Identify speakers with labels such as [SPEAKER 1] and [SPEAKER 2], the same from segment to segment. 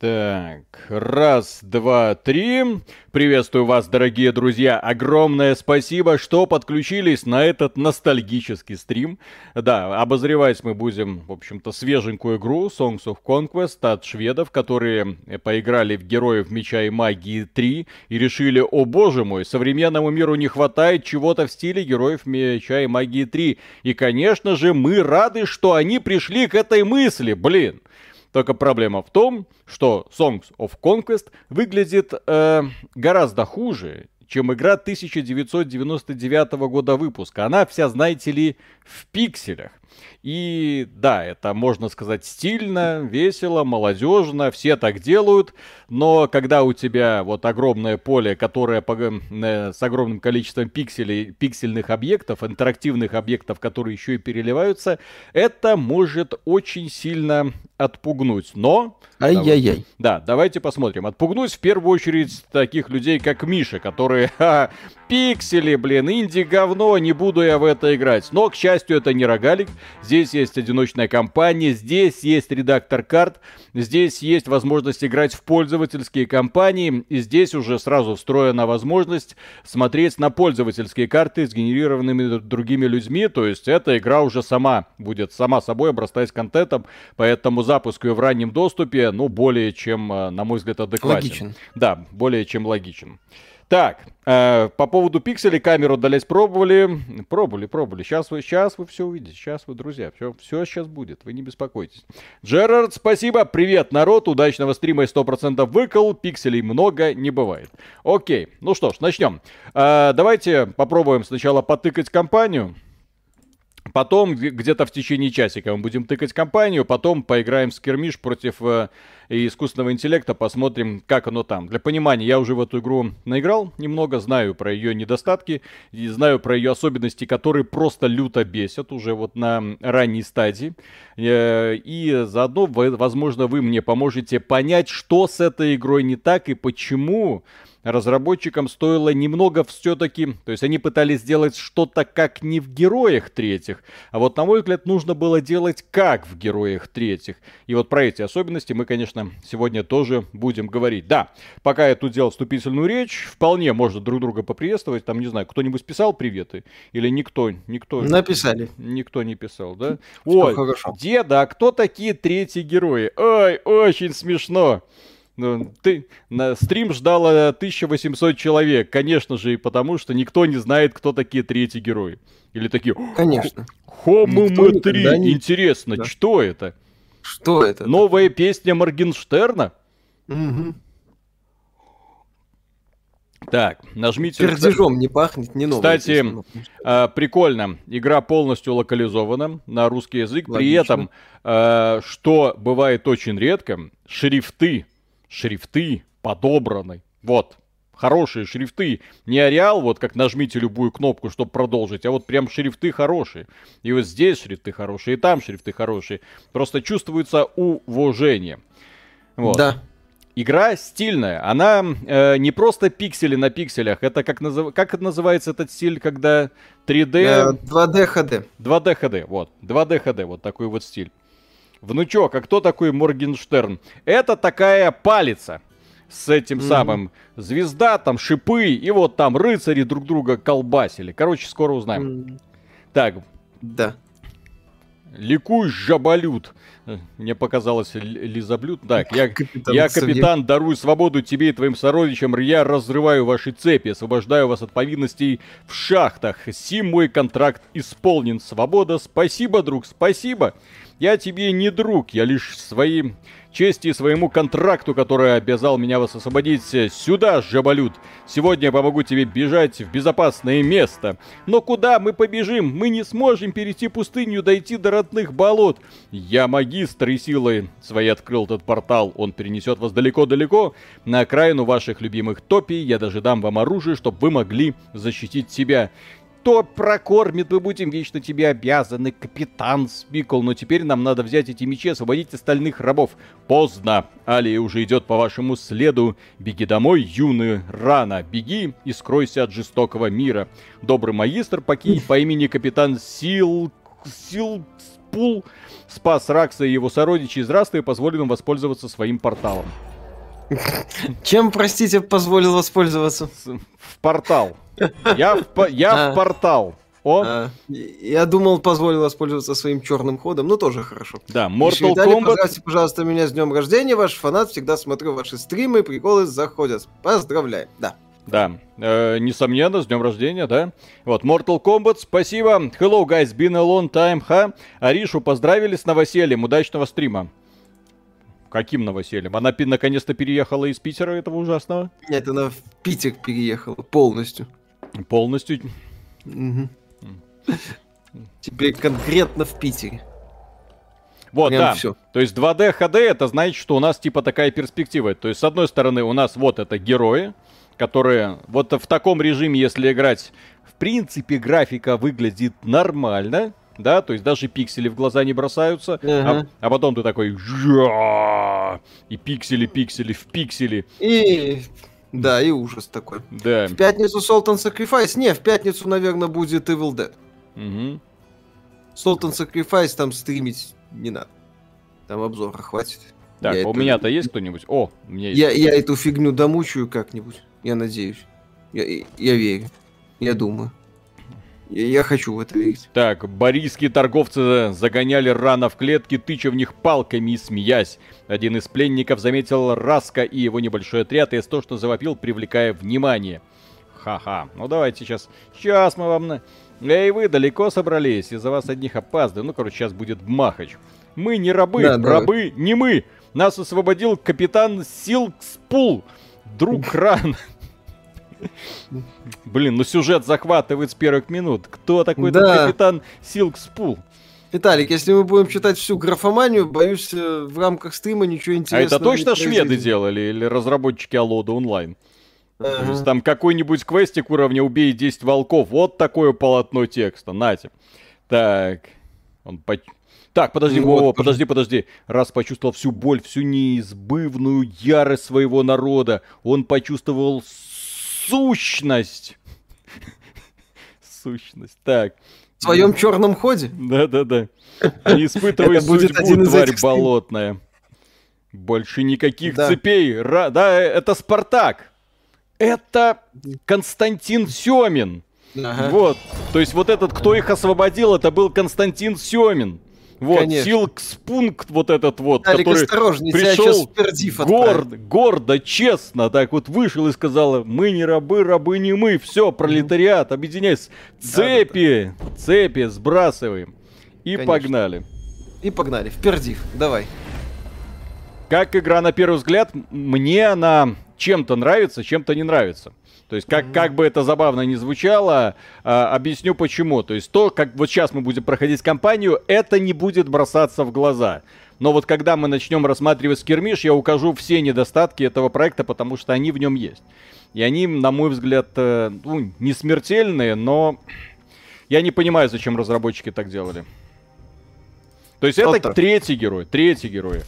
[SPEAKER 1] Так, раз, два, три. Приветствую вас, дорогие друзья. Огромное спасибо, что подключились на этот ностальгический стрим. Да, обозревать мы будем, в общем-то, свеженькую игру Songs of Conquest от шведов, которые поиграли в Героев Меча и Магии 3 и решили, о боже мой, современному миру не хватает чего-то в стиле Героев Меча и Магии 3. И, конечно же, мы рады, что они пришли к этой мысли, блин. Только проблема в том, что Songs of Conquest выглядит э, гораздо хуже, чем игра 1999 года выпуска. Она вся, знаете ли, в пикселях. И да, это можно сказать стильно, весело, молодежно, все так делают, но когда у тебя вот огромное поле, которое э, с огромным количеством пикселей, пиксельных объектов, интерактивных объектов, которые еще и переливаются, это может очень сильно отпугнуть. Но...
[SPEAKER 2] Ай-яй-яй.
[SPEAKER 1] Да, давайте посмотрим. Отпугнуть в первую очередь таких людей, как Миша, которые... Ха, пиксели, блин, инди-говно, не буду я в это играть. Но, к счастью, это не рогалик. Здесь есть одиночная кампания, здесь есть редактор карт, здесь есть возможность играть в пользовательские кампании, и здесь уже сразу встроена возможность смотреть на пользовательские карты, сгенерированными другими людьми, то есть эта игра уже сама будет сама собой обрастать контентом, поэтому запуск ее в раннем доступе, ну, более чем, э, на мой взгляд, адекватен.
[SPEAKER 2] Логичен.
[SPEAKER 1] Да, более чем логичен. Так, э, по поводу пикселей камеру удалять пробовали. Пробовали, пробовали. Сейчас вы, сейчас вы все увидите. Сейчас вы, друзья, все, все сейчас будет. Вы не беспокойтесь. Джерард, спасибо. Привет, народ. Удачного стрима и 100% выкол. Пикселей много не бывает. Окей. Ну что ж, начнем. Э, давайте попробуем сначала потыкать компанию. Потом где-то в течение часика мы будем тыкать компанию, потом поиграем в скермиш против э, искусственного интеллекта, посмотрим, как оно там. Для понимания, я уже в эту игру наиграл немного, знаю про ее недостатки, и знаю про ее особенности, которые просто люто бесят уже вот на ранней стадии. Э, и заодно, возможно, вы мне поможете понять, что с этой игрой не так и почему разработчикам стоило немного все-таки, то есть они пытались сделать что-то как не в героях третьих, а вот на мой взгляд нужно было делать как в героях третьих. И вот про эти особенности мы, конечно, сегодня тоже будем говорить. Да, пока я тут делал вступительную речь, вполне можно друг друга поприветствовать, там, не знаю, кто-нибудь писал приветы? Или никто, никто?
[SPEAKER 2] Написали.
[SPEAKER 1] Никто не писал, да? Ой, деда, а кто такие третьи герои? Ой, очень смешно. Ну, ты, на стрим ждало 1800 человек, конечно же, и потому что никто не знает, кто такие третьи герои. Или такие...
[SPEAKER 2] Конечно.
[SPEAKER 1] Хомумы 3. Не... Интересно, да. что это?
[SPEAKER 2] Что это?
[SPEAKER 1] Новая песня Моргенштерна?
[SPEAKER 2] Угу.
[SPEAKER 1] Так, нажмите...
[SPEAKER 2] Пердежом не пахнет, не новая
[SPEAKER 1] Кстати, песня, э, прикольно. Игра полностью локализована на русский язык. Логично. При этом, э, что бывает очень редко, шрифты шрифты подобраны. Вот, хорошие шрифты. Не ареал, вот как нажмите любую кнопку, чтобы продолжить, а вот прям шрифты хорошие. И вот здесь шрифты хорошие, и там шрифты хорошие. Просто чувствуется уважение. Вот.
[SPEAKER 2] Да.
[SPEAKER 1] Игра стильная, она э, не просто пиксели на пикселях, это как, назыв... как это называется этот стиль, когда 3D...
[SPEAKER 2] 2D HD.
[SPEAKER 1] 2D HD, вот, 2D HD, вот такой вот стиль. Внучок, а кто такой Моргенштерн? Это такая палица с этим mm-hmm. самым звезда, там шипы, и вот там рыцари друг друга колбасили. Короче, скоро узнаем. Mm-hmm. Так.
[SPEAKER 2] Да.
[SPEAKER 1] Ликуй, жаболют. Мне показалось лизоблюд. Так, я капитан, я капитан, дарую свободу тебе и твоим сородичам. Я разрываю ваши цепи, освобождаю вас от повинностей в шахтах. Сим мой контракт исполнен. Свобода. Спасибо, друг, спасибо. Я тебе не друг, я лишь своим чести и своему контракту, который обязал меня вас освободить. Сюда, жаболют. Сегодня я помогу тебе бежать в безопасное место. Но куда мы побежим? Мы не сможем перейти пустыню, дойти до родных болот. Я магистр и силой своей открыл этот портал. Он перенесет вас далеко-далеко на окраину ваших любимых топий. Я даже дам вам оружие, чтобы вы могли защитить себя кто прокормит, мы будем вечно тебе обязаны, капитан Спикл. Но теперь нам надо взять эти мечи, освободить остальных рабов. Поздно. Алия уже идет по вашему следу. Беги домой, юный, рано. Беги и скройся от жестокого мира. Добрый магистр покинь по имени капитан Сил... Сил... Спул спас Ракса и его сородичей из Раста и позволил им воспользоваться своим порталом.
[SPEAKER 2] Чем, простите, позволил воспользоваться?
[SPEAKER 1] В портал. Я в, я в а. портал. О. А,
[SPEAKER 2] я думал, позволил воспользоваться своим черным ходом, ну тоже хорошо.
[SPEAKER 1] Да, Mortal Kombat.
[SPEAKER 2] Поздравьте, пожалуйста, меня с днем рождения, ваш фанат, всегда смотрю ваши стримы, приколы заходят. Поздравляю, да.
[SPEAKER 1] Да, э, несомненно, с днем рождения, да. Вот, Mortal Kombat, спасибо. Hello, guys, been a long time, ha. Аришу поздравили с новосельем, удачного стрима. Каким новосельем? Она наконец-то переехала из Питера, этого ужасного?
[SPEAKER 2] Нет, она в Питер переехала полностью.
[SPEAKER 1] Полностью?
[SPEAKER 2] Угу. Теперь конкретно в Питере.
[SPEAKER 1] Вот, Прям да. Все. То есть 2D HD это значит, что у нас типа такая перспектива. То есть с одной стороны у нас вот это герои, которые вот в таком режиме, если играть, в принципе графика выглядит нормально, да, то есть даже пиксели в глаза не бросаются, uh-huh. а, а потом ты такой и пиксели, пиксели в пиксели.
[SPEAKER 2] И да, и ужас такой.
[SPEAKER 1] Да.
[SPEAKER 2] В пятницу Sultan Sacrifice, не, в пятницу, наверное, будет Evil Dead.
[SPEAKER 1] Угу.
[SPEAKER 2] Sultan Sacrifice там стримить не надо. Там обзора хватит.
[SPEAKER 1] Так, я а у это... меня-то есть кто-нибудь? О, у меня есть.
[SPEAKER 2] Я, я эту фигню домучаю как-нибудь. Я надеюсь. Я, я верю. Я думаю. Я, хочу в это верить.
[SPEAKER 1] Так, борийские торговцы загоняли рано в клетки, тыча в них палками и смеясь. Один из пленников заметил Раска и его небольшой отряд, и то, что завопил, привлекая внимание. Ха-ха. Ну давайте сейчас. Сейчас мы вам... На... Эй, вы далеко собрались? Из-за вас одних опаздываю. Ну, короче, сейчас будет махач. Мы не рабы, да, рабы да. не мы. Нас освободил капитан Силкспул, друг Ран. Блин, ну сюжет захватывает с первых минут. Кто такой да. капитан Силкспул?
[SPEAKER 2] Виталик, если мы будем читать всю графоманию, боюсь, э, в рамках стрима ничего интересного.
[SPEAKER 1] А это точно шведы делали или разработчики Алода онлайн? Ага. То есть там какой-нибудь квестик уровня «Убей 10 волков». Вот такое полотно текста. Нате. Так. Он по... Так, подожди, ну, Вова, подожди, подожди. Раз почувствовал всю боль, всю неизбывную ярость своего народа, он почувствовал сущность. Сущность. Так.
[SPEAKER 2] В своем черном ходе?
[SPEAKER 1] Да-да-да. Не испытывай судьбу, тварь болотная. Больше никаких цепей. Да, это Спартак это Константин Семин. Ага. Вот. То есть вот этот, кто их освободил, это был Константин Семин. Вот, Силкспункт вот этот вот,
[SPEAKER 2] Алик, который пришел
[SPEAKER 1] горд, гордо, честно, так вот вышел и сказал, мы не рабы, рабы не мы, все, пролетариат, объединяйся, цепи, да, да, да. цепи сбрасываем. И Конечно. погнали.
[SPEAKER 2] И погнали, в пердив, давай.
[SPEAKER 1] Как игра на первый взгляд, мне она чем-то нравится, чем-то не нравится. То есть, как, как бы это забавно ни звучало, а, объясню почему. То есть, то, как вот сейчас мы будем проходить кампанию, это не будет бросаться в глаза. Но вот когда мы начнем рассматривать скирмиш, я укажу все недостатки этого проекта, потому что они в нем есть. И они, на мой взгляд, э, ну, не смертельные, но я не понимаю, зачем разработчики так делали. То есть это третий герой, третий герой.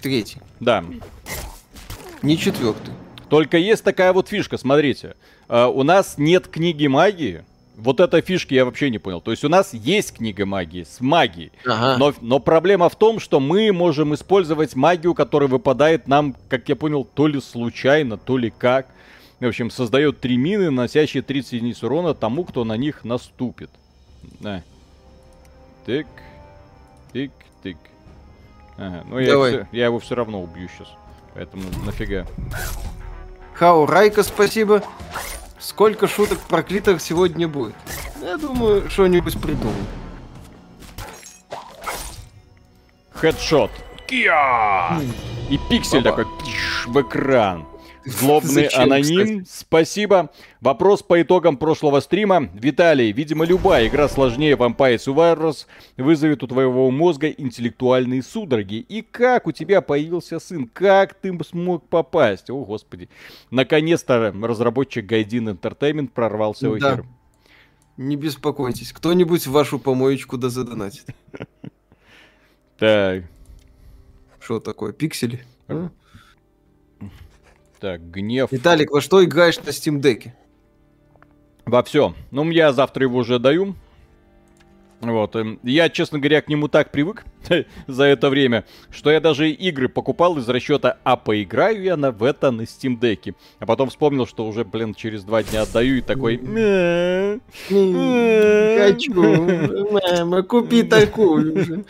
[SPEAKER 2] Третий.
[SPEAKER 1] Да.
[SPEAKER 2] Не четвертый.
[SPEAKER 1] Только есть такая вот фишка, смотрите. Uh, у нас нет книги магии. Вот этой фишки я вообще не понял. То есть у нас есть книга магии с магией. Ага. Но, но проблема в том, что мы можем использовать магию, которая выпадает нам, как я понял, то ли случайно, то ли как. В общем, создает три мины, наносящие 30 единиц урона тому, кто на них наступит. Да. Тык. Тык. Тык. Ага, ну я, все, я его все равно убью сейчас. Поэтому нафига.
[SPEAKER 2] Хау Райка, спасибо. Сколько шуток проклятых сегодня будет? Я думаю, что-нибудь придумаю.
[SPEAKER 1] Хедшот. Кия! И пиксель Баба. такой в экран. Злобный Зачем, аноним, кстати? спасибо. Вопрос по итогам прошлого стрима. Виталий, видимо, любая игра сложнее Vampire Survivors вызовет у твоего мозга интеллектуальные судороги. И как у тебя появился сын? Как ты смог попасть? О, господи. Наконец-то разработчик Гайдин Entertainment прорвался в эфир. Да.
[SPEAKER 2] Не беспокойтесь, кто-нибудь вашу помоечку да задонатит.
[SPEAKER 1] Так.
[SPEAKER 2] Что такое, пиксели? А?
[SPEAKER 1] Так, гнев.
[SPEAKER 2] Виталик, во что играешь на Steam Deck?
[SPEAKER 1] Во все. Ну, я завтра его уже даю. Вот. эм, Я, честно говоря, к нему так привык за это время, что я даже игры покупал из расчета, а поиграю я на, в это на Steam Deck. А потом вспомнил, что уже, блин, через два дня отдаю и такой... «Мя,
[SPEAKER 2] Хочу. Мама, купи такую же.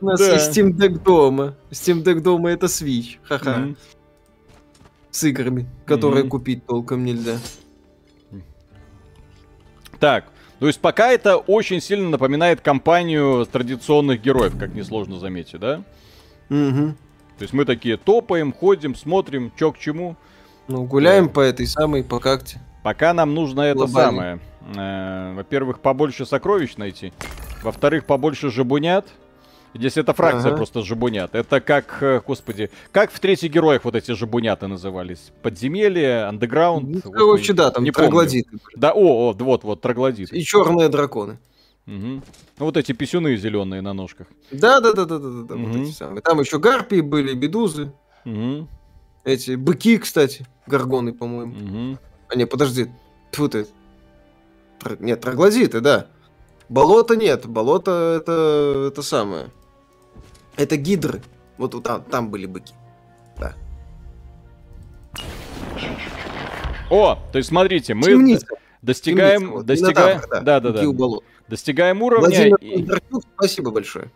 [SPEAKER 2] У нас есть Steam Deck дома. Steam Deck дома это Switch. Ха-ха. С играми, которые
[SPEAKER 1] Мгм.
[SPEAKER 2] купить толком нельзя.
[SPEAKER 1] Так, то есть пока это очень сильно напоминает компанию традиционных героев, как несложно заметить, да?
[SPEAKER 2] Мгм.
[SPEAKER 1] То есть мы такие топаем, ходим, смотрим, чё к чему.
[SPEAKER 2] Ну, гуляем по этой самой, по какте.
[SPEAKER 1] Пока нам нужно это
[SPEAKER 2] Глобально.
[SPEAKER 1] самое. э, во-первых, побольше сокровищ найти. Во-вторых, побольше жабунят. Здесь это фракция
[SPEAKER 2] Ага.
[SPEAKER 1] просто жабунят. Это как, э, господи, как в третьих героях вот эти жабуняты назывались? Подземелье, андеграунд.
[SPEAKER 2] Ну,
[SPEAKER 1] господи,
[SPEAKER 2] короче, да, там
[SPEAKER 1] не помню.
[SPEAKER 2] троглодиты. были.
[SPEAKER 1] Да, о, о, вот, вот, троглодит.
[SPEAKER 2] И черные драконы.
[SPEAKER 1] Мгм. Ну вот эти писюны зеленые на ножках.
[SPEAKER 2] Да, да, да, да, да, да, да, вот эти самые. Там еще гарпии были, бедузы.
[SPEAKER 1] Мгм,
[SPEAKER 2] Эти быки, кстати, горгоны, по-моему.
[SPEAKER 1] мгм.
[SPEAKER 2] А не, подожди. Тьфу ты. Тро- Нет, троглодиты, да. Болото нет. Болото это, это самое. Это гидры. Вот там, там были быки.
[SPEAKER 1] О, то есть смотрите, мы
[SPEAKER 2] Темница.
[SPEAKER 1] достигаем,
[SPEAKER 2] Темница, вот,
[SPEAKER 1] достигаем,
[SPEAKER 2] Минотавр,
[SPEAKER 1] да, да, да,
[SPEAKER 2] болот.
[SPEAKER 1] достигаем уровня.
[SPEAKER 2] Владимир
[SPEAKER 1] и-
[SPEAKER 2] Бондарчук, спасибо большое.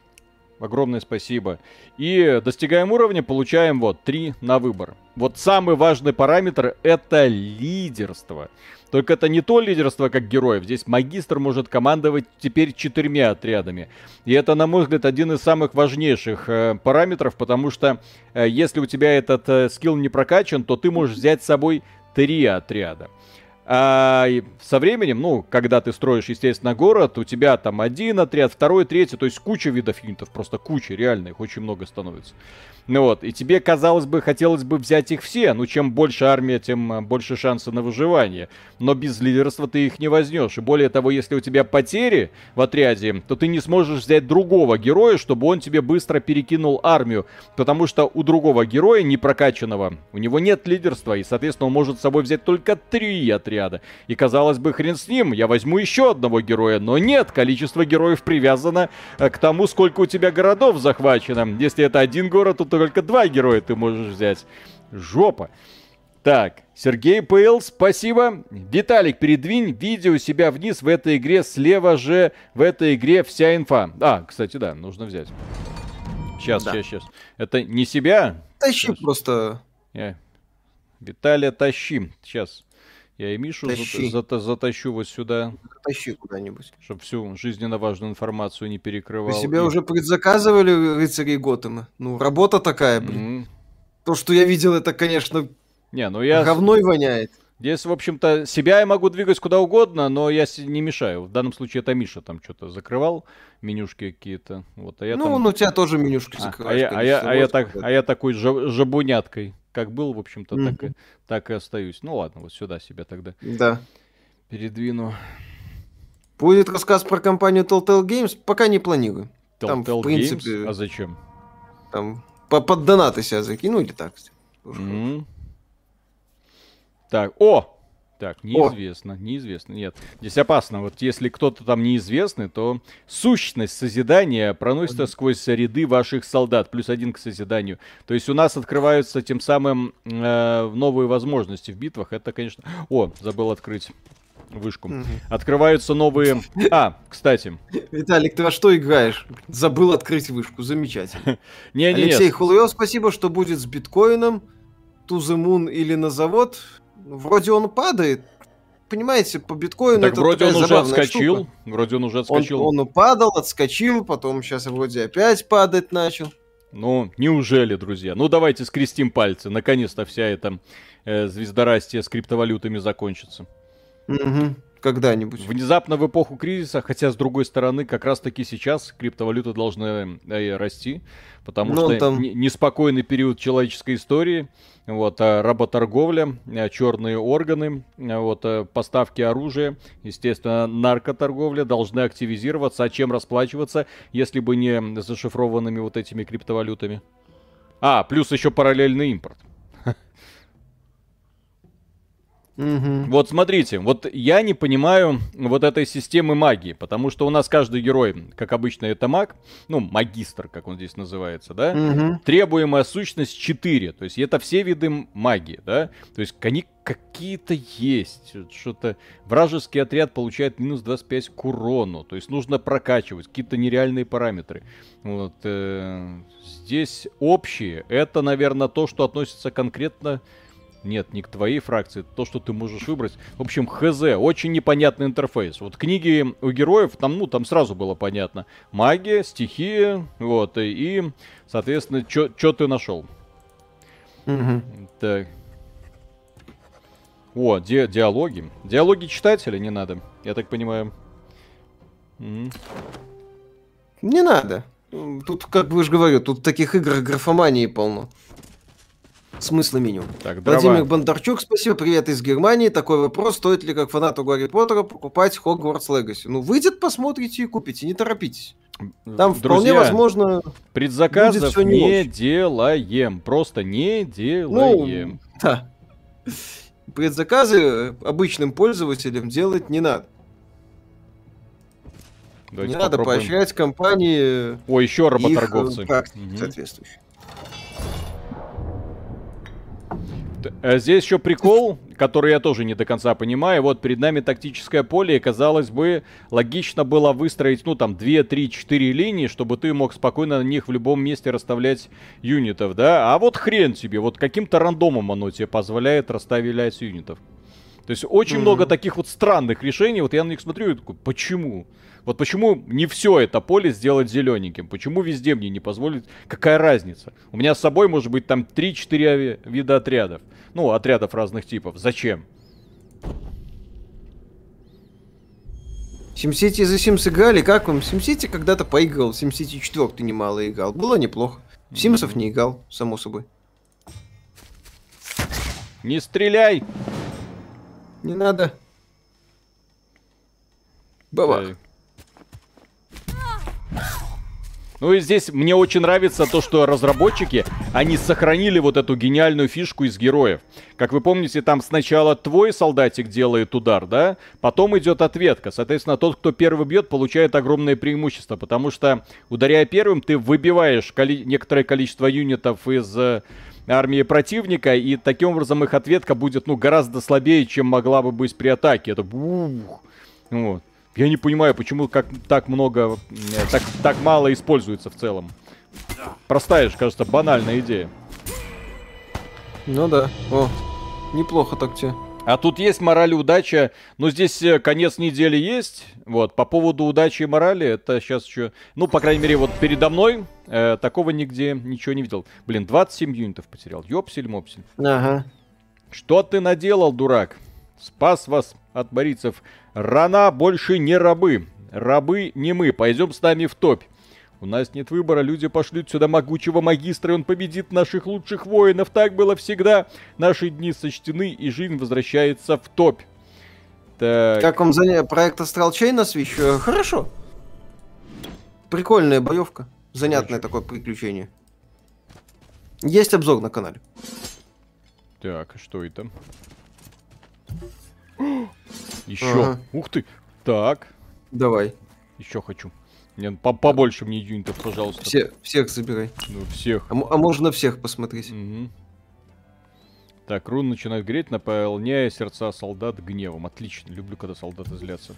[SPEAKER 1] Огромное спасибо. И достигаем уровня, получаем вот три на выбор. Вот самый важный параметр это лидерство. Только это не то лидерство, как героев. Здесь магистр может командовать теперь четырьмя отрядами. И это, на мой взгляд, один из самых важнейших э, параметров, потому что э, если у тебя этот э, скилл не прокачан, то ты можешь взять с собой три отряда. А со временем, ну, когда ты строишь, естественно, город, у тебя там один отряд, второй, третий, то есть куча видов юнитов, просто куча, реально, их очень много становится. Ну вот, и тебе, казалось бы, хотелось бы взять их все, ну, чем больше армия, тем а, больше шанса на выживание. Но без лидерства ты их не возьмешь. И более того, если у тебя потери в отряде, то ты не сможешь взять другого героя, чтобы он тебе быстро перекинул армию. Потому что у другого героя, не прокачанного, у него нет лидерства, и, соответственно, он может с собой взять только три отряда. И, казалось бы, хрен с ним, я возьму еще одного героя. Но нет, количество героев привязано э, к тому, сколько у тебя городов захвачено. Если это один город, то только два героя ты можешь взять. Жопа. Так, Сергей ПЛ, спасибо. Виталик, передвинь видео себя вниз в этой игре. Слева же в этой игре вся инфа. А, кстати, да, нужно взять. Сейчас,
[SPEAKER 2] Да.
[SPEAKER 1] сейчас, сейчас. Это не себя?
[SPEAKER 2] Тащи
[SPEAKER 1] Сейчас.
[SPEAKER 2] просто.
[SPEAKER 1] Я... Виталия, тащи. Сейчас. Я и Мишу
[SPEAKER 2] Тащи.
[SPEAKER 1] зата- затащу вот сюда,
[SPEAKER 2] Тащи куда-нибудь.
[SPEAKER 1] чтобы всю жизненно важную информацию не перекрывал.
[SPEAKER 2] Вы себе
[SPEAKER 1] И-
[SPEAKER 2] уже предзаказывали рыцарей Готэма? Ну, работа такая, блин.
[SPEAKER 1] Мгм.
[SPEAKER 2] То, что я видел, это, конечно,
[SPEAKER 1] Не, ну я...
[SPEAKER 2] говной воняет.
[SPEAKER 1] Здесь, в общем-то, себя я могу двигать куда угодно, но я не мешаю. В данном случае это Миша там что-то закрывал, менюшки какие-то. Вот, а я
[SPEAKER 2] ну,
[SPEAKER 1] там...
[SPEAKER 2] он у тебя тоже менюшки
[SPEAKER 1] А,
[SPEAKER 2] закрываешь.
[SPEAKER 1] а я, а, я, а, я
[SPEAKER 2] вот
[SPEAKER 1] так, а я такой жа- жабуняткой, как был, в общем-то, так, и, так и остаюсь. Ну ладно, вот сюда себя тогда
[SPEAKER 2] Да.
[SPEAKER 1] передвину.
[SPEAKER 2] Будет рассказ про компанию Telltale Games, пока не планирую. Там, в
[SPEAKER 1] Telltale
[SPEAKER 2] принципе,
[SPEAKER 1] Games? А зачем?
[SPEAKER 2] Там по- под донаты себя закину или так.
[SPEAKER 1] М. Так, о! Так, неизвестно, неизвестно, нет. Здесь опасно, вот если кто-то там неизвестный, то сущность созидания проносится сквозь ряды ваших солдат, плюс один к созиданию. То есть у нас открываются тем самым э, новые возможности в битвах. Это, конечно... О, забыл открыть вышку.
[SPEAKER 2] Мгм.
[SPEAKER 1] Открываются новые... А, кстати.
[SPEAKER 2] Виталик, ты во что играешь? Забыл открыть вышку, замечательно.
[SPEAKER 1] Не-не-не,
[SPEAKER 2] Алексей Хулуев, спасибо, что будет с биткоином, to the moon или на завод. Вроде он падает. Понимаете, по биткоину
[SPEAKER 1] так
[SPEAKER 2] это
[SPEAKER 1] вроде он уже отскочил.
[SPEAKER 2] штука.
[SPEAKER 1] Вроде он уже
[SPEAKER 2] Он,
[SPEAKER 1] отскочил.
[SPEAKER 2] он упадал, отскочил, потом сейчас вроде опять падать начал.
[SPEAKER 1] Ну, неужели, друзья? Ну, давайте скрестим пальцы. Наконец-то вся эта э, звездорастие с криптовалютами закончится.
[SPEAKER 2] Мгм. Когда-нибудь.
[SPEAKER 1] Внезапно в эпоху кризиса, хотя, с другой стороны, как раз-таки сейчас криптовалюты должны э, расти, потому
[SPEAKER 2] Ну,
[SPEAKER 1] что
[SPEAKER 2] там-
[SPEAKER 1] не- неспокойный период человеческой истории, вот, а работорговля, а, черные органы, вот, поставки оружия, естественно, наркоторговля должны активизироваться, а чем расплачиваться, если бы не зашифрованными вот этими криптовалютами? А, плюс еще параллельный импорт.
[SPEAKER 2] Мгм.
[SPEAKER 1] Вот смотрите, вот я не понимаю вот этой системы магии, потому что у нас каждый герой, как обычно, это маг, ну, магистр, как он здесь называется, да?
[SPEAKER 2] Мгм.
[SPEAKER 1] Требуемая сущность 4, то есть это все виды магии, да? То есть они какие-то есть, что-то вражеский отряд получает минус 25 к урону, то есть нужно прокачивать какие-то нереальные параметры. Вот э, здесь общие, это, наверное, то, что относится конкретно нет, не к твоей фракции, то, что ты можешь выбрать. В общем, хз, очень непонятный интерфейс. Вот книги у героев, там, ну, там сразу было понятно. Магия, стихия, вот, и, соответственно, что ты нашел. Так. О, ди- диалоги. Диалоги читателя не надо, я так понимаю.
[SPEAKER 2] Не надо. Тут, как бы же говорю, тут таких игр графомании полно. Смысла минимум.
[SPEAKER 1] Так,
[SPEAKER 2] Владимир
[SPEAKER 1] дрова.
[SPEAKER 2] Бондарчук, спасибо, привет из Германии. Такой вопрос, стоит ли как фанату Гарри Поттера покупать Хогвартс Легаси? Ну, выйдет, посмотрите и купите, не торопитесь. Там вполне
[SPEAKER 1] Друзья,
[SPEAKER 2] возможно...
[SPEAKER 1] предзаказов
[SPEAKER 2] не
[SPEAKER 1] не делаем. Просто не
[SPEAKER 2] Ну,
[SPEAKER 1] делаем.
[SPEAKER 2] да. Предзаказы обычным пользователям делать не надо.
[SPEAKER 1] Давайте
[SPEAKER 2] не надо
[SPEAKER 1] попробуем.
[SPEAKER 2] поощрять компании
[SPEAKER 1] О, еще
[SPEAKER 2] их, э,
[SPEAKER 1] работорговцы.
[SPEAKER 2] практики
[SPEAKER 1] Мгм.
[SPEAKER 2] соответствующие.
[SPEAKER 1] Э, Здесь еще прикол, который я тоже не до конца понимаю. Вот перед нами тактическое поле, и казалось бы, логично было выстроить, ну там, 2, 3, 4 линии, чтобы ты мог спокойно на них в любом месте расставлять юнитов, да? А вот хрен тебе, вот каким-то рандомом оно тебе позволяет расставлять юнитов. То есть очень
[SPEAKER 2] Мгм.
[SPEAKER 1] много таких вот странных решений, вот я на них смотрю и такой, почему? Вот почему не все это поле сделать зелененьким? Почему везде мне не позволить? Какая разница? У меня с собой может быть там 3-4 ави- вида отрядов. Ну, отрядов разных типов. Зачем?
[SPEAKER 2] SimCity The Sims играли, как вам? SimCity когда-то поиграл, SimCity 4 немало играл, было неплохо. В Симсов не играл, само собой.
[SPEAKER 1] Не стреляй!
[SPEAKER 2] Не надо. Бабах.
[SPEAKER 1] Ну и здесь мне очень нравится то, что разработчики, они сохранили вот эту гениальную фишку из героев. Как вы помните, там сначала твой солдатик делает удар, да? Потом идет ответка. Соответственно, тот, кто первый бьет, получает огромное преимущество, потому что, ударяя первым, ты выбиваешь коли- некоторое количество юнитов из э, армии противника, и таким образом их ответка будет, ну, гораздо слабее, чем могла бы быть при атаке. Это бух. Вот. Я не понимаю, почему как так много, э, так, так мало используется в целом. Простая же, кажется, банальная идея.
[SPEAKER 2] Ну да. О, неплохо так тебе.
[SPEAKER 1] А тут есть мораль и удача. Но здесь э, конец недели есть. Вот, по поводу удачи и морали, это сейчас еще... Ну, по крайней мере, вот передо мной э, такого нигде ничего не видел. Блин, 27 юнитов потерял. Ёпсель-мопсель.
[SPEAKER 2] Ага.
[SPEAKER 1] Что ты наделал, дурак? Спас вас от борицев. Рана больше не рабы. Рабы не мы. Пойдем с нами в топь. У нас нет выбора, люди пошлют сюда могучего магистра, и он победит наших лучших воинов. Так было всегда. Наши дни сочтены, и жизнь возвращается в топь. Так,
[SPEAKER 2] Как вам заня... проект Астрал Switch? Э, Хорошо. Прикольная боевка. Занятное такое приключение. Есть обзор на канале.
[SPEAKER 1] так, а что это? Еще.
[SPEAKER 2] Ага.
[SPEAKER 1] Ух ты. Так,
[SPEAKER 2] Давай.
[SPEAKER 1] еще хочу. Мне по- побольше мне юнитов, пожалуйста.
[SPEAKER 2] Все, всех забирай.
[SPEAKER 1] Ну, всех.
[SPEAKER 2] А, а можно всех посмотреть.
[SPEAKER 1] Мгм. Так, рун начинает греть, наполняя сердца солдат гневом. Отлично, люблю, когда солдаты злятся.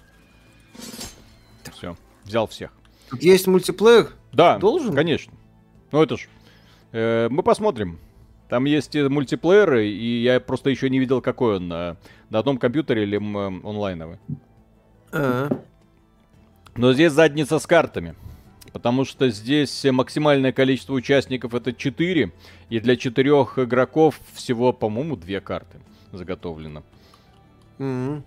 [SPEAKER 1] Все, взял всех.
[SPEAKER 2] Тут есть мультиплеер.
[SPEAKER 1] Да,
[SPEAKER 2] Должен?
[SPEAKER 1] конечно. Ну это ж, э, мы посмотрим. Там есть мультиплееры, и я просто еще не видел, какой он, на, на одном компьютере или м, онлайновый.
[SPEAKER 2] А,
[SPEAKER 1] Но здесь задница с картами. Потому что здесь максимальное количество участников это 4. И для четырех игроков всего, по-моему, две карты заготовлено.
[SPEAKER 2] мгм.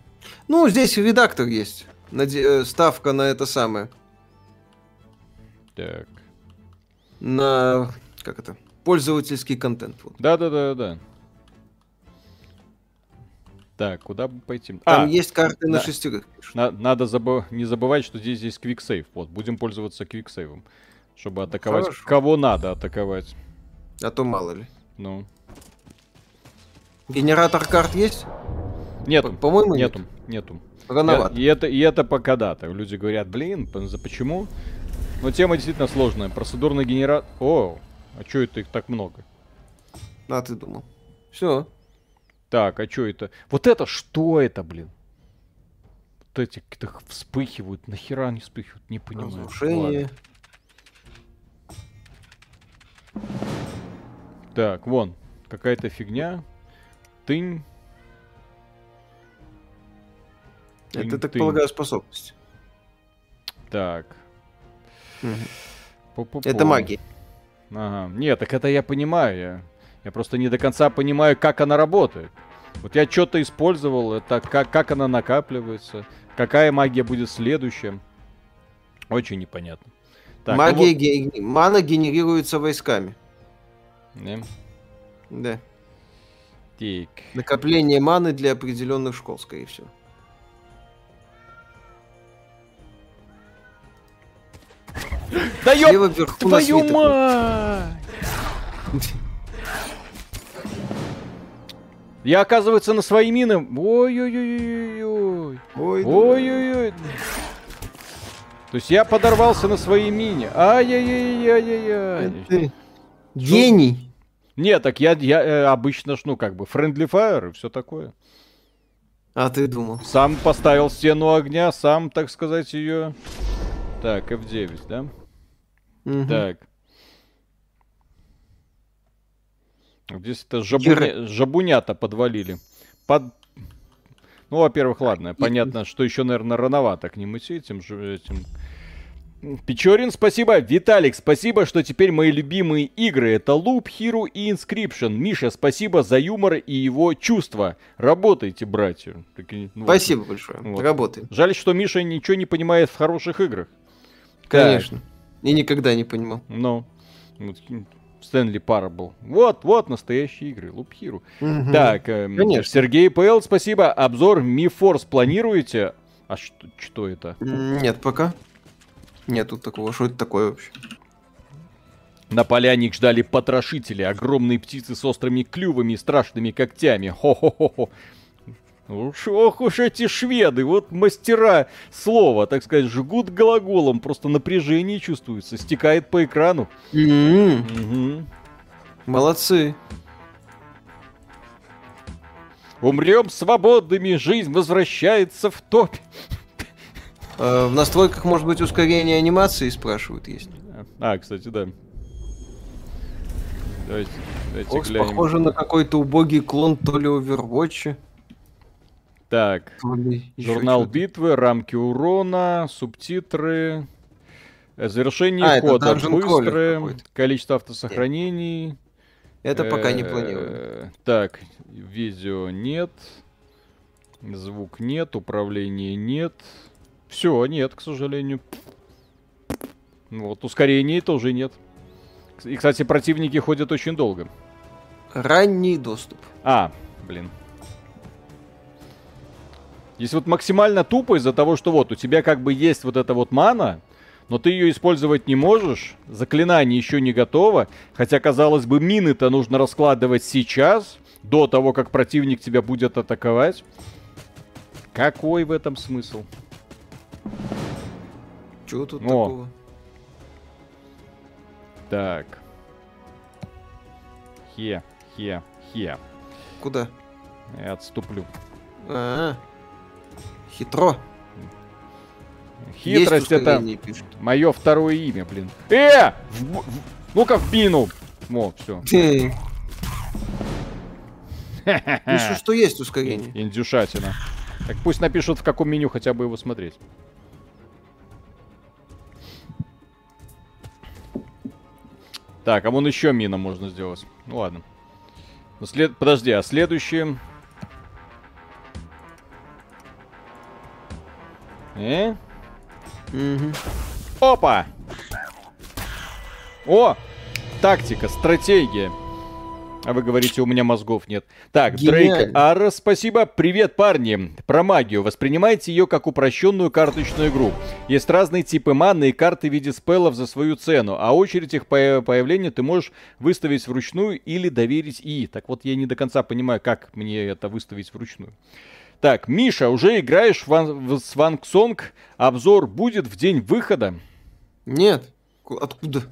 [SPEAKER 2] Ну, здесь редактор есть. Наде- э, Ставка на это самое.
[SPEAKER 1] Так.
[SPEAKER 2] На... Как это? Пользовательский контент. вот.
[SPEAKER 1] Да-да-да-да. Так, куда бы пойти?
[SPEAKER 2] Там
[SPEAKER 1] А,
[SPEAKER 2] есть карты на
[SPEAKER 1] да.
[SPEAKER 2] шестерых.
[SPEAKER 1] на- надо забы- не забывать, что здесь есть квиксейв. Вот, будем пользоваться квиксейвом. Чтобы атаковать.
[SPEAKER 2] Хорошо.
[SPEAKER 1] Кого надо атаковать.
[SPEAKER 2] А то мало ли.
[SPEAKER 1] Ну.
[SPEAKER 2] Генератор карт есть?
[SPEAKER 1] Нету.
[SPEAKER 2] По-моему,
[SPEAKER 1] нету. Нету.
[SPEAKER 2] Рановато.
[SPEAKER 1] И это, и это пока да. Так люди говорят, блин, за почему? Но тема действительно сложная. Процедурный генератор... О, а что это их так много?
[SPEAKER 2] А ты думал. Все.
[SPEAKER 1] Так, а что это? Вот это что это, блин? Вот эти как вспыхивают. Нахера они вспыхивают? Не понимаю.
[SPEAKER 2] Разрушение.
[SPEAKER 1] Ладно. Так, вон. Какая-то фигня. Тынь.
[SPEAKER 2] Это,
[SPEAKER 1] Тынь,
[SPEAKER 2] так
[SPEAKER 1] тынь.
[SPEAKER 2] полагаю, способность.
[SPEAKER 1] Так. Пу-пу-пу.
[SPEAKER 2] Это магия.
[SPEAKER 1] Ага. Нет, так это я понимаю. Я, я просто не до конца понимаю, как она работает. Вот я что-то использовал, это как, как она накапливается, какая магия будет следующая. Очень непонятно. Так, ну
[SPEAKER 2] магия,
[SPEAKER 1] вот-
[SPEAKER 2] ге- мана генерируется войсками.
[SPEAKER 1] Не?
[SPEAKER 2] Да.
[SPEAKER 1] Так.
[SPEAKER 2] Накопление маны для определенных школ, скорее всего.
[SPEAKER 1] Да
[SPEAKER 2] на
[SPEAKER 1] твою мать! Я, оказывается, на свои мины... Ой-ой-ой-ой-ой.
[SPEAKER 2] Ой, да.
[SPEAKER 1] Ой-ой-ой. То есть я подорвался на своей мине. Ай-яй-яй-яй-яй.
[SPEAKER 2] Ты Гений.
[SPEAKER 1] Нет, так я, я э, обычно ж, ну, как бы, friendly fire и все такое.
[SPEAKER 2] А ты думал.
[SPEAKER 1] Сам поставил стену огня, сам, так сказать, ее... Так, F9, да?
[SPEAKER 2] Мгм.
[SPEAKER 1] Так. Здесь это жабуня... жабунята подвалили. Под... Ну, во-первых, ладно, понятно, что еще, наверное, рановато к ним идти, этим же этим. Печорин, спасибо. Виталик, спасибо, что теперь мои любимые игры это Loop, Hero и Inscription. Миша, спасибо за юмор и его чувства. Работайте, братья. Такие, ну, вот.
[SPEAKER 2] Спасибо большое.
[SPEAKER 1] Вот.
[SPEAKER 2] Работаем.
[SPEAKER 1] Жаль, что Миша ничего не понимает в хороших играх.
[SPEAKER 2] Конечно. И никогда не понимал.
[SPEAKER 1] Ну, вот, Стэнли Парабл. Вот, вот настоящие игры, Hero.
[SPEAKER 2] Мгм.
[SPEAKER 1] Так, эм,
[SPEAKER 2] Конечно.
[SPEAKER 1] Сергей ПЛ, спасибо. Обзор Force планируете? А что, что это?
[SPEAKER 2] Нет, пока. Нет тут такого. Что это такое вообще?
[SPEAKER 1] На поляне их ждали потрошители, огромные птицы с острыми клювами и страшными когтями. Хо-хо-хо-хо. Уж, ох уж эти шведы, вот мастера слова, так сказать, жгут глаголом, просто напряжение чувствуется, стекает по экрану.
[SPEAKER 2] М,
[SPEAKER 1] Мгм.
[SPEAKER 2] Молодцы.
[SPEAKER 1] Умрем свободными, жизнь возвращается в топ.
[SPEAKER 2] Э, В настройках может быть ускорение анимации, спрашивают, есть.
[SPEAKER 1] А, кстати, да. Давайте, давайте
[SPEAKER 2] Окс
[SPEAKER 1] глянем.
[SPEAKER 2] похоже на какой-то убогий клон то ли Overwatch,
[SPEAKER 1] Так, журнал битвы, рамки урона, субтитры, э, завершение
[SPEAKER 2] А,
[SPEAKER 1] хода быстрое, количество автосохранений.
[SPEAKER 2] Это пока не
[SPEAKER 1] Э,
[SPEAKER 2] планирую.
[SPEAKER 1] Так, видео нет, звук нет, управление нет. Все, нет, к сожалению. Вот, ускорения тоже нет. И, кстати, противники ходят очень долго.
[SPEAKER 2] Ранний доступ.
[SPEAKER 1] А, блин. Здесь вот максимально тупо из-за того, что вот у тебя как бы есть вот эта вот мана, но ты ее использовать не можешь, заклинание еще не готово, хотя, казалось бы, мины-то нужно раскладывать сейчас, до того, как противник тебя будет атаковать. Какой в этом смысл?
[SPEAKER 2] Чего тут
[SPEAKER 1] О.
[SPEAKER 2] такого?
[SPEAKER 1] Так. Хе, хе, хе.
[SPEAKER 2] Куда?
[SPEAKER 1] Я отступлю.
[SPEAKER 2] А, хитро.
[SPEAKER 1] Хитрость это... Мое второе имя, блин. Э! В Ну-ка в бину! Во, все.
[SPEAKER 2] Пишут, что есть ускорение.
[SPEAKER 1] Индюшатина. Так пусть напишут, в каком меню хотя бы его смотреть. Так, а вон еще мина можно сделать. Ну ладно. Ну, след... Подожди, а следующее... Э?
[SPEAKER 2] Мгм.
[SPEAKER 1] Опа! О! Тактика, стратегия. А вы говорите, у меня мозгов нет. Так, Дрейк
[SPEAKER 2] Гениально.
[SPEAKER 1] Ар, спасибо. Привет, парни. Про магию. Воспринимайте ее как упрощенную карточную игру. Есть разные типы маны и карты в виде спеллов за свою цену, а очередь их по- появления ты можешь выставить вручную или доверить ИИ. Так вот, я не до конца понимаю, как мне это выставить вручную. Так, Миша, уже играешь в, Ван- в Сванг Сонг? Обзор будет в день выхода?
[SPEAKER 2] Нет. Ку- Откуда?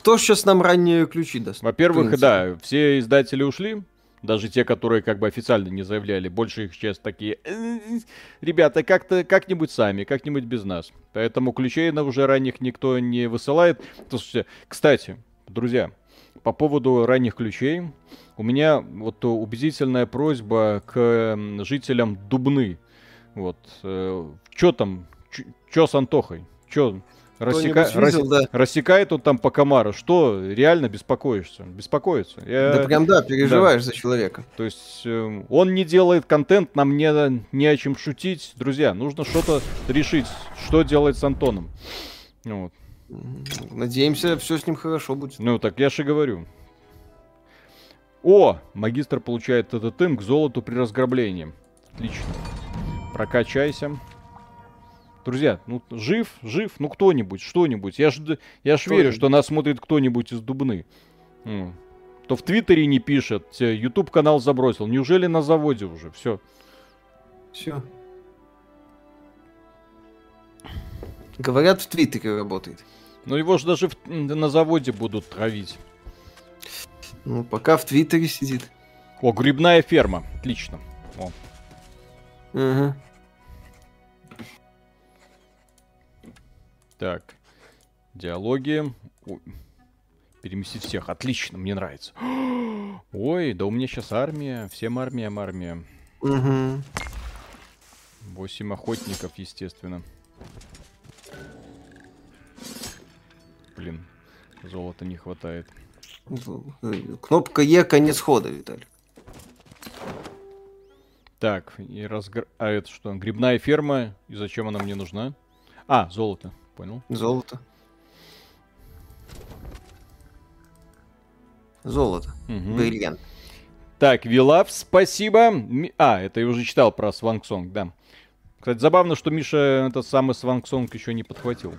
[SPEAKER 2] Кто сейчас нам ранние ключи даст?
[SPEAKER 1] Во-первых, да, все издатели ушли. Даже те, которые как бы официально не заявляли. Больше их сейчас такие... «Э, Ребята, как-то как-нибудь сами, как-нибудь без нас. Поэтому ключей на уже ранних никто не высылает. Слушайте, кстати, друзья, по поводу ранних ключей. У меня вот убедительная просьба к жителям Дубны. Вот. Что там? Что с Антохой? Че? Рассека...
[SPEAKER 2] Видел, да?
[SPEAKER 1] Рассекает он там по комару. Что, реально беспокоишься? Беспокоится. Я-
[SPEAKER 2] Да прям да, переживаешь за человека.
[SPEAKER 1] То есть э, он не делает контент, нам не, не о чем шутить. Друзья, нужно что-то решить, что делать с Антоном. Вот.
[SPEAKER 2] Надеемся, все с ним хорошо будет.
[SPEAKER 1] Ну, так я же говорю. О, магистр получает ТТТ к золоту при разграблении. Отлично. Прокачайся. Друзья, ну жив, жив, ну кто-нибудь, что-нибудь. Я ж, я ж верю, что нас смотрит кто-нибудь из Дубны. То в Твиттере не пишет, YouTube канал забросил. Неужели на заводе уже? Все.
[SPEAKER 2] Все. Говорят, в Твиттере работает.
[SPEAKER 1] Ну его же даже в- на заводе будут травить.
[SPEAKER 2] Ну, пока в Твиттере сидит.
[SPEAKER 1] О, грибная ферма. Отлично. О,
[SPEAKER 2] Ага.
[SPEAKER 1] Так. Диалоги. Ой. Переместить всех. Отлично, мне нравится. Ой, да у меня сейчас армия. Всем армия, армия.
[SPEAKER 2] Угу.
[SPEAKER 1] Восемь охотников, естественно. Блин, золота не хватает.
[SPEAKER 2] Кнопка Е конец хода, Виталий.
[SPEAKER 1] Так, и разгр... А это что? Грибная ферма. И зачем она мне нужна? А, золото. Понял.
[SPEAKER 2] Золото. Золото.
[SPEAKER 1] Мгм.
[SPEAKER 2] Бриллиант.
[SPEAKER 1] Так, Вилав, спасибо. Ми- А, это я уже читал про Swansong, да. Кстати, забавно, что Миша этот самый Swansong еще не подхватил.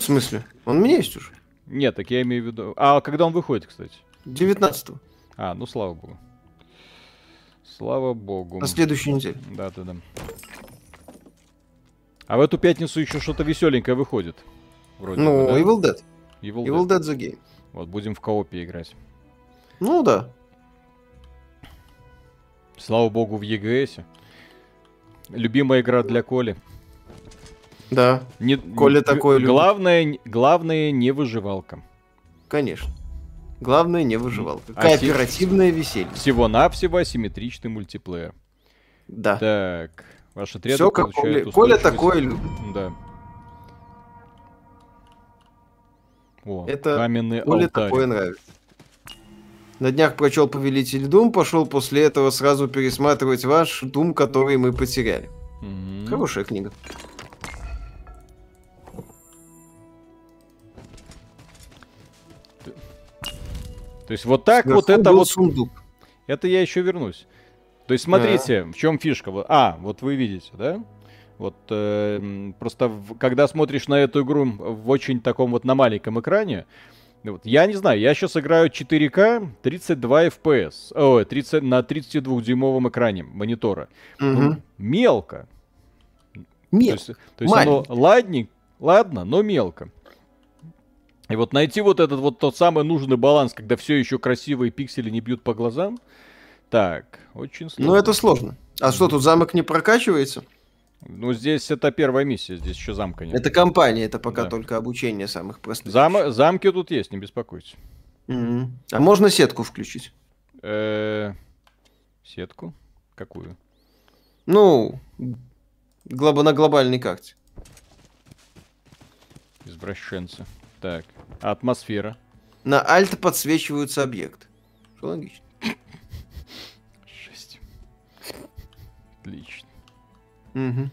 [SPEAKER 2] В смысле? Он у меня есть уже.
[SPEAKER 1] Нет, так я имею в виду... А когда он выходит, кстати?
[SPEAKER 2] 19
[SPEAKER 1] А, ну слава богу. Слава богу.
[SPEAKER 2] На следующей неделе.
[SPEAKER 1] Да, да, да. А в эту пятницу еще что-то веселенькое выходит. Вроде
[SPEAKER 2] Ну,
[SPEAKER 1] бы, да?
[SPEAKER 2] Evil Dead.
[SPEAKER 1] Evil
[SPEAKER 2] Evil
[SPEAKER 1] Dead.
[SPEAKER 2] Dead the Game.
[SPEAKER 1] Вот, будем в коопе играть.
[SPEAKER 2] Ну да.
[SPEAKER 1] Слава богу, в ЕГСе. Любимая игра для Коли.
[SPEAKER 2] Да,
[SPEAKER 1] Не,
[SPEAKER 2] Коля такое любит.
[SPEAKER 1] главное, главное не выживалка.
[SPEAKER 2] конечно. Главное не выживал.
[SPEAKER 1] А си-
[SPEAKER 2] Кооперативное веселье.
[SPEAKER 1] Всего-навсего асимметричный мультиплеер.
[SPEAKER 2] Да.
[SPEAKER 1] Так, ваш отряд
[SPEAKER 2] Все как Коля. Коля такое любит.
[SPEAKER 1] Да. О,
[SPEAKER 2] Это
[SPEAKER 1] каменный
[SPEAKER 2] Коле
[SPEAKER 1] алтарь.
[SPEAKER 2] такое нравится. На днях прочел Повелитель Дум, пошел после этого сразу пересматривать ваш Дум, который мы потеряли.
[SPEAKER 1] Мгм.
[SPEAKER 2] Хорошая книга.
[SPEAKER 1] То есть вот так вот
[SPEAKER 2] Сверху
[SPEAKER 1] это
[SPEAKER 2] был
[SPEAKER 1] вот,
[SPEAKER 2] сундук.
[SPEAKER 1] это я еще вернусь. То есть смотрите, в чем фишка. Вот- А, вот вы видите, да? Вот э, просто в- когда смотришь на эту игру в очень таком вот на маленьком экране, вот, я не знаю, я сейчас играю 4К 32 FPS, ой, 30, на 32-дюймовом экране монитора. Ну,
[SPEAKER 2] Мгм.
[SPEAKER 1] мелко. То есть, то есть оно ладненько, ладно, но мелко. И вот найти вот этот вот тот самый нужный баланс, когда все еще красивые пиксели не бьют по глазам. Так, очень сложно.
[SPEAKER 2] Ну, это сложно. А что, тут замок не прокачивается?
[SPEAKER 1] Ну, здесь это первая миссия, здесь еще замка нет.
[SPEAKER 2] Это компания, это пока
[SPEAKER 1] Да.
[SPEAKER 2] только обучение самых простых.
[SPEAKER 1] Зам- замки тут есть, не беспокойтесь.
[SPEAKER 2] Мгм. А можно сетку включить?
[SPEAKER 1] Э, Сетку? Какую?
[SPEAKER 2] Ну, глоб- на глобальной карте.
[SPEAKER 1] Извращенцы. Так, а атмосфера.
[SPEAKER 2] На альт подсвечиваются объекты. Что логично.
[SPEAKER 1] Жесть. Отлично.
[SPEAKER 2] Мгм.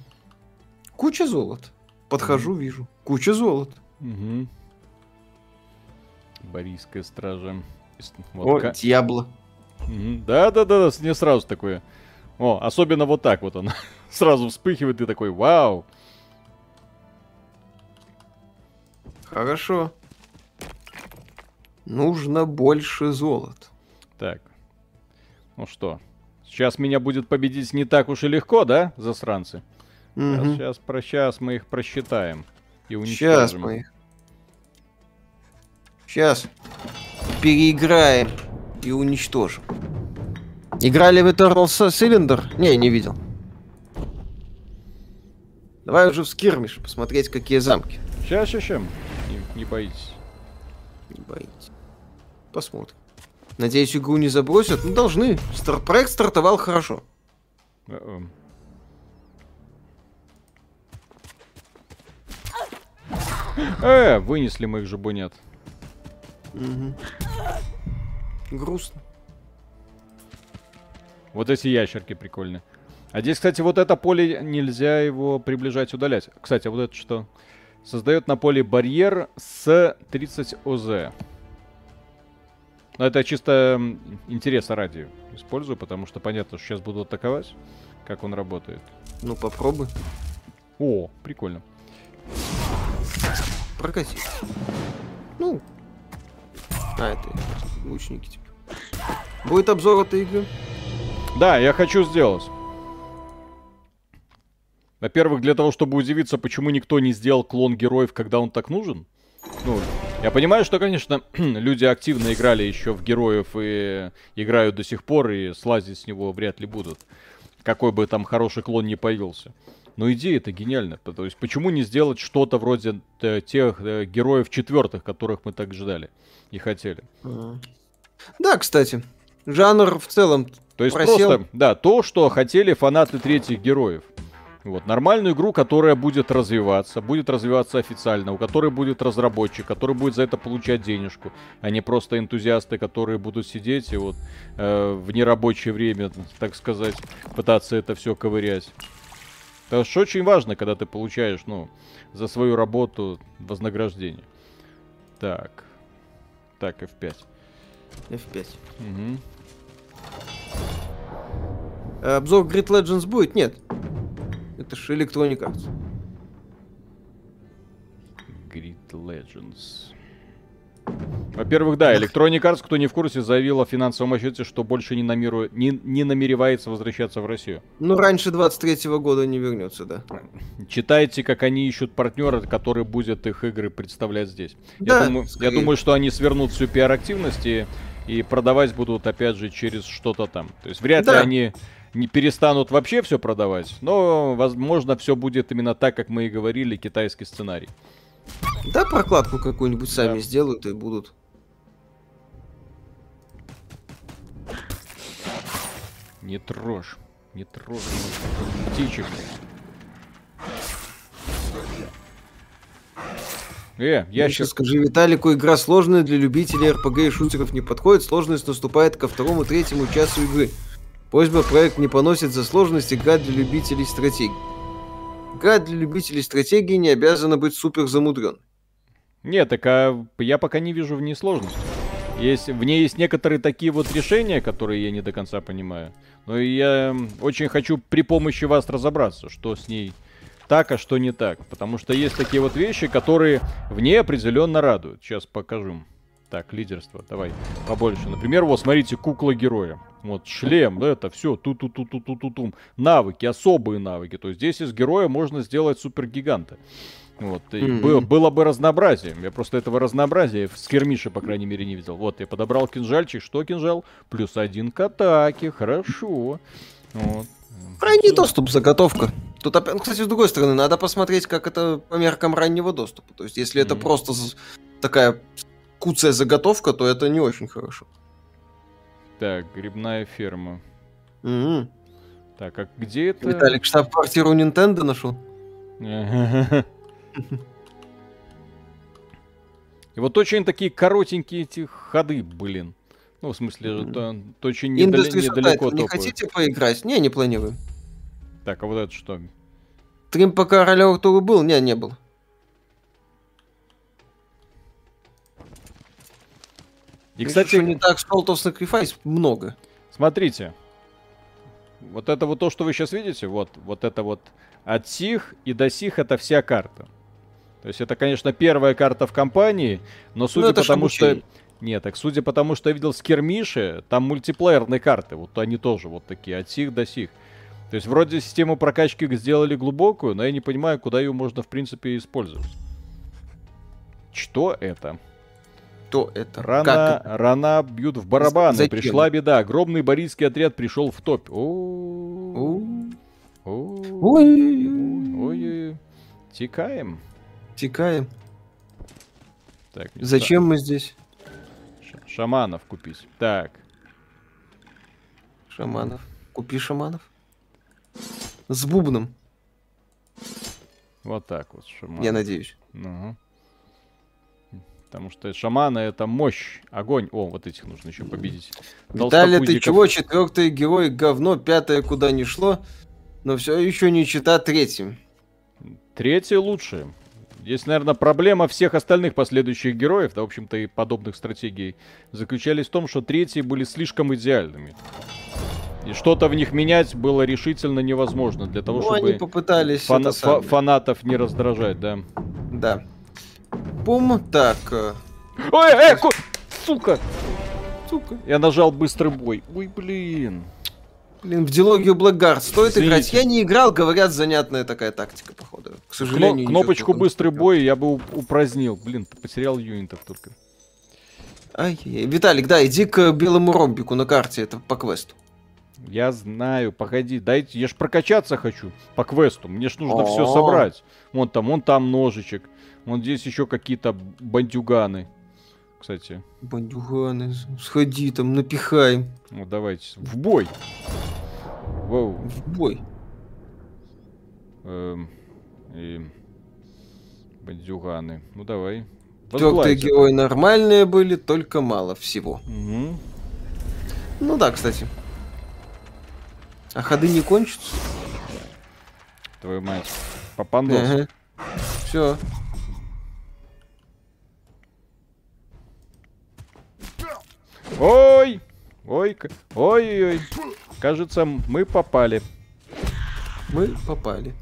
[SPEAKER 2] Куча золота. Подхожу, вижу. Куча золота.
[SPEAKER 1] Угу. Борийская стража. Ис-
[SPEAKER 2] О,
[SPEAKER 1] Вот ка-
[SPEAKER 2] Дьябло.
[SPEAKER 1] Да-да-да, не сразу такое. О, особенно вот так вот она сразу вспыхивает, и такой, вау.
[SPEAKER 2] Хорошо. Нужно больше золота.
[SPEAKER 1] Так, ну что, Сейчас меня будет победить не так уж и легко, да, засранцы? Сейчас,
[SPEAKER 2] Мгм.
[SPEAKER 1] сейчас, про, сейчас мы их просчитаем и
[SPEAKER 2] Сейчас
[SPEAKER 1] уничтожим.
[SPEAKER 2] мы их. Сейчас. Переиграем и уничтожим. Играли в Eternal С- Cylinder? Не, не видел. Давай уже в скирмиш посмотреть, какие замки.
[SPEAKER 1] Сейчас, сейчас, сейчас. Не, боитесь.
[SPEAKER 2] Не боитесь. Посмотрим. Надеюсь, игру не забросят. Ну, должны. Стар- проект стартовал хорошо.
[SPEAKER 1] Э-э. Э, вынесли мы их же бунят.
[SPEAKER 2] Мгм. Грустно.
[SPEAKER 1] Вот эти ящерки прикольные. А здесь, кстати, вот это поле нельзя его приближать, удалять. Кстати, а вот это что? Создает на поле барьер с 30 ОЗ. Но это чисто интереса ради использую, потому что понятно, что сейчас буду атаковать, как он работает.
[SPEAKER 2] Ну, попробуй.
[SPEAKER 1] О, прикольно.
[SPEAKER 2] Прокати. Ну. А, это лучники типа. Будет обзор этой игры.
[SPEAKER 1] Да, я хочу сделать. Во-первых, для того, чтобы удивиться, почему никто не сделал клон героев, когда он так нужен. Ну, я понимаю, что, конечно, люди активно играли еще в героев и играют до сих пор, и слазить с него вряд ли будут. Какой бы там хороший клон ни появился. Но идея это гениальная. То есть, почему не сделать что-то вроде э, тех э, героев четвертых, которых мы так ждали и хотели.
[SPEAKER 2] Да, кстати. Жанр в целом.
[SPEAKER 1] То есть
[SPEAKER 2] Просел.
[SPEAKER 1] просто, да, то, что хотели фанаты третьих героев. Вот, нормальную игру, которая будет развиваться, будет развиваться официально, у которой будет разработчик, который будет за это получать денежку, а не просто энтузиасты, которые будут сидеть и вот э, в нерабочее время, так сказать, пытаться это все ковырять. Это ж очень важно, когда ты получаешь, ну, за свою работу вознаграждение. Так. Так, F5.
[SPEAKER 2] F5.
[SPEAKER 1] Мгм.
[SPEAKER 2] Э, Обзор Grid Legends будет? Нет. Это же Electronic Arts.
[SPEAKER 1] Grid Legends. Во-первых, да, Electronic Arts, кто не в курсе, заявила в финансовом отчете, что больше не, намеру- не, не намеревается возвращаться в Россию.
[SPEAKER 2] Ну, раньше 23 года не вернется, да.
[SPEAKER 1] Читайте, как они ищут партнера, который будет их игры представлять здесь.
[SPEAKER 2] Да,
[SPEAKER 1] я, думаю, я думаю, что они свернут всю пиар-активность и, и продавать будут, опять же, через что-то там. То есть вряд ли
[SPEAKER 2] Да.
[SPEAKER 1] они не перестанут вообще все продавать, но, возможно, все будет именно так, как мы и говорили, китайский сценарий.
[SPEAKER 2] Да, прокладку какую-нибудь сами
[SPEAKER 1] Да.
[SPEAKER 2] сделают и будут.
[SPEAKER 1] Не трожь. Не трожь. Птичек. Э,
[SPEAKER 2] Я
[SPEAKER 1] ящер.
[SPEAKER 2] сейчас скажи Виталику, игра сложная для любителей РПГ и шутеров не подходит. Сложность наступает ко второму третьему часу игры. Просьба проект не поносит за сложность игра для любителей стратегии. Игра для любителей стратегии не обязана быть супер замудрен.
[SPEAKER 1] Нет, так а я пока не вижу в ней сложности. Есть, в ней есть некоторые такие вот решения, которые я не до конца понимаю. Но я очень хочу при помощи вас разобраться, что с ней так, а что не так. Потому что есть такие вот вещи, которые в ней определенно радуют. Сейчас покажу. Так, лидерство, давай побольше. Например, вот смотрите, кукла героя. Вот шлем, это все, ту ту ту ту ту ту тум Навыки, особые навыки. То есть здесь из героя можно сделать супергиганта. Вот, и
[SPEAKER 2] Мгм.
[SPEAKER 1] было, было бы разнообразие. Я просто этого разнообразия в скермише, по крайней мере, не видел. Вот, я подобрал кинжальчик. Что кинжал? Плюс один к атаке. Хорошо. Вот.
[SPEAKER 2] Ранний доступ, заготовка. Тут, ну, кстати, с другой стороны, надо посмотреть, как это по меркам раннего доступа. То есть, если это
[SPEAKER 1] Мгм.
[SPEAKER 2] просто такая куцая заготовка, то это не очень хорошо.
[SPEAKER 1] Так, грибная ферма.
[SPEAKER 2] Мгм.
[SPEAKER 1] Так, а где это?
[SPEAKER 2] Виталик штаб-квартиру Nintendo нашел.
[SPEAKER 1] И вот очень такие коротенькие эти ходы, блин. Ну, в смысле,
[SPEAKER 2] Мгм.
[SPEAKER 1] то, то очень
[SPEAKER 2] Industry
[SPEAKER 1] недалеко.
[SPEAKER 2] Не хотите поиграть? Не, не планирую.
[SPEAKER 1] Так, а вот это что?
[SPEAKER 2] Стрим по Королю Артуру был? Не, не был.
[SPEAKER 1] И, кстати,
[SPEAKER 2] не так Salt of Sacrifice много.
[SPEAKER 1] Смотрите. Вот это вот то, что вы сейчас видите, вот, вот это вот от сих и до сих это вся карта. То есть это, конечно, первая карта в компании, но судя
[SPEAKER 2] Ну,
[SPEAKER 1] по тому, что. Нет, так судя по тому, что я видел скермиши, там мультиплеерные карты, вот они тоже вот такие, от сих до сих. То есть вроде систему прокачки сделали глубокую, но я не понимаю, куда ее можно в принципе использовать. Что это?
[SPEAKER 2] Кто это?
[SPEAKER 1] Рана,
[SPEAKER 2] Как?
[SPEAKER 1] рана бьют в барабаны.
[SPEAKER 2] Зачем?
[SPEAKER 1] Пришла беда. Огромный борийский отряд пришел в топ.
[SPEAKER 2] Ой,
[SPEAKER 1] Текаем.
[SPEAKER 2] текаем.
[SPEAKER 1] Так,
[SPEAKER 2] Зачем мы здесь?
[SPEAKER 1] ша- Шаманов купить. Так.
[SPEAKER 2] Шаманов. Купи шаманов. С бубном,
[SPEAKER 1] Вот так вот. Шаман.
[SPEAKER 2] я надеюсь.
[SPEAKER 1] Ну. Потому что шаманы это мощь, огонь. О, вот этих нужно еще победить.
[SPEAKER 2] Виталий, ты чего? Четвертый герой говно, пятое куда не шло, но все еще не чита третьим.
[SPEAKER 1] Третий лучше. Здесь, наверное, проблема всех остальных последующих героев, да, в общем-то, и подобных стратегий, заключались в том, что третьи были слишком идеальными. И что-то в них менять было решительно невозможно для того,
[SPEAKER 2] ну, они
[SPEAKER 1] чтобы
[SPEAKER 2] попытались
[SPEAKER 1] фана- фа- фанатов не раздражать, да.
[SPEAKER 2] Да. Пум, так. э,
[SPEAKER 1] Ой, э, ку- сука!
[SPEAKER 2] Сука.
[SPEAKER 1] Я нажал быстрый бой. Ой, блин.
[SPEAKER 2] Блин, в дилогию Blackguard стоит
[SPEAKER 1] Извините.
[SPEAKER 2] играть? Я не играл, говорят, занятная такая тактика, походу. К
[SPEAKER 1] Кно-
[SPEAKER 2] сожалению, ничего
[SPEAKER 1] кнопочку быстрый бой я бы упразднил. Блин, потерял юнитов только.
[SPEAKER 2] Ай-яй-яй. Виталик, да, иди к белому ромбику на карте, это по квесту.
[SPEAKER 1] Я знаю, погоди, дайте, я ж прокачаться хочу по квесту, мне ж нужно все собрать. Вон там, вон там ножичек, вон здесь еще какие-то бандюганы. Кстати,
[SPEAKER 2] Бандюганы, сходи там, напихаем.
[SPEAKER 1] вот давайте, в бой. Воу.
[SPEAKER 2] В бой.
[SPEAKER 1] эм, и бандюганы. Ну давай. Возглавить.
[SPEAKER 2] герои нормальные были, только мало всего.
[SPEAKER 1] Мгм.
[SPEAKER 2] Ну да, кстати. А ходы не кончатся?
[SPEAKER 1] Твою мать. Попандос.
[SPEAKER 2] Все.
[SPEAKER 1] Ой! Ой, ой-ой-ой. Кажется, мы попали.
[SPEAKER 2] Мы попали.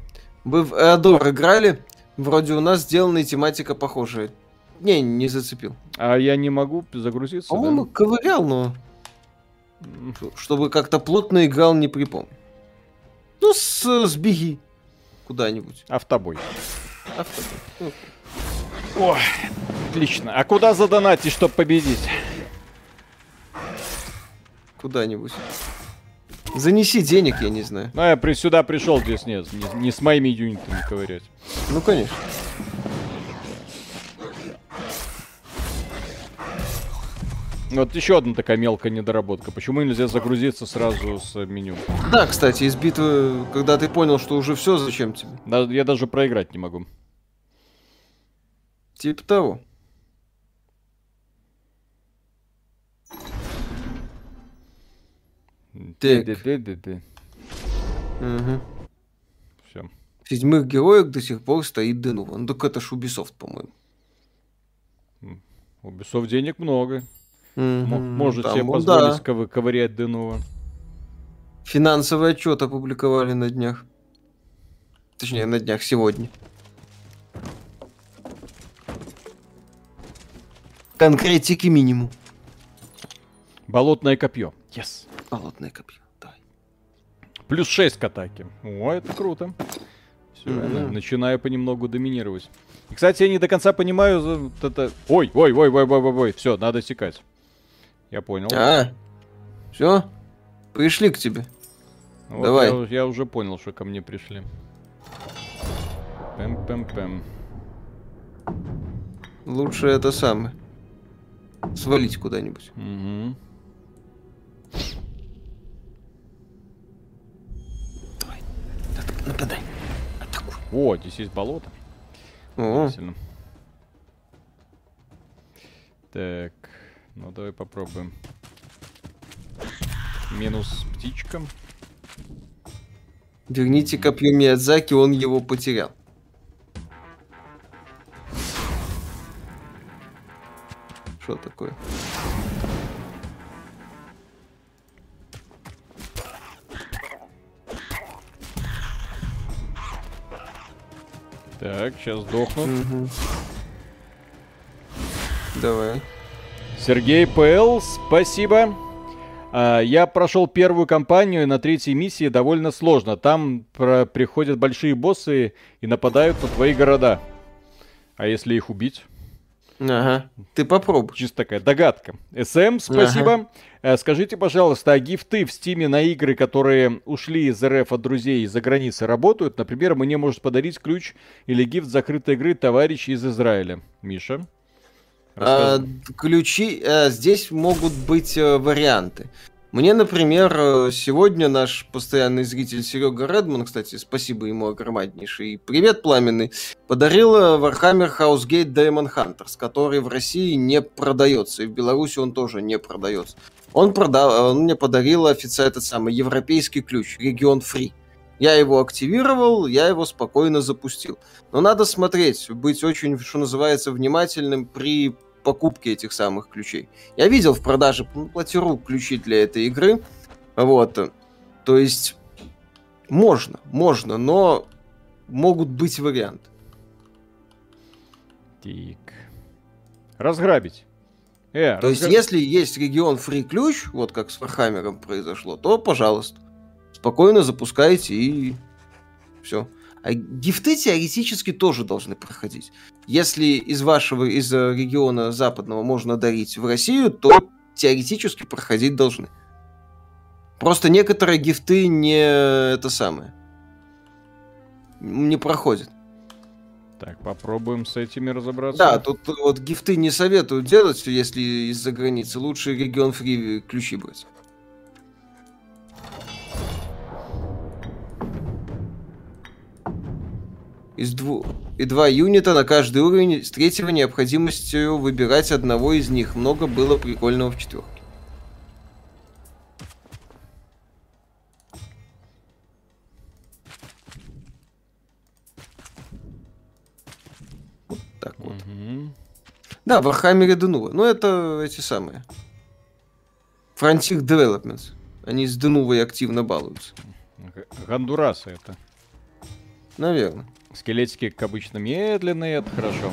[SPEAKER 2] Вы в Эодор играли? Вроде у нас сделана тематика похожая. Не, не зацепил.
[SPEAKER 1] А я не могу загрузиться, да?
[SPEAKER 2] По-моему, ковырял, но чтобы как-то плотно играл, не припомню. Ну, с, сбеги куда-нибудь.
[SPEAKER 1] Автобой.
[SPEAKER 2] Авто. Ну,
[SPEAKER 1] Ой, отлично. А куда задонатить, чтобы победить?
[SPEAKER 2] Куда-нибудь. Занеси денег, я не знаю.
[SPEAKER 1] Ну, я при, сюда пришел, здесь нет, не, не с моими юнитами ковырять.
[SPEAKER 2] Ну, конечно.
[SPEAKER 1] Вот еще одна такая мелкая недоработка. Почему нельзя загрузиться сразу с меню?
[SPEAKER 2] Да, кстати, из битвы, когда ты понял, что уже все, зачем тебе?
[SPEAKER 1] Да, я даже проиграть не могу.
[SPEAKER 2] Типа того. Так. Угу.
[SPEAKER 1] Все.
[SPEAKER 2] В седьмых героях до сих пор стоит Денува. Ну, так это ж Ubisoft, по-моему.
[SPEAKER 1] У Ubisoft денег много.
[SPEAKER 2] Мгм,
[SPEAKER 1] Может
[SPEAKER 2] там,
[SPEAKER 1] себе
[SPEAKER 2] ну,
[SPEAKER 1] позволить
[SPEAKER 2] да.
[SPEAKER 1] ковы- ковырять Денова.
[SPEAKER 2] Финансовый отчет опубликовали на днях. Точнее, на днях сегодня. Конкретики минимум.
[SPEAKER 1] Болотное копье. Yes.
[SPEAKER 2] Болотное копье. Давай.
[SPEAKER 1] Плюс 6 к атаке. О, это круто. Все,
[SPEAKER 2] Мгм.
[SPEAKER 1] начинаю понемногу доминировать. И, кстати, я не до конца понимаю вот это... Ой, ой, ой, ой, ой, ой, ой. Все, надо секать. Я понял.
[SPEAKER 2] А, все? Пришли к тебе.
[SPEAKER 1] Вот
[SPEAKER 2] давай.
[SPEAKER 1] Я, я уже понял, что ко мне пришли. Пэм-пэм-пэм.
[SPEAKER 2] Лучше это самое. Свалить куда-нибудь.
[SPEAKER 1] Мгм.
[SPEAKER 2] Атакуй.
[SPEAKER 1] О, здесь есть болото.
[SPEAKER 2] О.
[SPEAKER 1] Так, ну давай попробуем. Минус птичка.
[SPEAKER 2] верните копье Миядзаки, он его потерял. Что такое?
[SPEAKER 1] Так, сейчас сдохну.
[SPEAKER 2] Мгм. Давай.
[SPEAKER 1] Сергей ПЛ, спасибо. А, я прошел первую кампанию на третьей миссии довольно сложно. Там приходят большие боссы и нападают на твои города. А если их убить?
[SPEAKER 2] Ага. Ты попробуй.
[SPEAKER 1] Чисто такая догадка. СМ, спасибо. Э, Скажите, пожалуйста, а гифты в Стиме на игры, которые ушли из РФ от друзей из-за границы, работают? Например, мне может подарить ключ или гифт закрытой игры товарищ из Израиля. Миша?
[SPEAKER 2] А, ключи, э, здесь могут быть э, варианты. Мне, например, э, сегодня наш постоянный зритель Серега Редман, кстати, спасибо ему огромнейший, привет, Пламенный, подарил э, Warhammer Housegate Demon Hunters, который в России не продается, и в Беларуси он тоже не продается. Он, прода... он мне подарил официально этот самый европейский ключ, регион Free. Я его активировал, я его спокойно запустил. Но надо смотреть, быть очень, что называется, внимательным при покупке этих самых ключей. Я видел в продаже ну, платиру ключи для этой игры. Вот. То есть можно, можно, но могут быть варианты.
[SPEAKER 1] Тик. Разграбить. Э,
[SPEAKER 2] То есть,
[SPEAKER 1] разгра-
[SPEAKER 2] если есть region free ключ, вот как с Warhammer ом произошло, то, пожалуйста, спокойно запускайте и все. А гифты теоретически тоже должны проходить. Если из вашего, из э, региона западного можно дарить в Россию, то теоретически проходить должны. Просто некоторые гифты не это самое. Не проходят.
[SPEAKER 1] Так, попробуем с этими разобраться.
[SPEAKER 2] Да, тут вот гифты не советуют делать, если из-за границы. Лучше регион фри ключи брать. Из двух и два юнита на каждый уровень с третьего необходимостью выбирать одного из них. Много было прикольного в четверке. Вот так вот.
[SPEAKER 1] Мгм.
[SPEAKER 2] Да, в Warhammer Денува. Ну, это эти самые. Frontier Developments. Они с Денувой активно балуются.
[SPEAKER 1] Гондурасы это.
[SPEAKER 2] Наверное.
[SPEAKER 1] Скелетики, как обычно, медленные, это хорошо.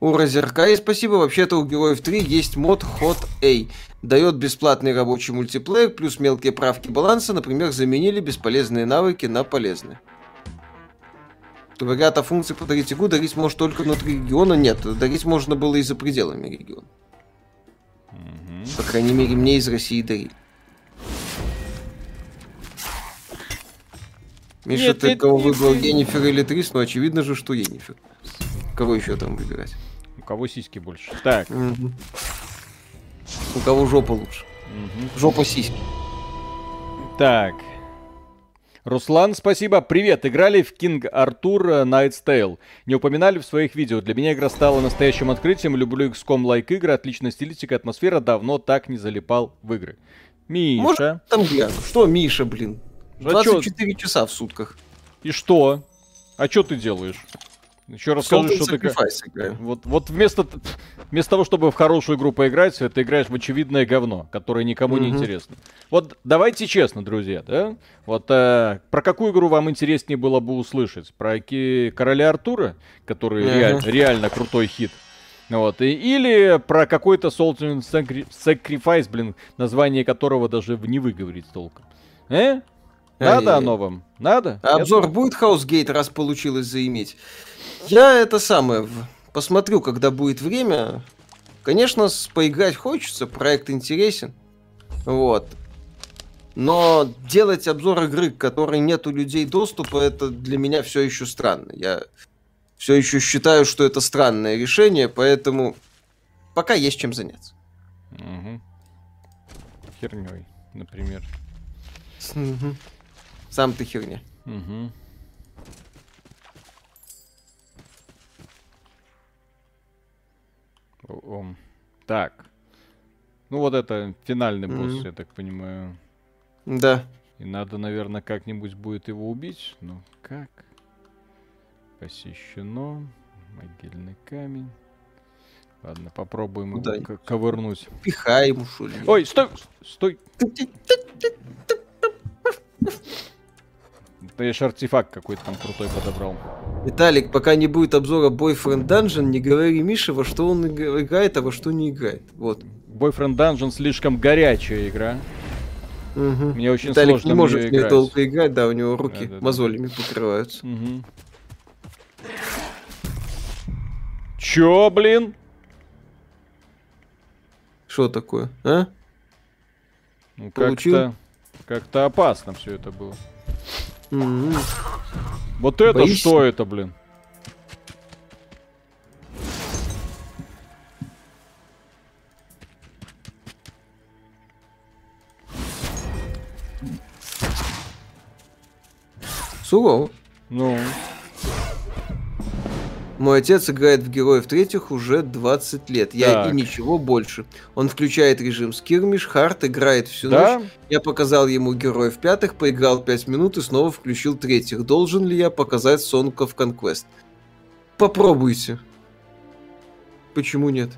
[SPEAKER 2] У и спасибо. Вообще-то у Героев 3 есть мод Hot A. Дает бесплатный рабочий мультиплеер, плюс мелкие правки баланса. Например, заменили бесполезные навыки на полезные. Говорят о функции подарить игру, дарить может только внутри региона. Нет, дарить можно было и за пределами региона. По крайней мере, мне из России дарили. Миша,
[SPEAKER 1] Нет,
[SPEAKER 2] ты
[SPEAKER 1] нет,
[SPEAKER 2] кого
[SPEAKER 1] нет,
[SPEAKER 2] выбрал,
[SPEAKER 1] нет.
[SPEAKER 2] Енифер или Трис? Ну, очевидно же, что Енифер. Кого еще там выбирать?
[SPEAKER 1] У кого сиськи больше? Так.
[SPEAKER 2] Мгм. У кого жопа лучше?
[SPEAKER 1] мгм.
[SPEAKER 2] Жопа сиськи.
[SPEAKER 1] Так. Руслан, спасибо. Привет. Играли в King Arthur Night's Tale. Не упоминали в своих видео. Для меня игра стала настоящим открытием. Люблю XCOM лайк игры. Отличная стилистика, атмосфера. Давно так не залипал в игры. Миша.
[SPEAKER 2] Может, Там гляну. Что, Миша, блин?
[SPEAKER 1] А чё?
[SPEAKER 2] 24 часа в сутках.
[SPEAKER 1] И что? А что ты делаешь? Еще
[SPEAKER 2] Salt and
[SPEAKER 1] что ты...
[SPEAKER 2] играю.
[SPEAKER 1] Вот, вот вместо, вместо того, чтобы в хорошую игру поиграть, ты играешь в очевидное говно, которое никому не
[SPEAKER 2] Мгм.
[SPEAKER 1] интересно. Вот давайте честно, друзья, да? Вот э, про какую игру вам интереснее было бы услышать? Про ки- Короля Артура, который
[SPEAKER 2] Ага.
[SPEAKER 1] реаль- реально крутой хит. Вот, и- или про какой-то Sacri- Sacrifice, блин, название которого даже в- не выговорить толком. Э? Надо оно вам? Надо?
[SPEAKER 2] Обзор будет Хаусгейт, раз получилось заиметь? Я это самое, посмотрю, когда будет время. Конечно, поиграть хочется, проект интересен. Вот. Но делать обзор игры, к которой нет у людей доступа, это для меня все еще странно. Я все еще считаю, что это странное решение, поэтому пока есть чем заняться.
[SPEAKER 1] Угу. Херней, например.
[SPEAKER 2] Мгм. Сам ты херня.
[SPEAKER 1] Угу. Ом. Так. Ну вот это финальный босс,
[SPEAKER 2] Мгм.
[SPEAKER 1] я так понимаю.
[SPEAKER 2] Да.
[SPEAKER 1] И надо, наверное, как-нибудь будет его убить. Ну как? Посещено. Могильный камень. Ладно, попробуем
[SPEAKER 2] Куда
[SPEAKER 1] его к- ковырнуть.
[SPEAKER 2] Пихай ему, что ли.
[SPEAKER 1] Ой, стой! Стой! Да я артефакт какой-то там крутой подобрал.
[SPEAKER 2] Виталик, пока не будет обзора Boyfriend Dungeon, не говори Мише, во что он играет, а во что не играет. Вот.
[SPEAKER 1] Boyfriend Dungeon слишком горячая игра.
[SPEAKER 2] Угу.
[SPEAKER 1] Мне очень
[SPEAKER 2] Виталик
[SPEAKER 1] сложно
[SPEAKER 2] не может в
[SPEAKER 1] играть.
[SPEAKER 2] долго играть, да, у него руки
[SPEAKER 1] Да-да-да.
[SPEAKER 2] мозолями покрываются.
[SPEAKER 1] Мгм. Чё, блин?
[SPEAKER 2] Что такое, а?
[SPEAKER 1] Ну,
[SPEAKER 2] Получил?
[SPEAKER 1] как-то, как-то опасно все это было. Вот это
[SPEAKER 2] Боишься?
[SPEAKER 1] что это, блин?
[SPEAKER 2] Сурово.
[SPEAKER 1] Ну,
[SPEAKER 2] Мой отец играет в героев третьих уже 20 лет. Я
[SPEAKER 1] Так.
[SPEAKER 2] и ничего больше. Он включает режим скирмиш, хард, играет всю
[SPEAKER 1] да?
[SPEAKER 2] ночь. Я показал ему героев пятых, поиграл 5 минут и снова включил третьих. Должен ли я показать Song of Conquest? Попробуйте. Почему нет?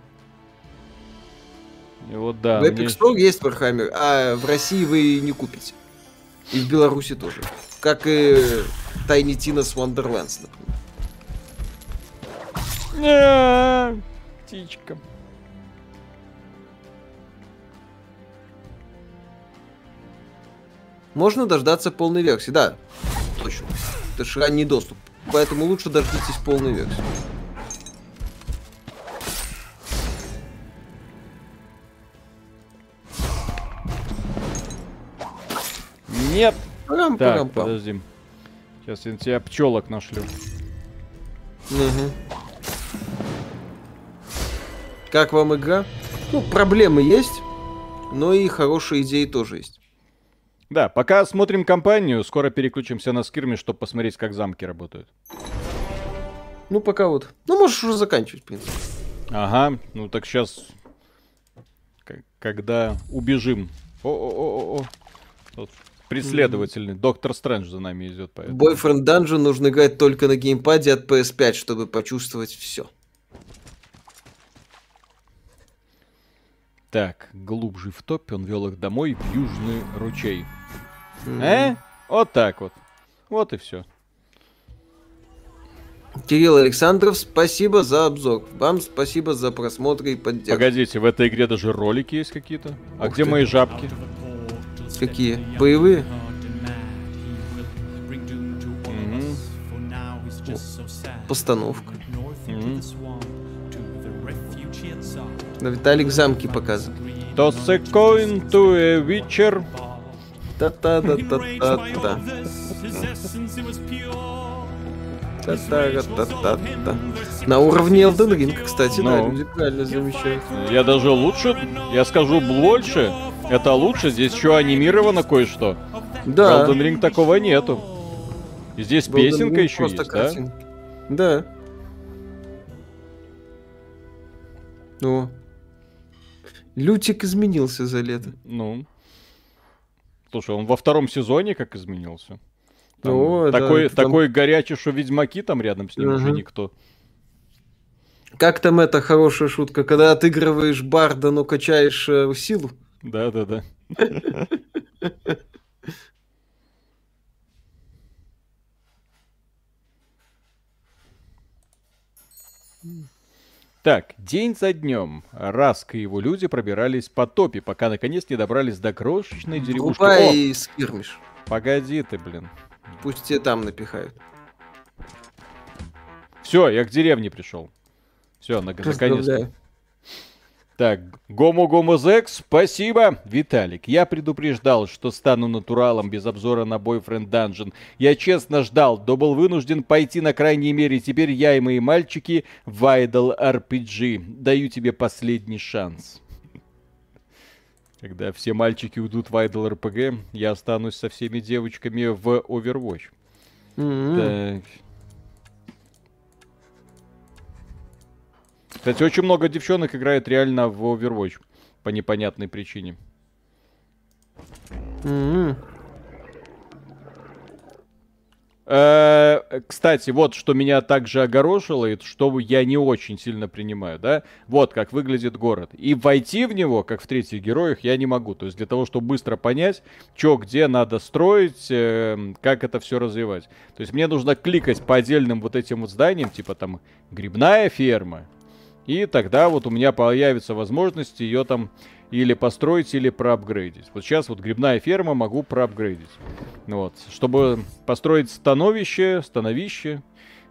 [SPEAKER 1] И вот да.
[SPEAKER 2] в Epic
[SPEAKER 1] мне-
[SPEAKER 2] Store есть Warhammer, а в России вы не купите. И в Беларуси тоже. Как и Tiny Tina's Wonderlands, например.
[SPEAKER 1] Птичка.
[SPEAKER 2] Можно дождаться полной версии, да. Точно. Это же ранний доступ. Поэтому лучше дождитесь полной версии.
[SPEAKER 1] Нет.
[SPEAKER 2] Парам,
[SPEAKER 1] Так,
[SPEAKER 2] пам.
[SPEAKER 1] подожди. Сейчас я тебя пчелок нашлю.
[SPEAKER 2] Мгм. Как вам игра? Ну, проблемы есть, но и хорошие идеи тоже есть.
[SPEAKER 1] Да, пока смотрим компанию, скоро переключимся на скирми, чтобы посмотреть, как замки работают.
[SPEAKER 2] Ну, пока вот. Ну, можешь уже заканчивать, в принципе.
[SPEAKER 1] Ага, ну так сейчас, когда убежим. О-о-о-о. Преследовательный. Доктор Стрэндж за нами идет.
[SPEAKER 2] Boyfriend Dungeon нужно играть только на геймпаде от PS5, чтобы почувствовать все.
[SPEAKER 1] Так, глубже в топе он вел их домой в Южный ручей. Э? Вот так вот. Вот и все.
[SPEAKER 2] Кирилл Александров, спасибо за обзор. Вам спасибо за просмотр и поддержку.
[SPEAKER 1] Погодите, в этой игре даже ролики есть какие-то? А
[SPEAKER 2] Ух
[SPEAKER 1] где
[SPEAKER 2] ты.
[SPEAKER 1] мои жабки?
[SPEAKER 2] Какие? Боевые?
[SPEAKER 1] Мгм.
[SPEAKER 2] Постановка.
[SPEAKER 1] Мгм.
[SPEAKER 2] На Виталик замки показывает.
[SPEAKER 1] Toss a coin to a witcher.
[SPEAKER 2] Та-та-та-та-та-та. Та-та-та-та-та. На уровне Elden Ring, кстати, да,
[SPEAKER 1] Ну.
[SPEAKER 2] люди правильно замечают.
[SPEAKER 1] Я даже лучше, я скажу больше. Это лучше, здесь еще анимировано кое-что.
[SPEAKER 2] Да.
[SPEAKER 1] В Elden Ring такого нету. Здесь
[SPEAKER 2] в Elden
[SPEAKER 1] песенка
[SPEAKER 2] Ring
[SPEAKER 1] еще
[SPEAKER 2] просто
[SPEAKER 1] есть, да?
[SPEAKER 2] картинка. Да. О. Лютик изменился за лето.
[SPEAKER 1] Ну. Слушай, он во втором сезоне как изменился. Там
[SPEAKER 2] О, да,
[SPEAKER 1] такой,
[SPEAKER 2] там-
[SPEAKER 1] такой горячий, что ведьмаки там рядом с ним уже
[SPEAKER 2] Мгм.
[SPEAKER 1] никто.
[SPEAKER 2] Как там эта хорошая шутка, когда отыгрываешь барда, но качаешь э, силу?
[SPEAKER 1] Да-да-да. Так, день за днем Раск и его люди пробирались по топе, пока наконец не добрались до крошечной деревушки.
[SPEAKER 2] Врубай и скирмиш.
[SPEAKER 1] погоди ты, блин.
[SPEAKER 2] Пусть тебе там напихают.
[SPEAKER 1] Все, я к деревне пришел. Все, наконец-то. Так, Гомо Гомо Зек, спасибо. Виталик, я предупреждал, что стану натуралом без обзора на Boyfriend Dungeon. Я честно ждал, но был вынужден пойти на крайней мере. Теперь я и мои мальчики в Idle RPG. Даю тебе последний шанс. Когда все мальчики уйдут в Idle RPG, я останусь со всеми девочками в Overwatch.
[SPEAKER 2] М-м.
[SPEAKER 1] Так. Кстати, очень много девчонок играет реально в Overwatch. По непонятной причине. Э, кстати, вот что меня также огорошило, и что я не очень сильно принимаю, да? Вот как выглядит город. И войти в него, как в третьих героях, я не могу. То есть для того, чтобы быстро понять, что где надо строить, э, как это все развивать. То есть мне нужно кликать по отдельным вот этим вот зданиям, типа там грибная ферма. И тогда вот у меня появится возможность ее там или построить, или проапгрейдить. Вот сейчас вот грибная ферма могу проапгрейдить. Вот. Чтобы построить становище, становище,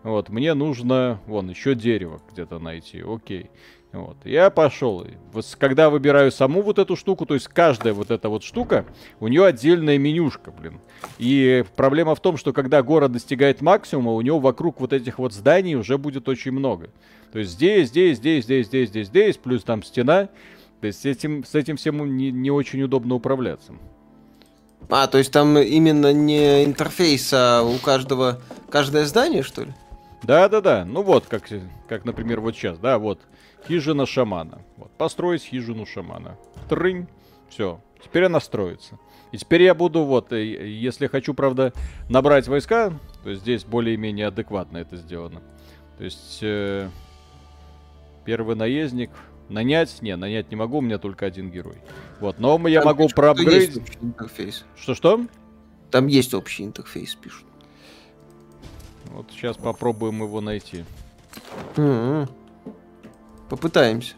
[SPEAKER 1] вот, мне нужно, вон, еще дерево где-то найти. Окей. Вот. Я пошел. Когда выбираю саму вот эту штуку, то есть каждая вот эта вот штука, у нее отдельная менюшка, блин. И проблема в том, что когда город достигает максимума, у него вокруг вот этих вот зданий уже будет очень много. То есть здесь, здесь, здесь, здесь, здесь, здесь, здесь, плюс там стена. То есть этим, с этим всем не, не очень удобно управляться.
[SPEAKER 2] А, то есть там именно не интерфейс, а у каждого каждое здание, что ли?
[SPEAKER 1] Да, да, да. Ну вот, как, как, например, вот сейчас, да, вот. Хижина шамана. Вот, построить хижину шамана. Трынь. Все. Теперь она строится. И теперь я буду, вот, э, если хочу, правда, набрать войска, то здесь более-менее адекватно это сделано. То есть, э, первый наездник, Нанять? Не, нанять не могу, у меня только один герой. Вот, но я Там могу проапгрейдить... интерфейс. Что-что?
[SPEAKER 2] Там есть общий интерфейс, пишут.
[SPEAKER 1] Вот сейчас попробуем его найти.
[SPEAKER 2] Mm-hmm. Попытаемся.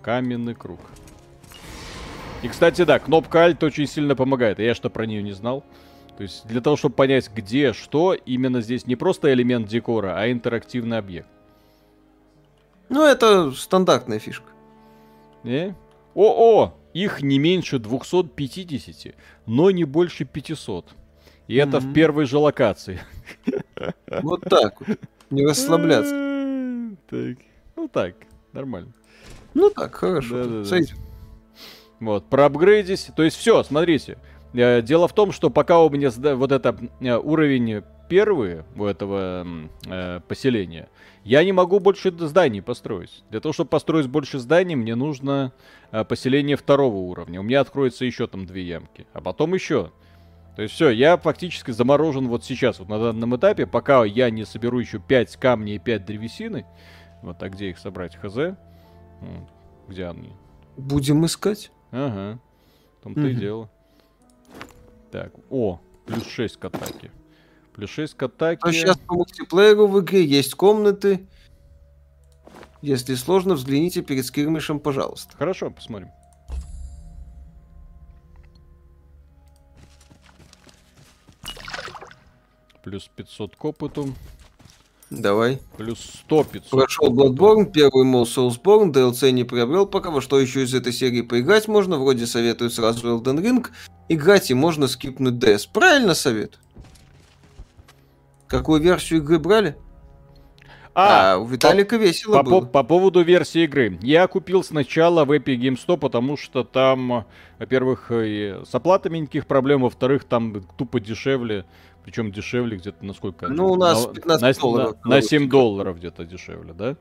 [SPEAKER 1] Каменный круг. И, кстати, да, кнопка Alt очень сильно помогает. Я что про нее не знал. То есть для того, чтобы понять, где, что, именно здесь не просто элемент декора, а интерактивный объект.
[SPEAKER 2] Ну, это стандартная фишка.
[SPEAKER 1] Не? О-о! Их не меньше 250, но не больше 500. И mm-hmm. это в первой же локации.
[SPEAKER 2] Вот так вот. Не расслабляться.
[SPEAKER 1] Так. Ну так, нормально.
[SPEAKER 2] Ну так, хорошо. Да, да, да.
[SPEAKER 1] Вот, проапгрейдись. То есть все, смотрите. Э, дело в том, что пока у меня вот это э, уровень первый у этого э, поселения, я не могу больше зданий построить. Для того, чтобы построить больше зданий, мне нужно э, поселение второго уровня. У меня откроется еще там две ямки, а потом еще. То есть все, я фактически заморожен вот сейчас, вот на данном этапе, пока я не соберу еще 5 камней и 5 древесины. Вот, а где их собрать? Хз? Где они?
[SPEAKER 2] Будем искать.
[SPEAKER 1] Ага. В том-то угу. и дело. Так, о, плюс 6 к атаке. Плюс 6 к атаке. А
[SPEAKER 2] сейчас по мультиплееру в игре есть комнаты. Если сложно, взгляните перед скирмишем, пожалуйста.
[SPEAKER 1] Хорошо, посмотрим. Плюс 500 к опыту.
[SPEAKER 2] Давай.
[SPEAKER 1] Плюс 100 500.
[SPEAKER 2] Прошел Bloodborne, первый мол Soulsborne, DLC не приобрел пока, во что еще из этой серии поиграть можно, вроде советуют сразу Elden Ring, играть и можно скипнуть DS. Правильно совет. Какую версию игры брали? А, а у Виталика по, весело
[SPEAKER 1] по,
[SPEAKER 2] было.
[SPEAKER 1] По, по поводу версии игры. Я купил сначала в Epic Game 100, потому что там, во-первых, с оплатами никаких проблем, во-вторых, там тупо дешевле. Причем дешевле где-то на сколько?
[SPEAKER 2] Ну, у нас 15
[SPEAKER 1] на, долларов. На, на 7 долларов где-то дешевле, да?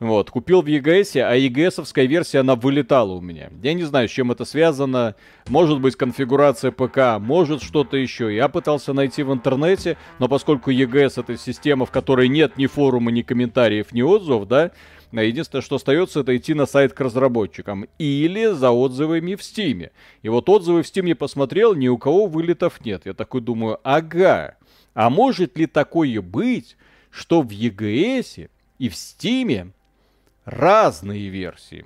[SPEAKER 1] Вот, купил в EGS, а EGS-овская версия, она вылетала у меня. Я не знаю, с чем это связано. Может быть, конфигурация ПК, может что-то еще. Я пытался найти в интернете, но поскольку EGS это система, в которой нет ни форума, ни комментариев, ни отзывов, да, Единственное, что остается, это идти на сайт к разработчикам или за отзывами в Стиме. И вот отзывы в Стиме посмотрел, ни у кого вылетов нет. Я такой думаю, ага, а может ли такое быть, что в EGS и в Стиме разные версии.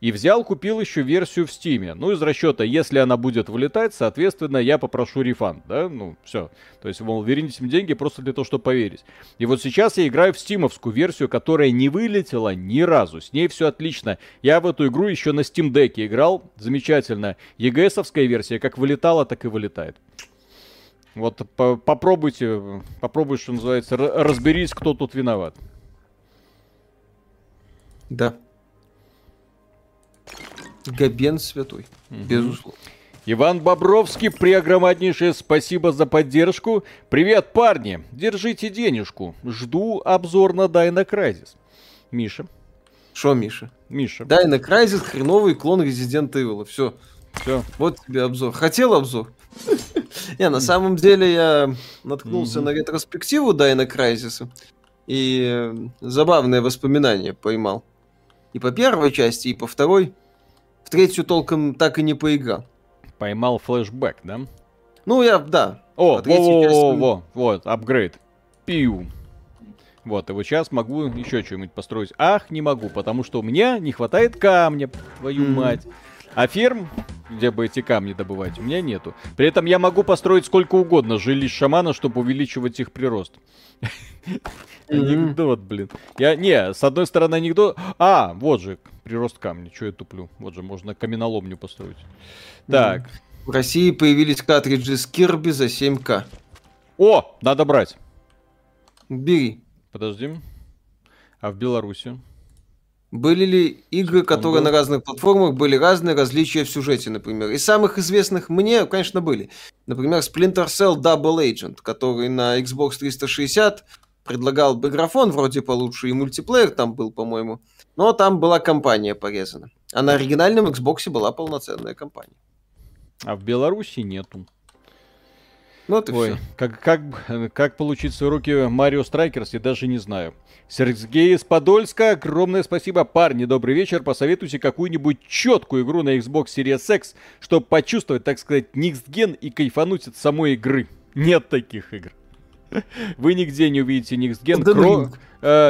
[SPEAKER 1] И взял, купил еще версию в Стиме. Ну, из расчета, если она будет вылетать, соответственно, я попрошу рефанд, да? Ну, все. То есть, мол, верните мне деньги просто для того, чтобы поверить. И вот сейчас я играю в стимовскую версию, которая не вылетела ни разу. С ней все отлично. Я в эту игру еще на Steam Deck играл. Замечательно. EGS-овская версия как вылетала, так и вылетает. Вот по попробуйте, попробуй, что называется, разберись, кто тут виноват.
[SPEAKER 2] Да. Габен святой, угу. безусловно.
[SPEAKER 1] Иван Бобровский, преогромаднейшее спасибо за поддержку. Привет, парни, держите денежку. Жду обзор на Дайна Крайзис. Миша.
[SPEAKER 2] Что, Миша?
[SPEAKER 1] Миша.
[SPEAKER 2] Дайна Крайзис хреновый клон Resident Evil. Все. Все. Вот тебе обзор. Хотел обзор? Не, на самом деле я наткнулся на ретроспективу Дайна Крайзиса и э, забавные воспоминания поймал. И по первой части, и по второй. В третью толком так и не поиграл.
[SPEAKER 1] Поймал флешбэк, да?
[SPEAKER 2] Ну, я, да.
[SPEAKER 1] О,
[SPEAKER 2] По третьей части-
[SPEAKER 1] во-во-во, вот, апгрейд. Пиу. Вот, и вот сейчас могу еще что-нибудь построить. Ах, не могу, потому что у меня не хватает камня, твою
[SPEAKER 2] Мгм.
[SPEAKER 1] мать. А ферм, где бы эти камни добывать, у меня нету. При этом я могу построить сколько угодно жилищ шамана, чтобы увеличивать их прирост. Анекдот, блин. Я, не, с одной стороны анекдот... А, вот же, прирост камня, что я туплю? Вот же, можно каменоломню построить. Так,
[SPEAKER 2] В России появились картриджи с Кирби за 7К.
[SPEAKER 1] о, надо брать.
[SPEAKER 2] Бери.
[SPEAKER 1] Подожди. А в Беларуси?
[SPEAKER 2] Были ли игры, которые на разных платформах были разные различия в сюжете, например? Из самых известных мне, конечно, были. Например, Splinter Cell Double Agent, который на Xbox 360 предлагал бы графон вроде получше, и мультиплеер там был, по-моему. Но там была кампания порезана. А на оригинальном Xbox была полноценная кампания.
[SPEAKER 1] А в Беларуси нету.
[SPEAKER 2] Ну, вот и
[SPEAKER 1] Ой,
[SPEAKER 2] все.
[SPEAKER 1] как, как, как получить в свои руки Марио Страйкерс, я даже не знаю. Сергей из Подольска, огромное спасибо. Парни, добрый вечер. Посоветуйте какую-нибудь четкую игру на Xbox Series X, чтобы почувствовать, так сказать, Next Gen и кайфануть от самой игры. Нет таких игр. Вы нигде не увидите Next Gen. Кро-. Э,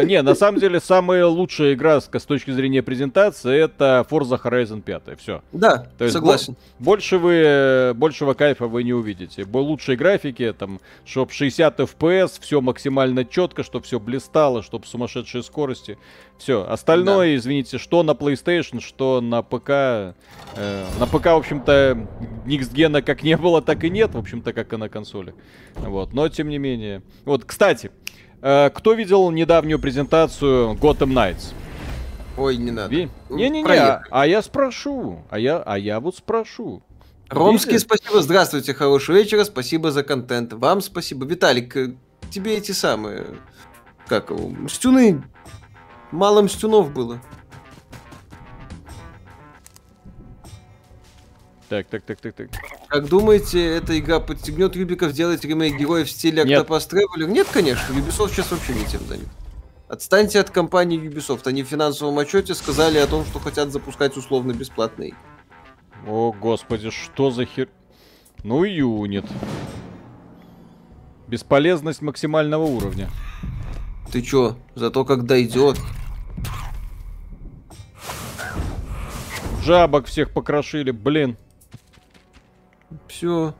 [SPEAKER 1] не, на самом деле, самая лучшая игра с, точки зрения презентации это Forza Horizon 5. Все.
[SPEAKER 2] Да, согласен.
[SPEAKER 1] Больше вы, э, большего кайфа вы не увидите. Лучшие графики, там, чтоб 60 FPS, все максимально четко, чтобы все блистало, чтобы сумасшедшие скорости. Все. Остальное, извините, что на PlayStation, что на ПК. э, на ПК, в общем-то, Никсгена как не было, так и нет, в общем-то, как и на консоли. Вот. Но, тем не менее. Вот, кстати, э, кто видел недавнюю презентацию Gotham Knights?
[SPEAKER 2] Ой, не надо.
[SPEAKER 1] Ви-
[SPEAKER 2] Ну,
[SPEAKER 1] Не-не-не, а, а я спрошу. А я, а я вот спрошу.
[SPEAKER 2] Ромский,
[SPEAKER 1] Видели?
[SPEAKER 2] спасибо, здравствуйте, хорошего вечера, спасибо за контент. Вам спасибо. Виталик, э, тебе эти самые, как его, мстюны, мало мстюнов было.
[SPEAKER 1] Так, так, так, так, так.
[SPEAKER 2] Как думаете, эта игра подстегнет Юбиков делать ремейк героев в стиле. Octopath Traveler? Нет, конечно, Ubisoft сейчас вообще не тем занят. Отстаньте от компании Ubisoft. Они в финансовом отчете сказали о том, что хотят запускать условно-бесплатные игры.
[SPEAKER 1] О, господи, что за хер... Ну, юнит. Бесполезность максимального уровня.
[SPEAKER 2] Ты чё? Зато как дойдет.
[SPEAKER 1] Жабок всех покрошили, блин.
[SPEAKER 2] Все.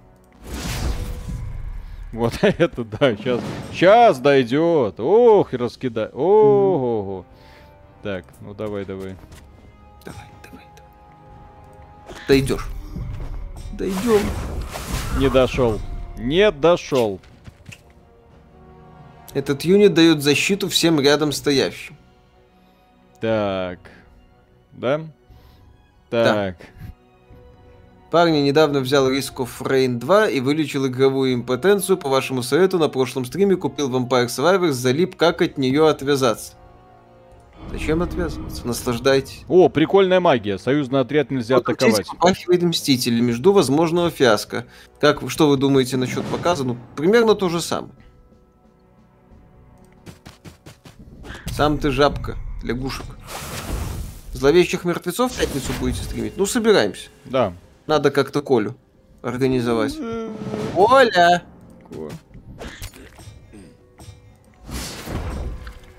[SPEAKER 1] Вот это, да, сейчас. Сейчас дойдет. Ох, и раскидай. Ого. Так, ну давай, давай.
[SPEAKER 2] Давай, давай, давай. Дойдешь. Дойдем.
[SPEAKER 1] Не дошел. Не дошел.
[SPEAKER 2] Этот юнит дает защиту всем рядом стоящим.
[SPEAKER 1] Так. Да? Так.
[SPEAKER 2] Парни недавно взял Risk of Rain 2 и вылечил игровую импотенцию. По вашему совету, на прошлом стриме купил Vampire Survivors, залип, как от нее отвязаться. Зачем отвязываться? Наслаждайтесь.
[SPEAKER 1] О, прикольная магия. Союзный отряд нельзя
[SPEAKER 2] Вот
[SPEAKER 1] атаковать.
[SPEAKER 2] попахивает Мстителями, жду возможного фиаско. Как, что вы думаете насчет показа? Ну, примерно то же самое. Сам ты жабка, лягушек. Зловещих мертвецов в пятницу будете стримить? Ну, собираемся.
[SPEAKER 1] Да.
[SPEAKER 2] Надо как-то Колю организовать. Оля!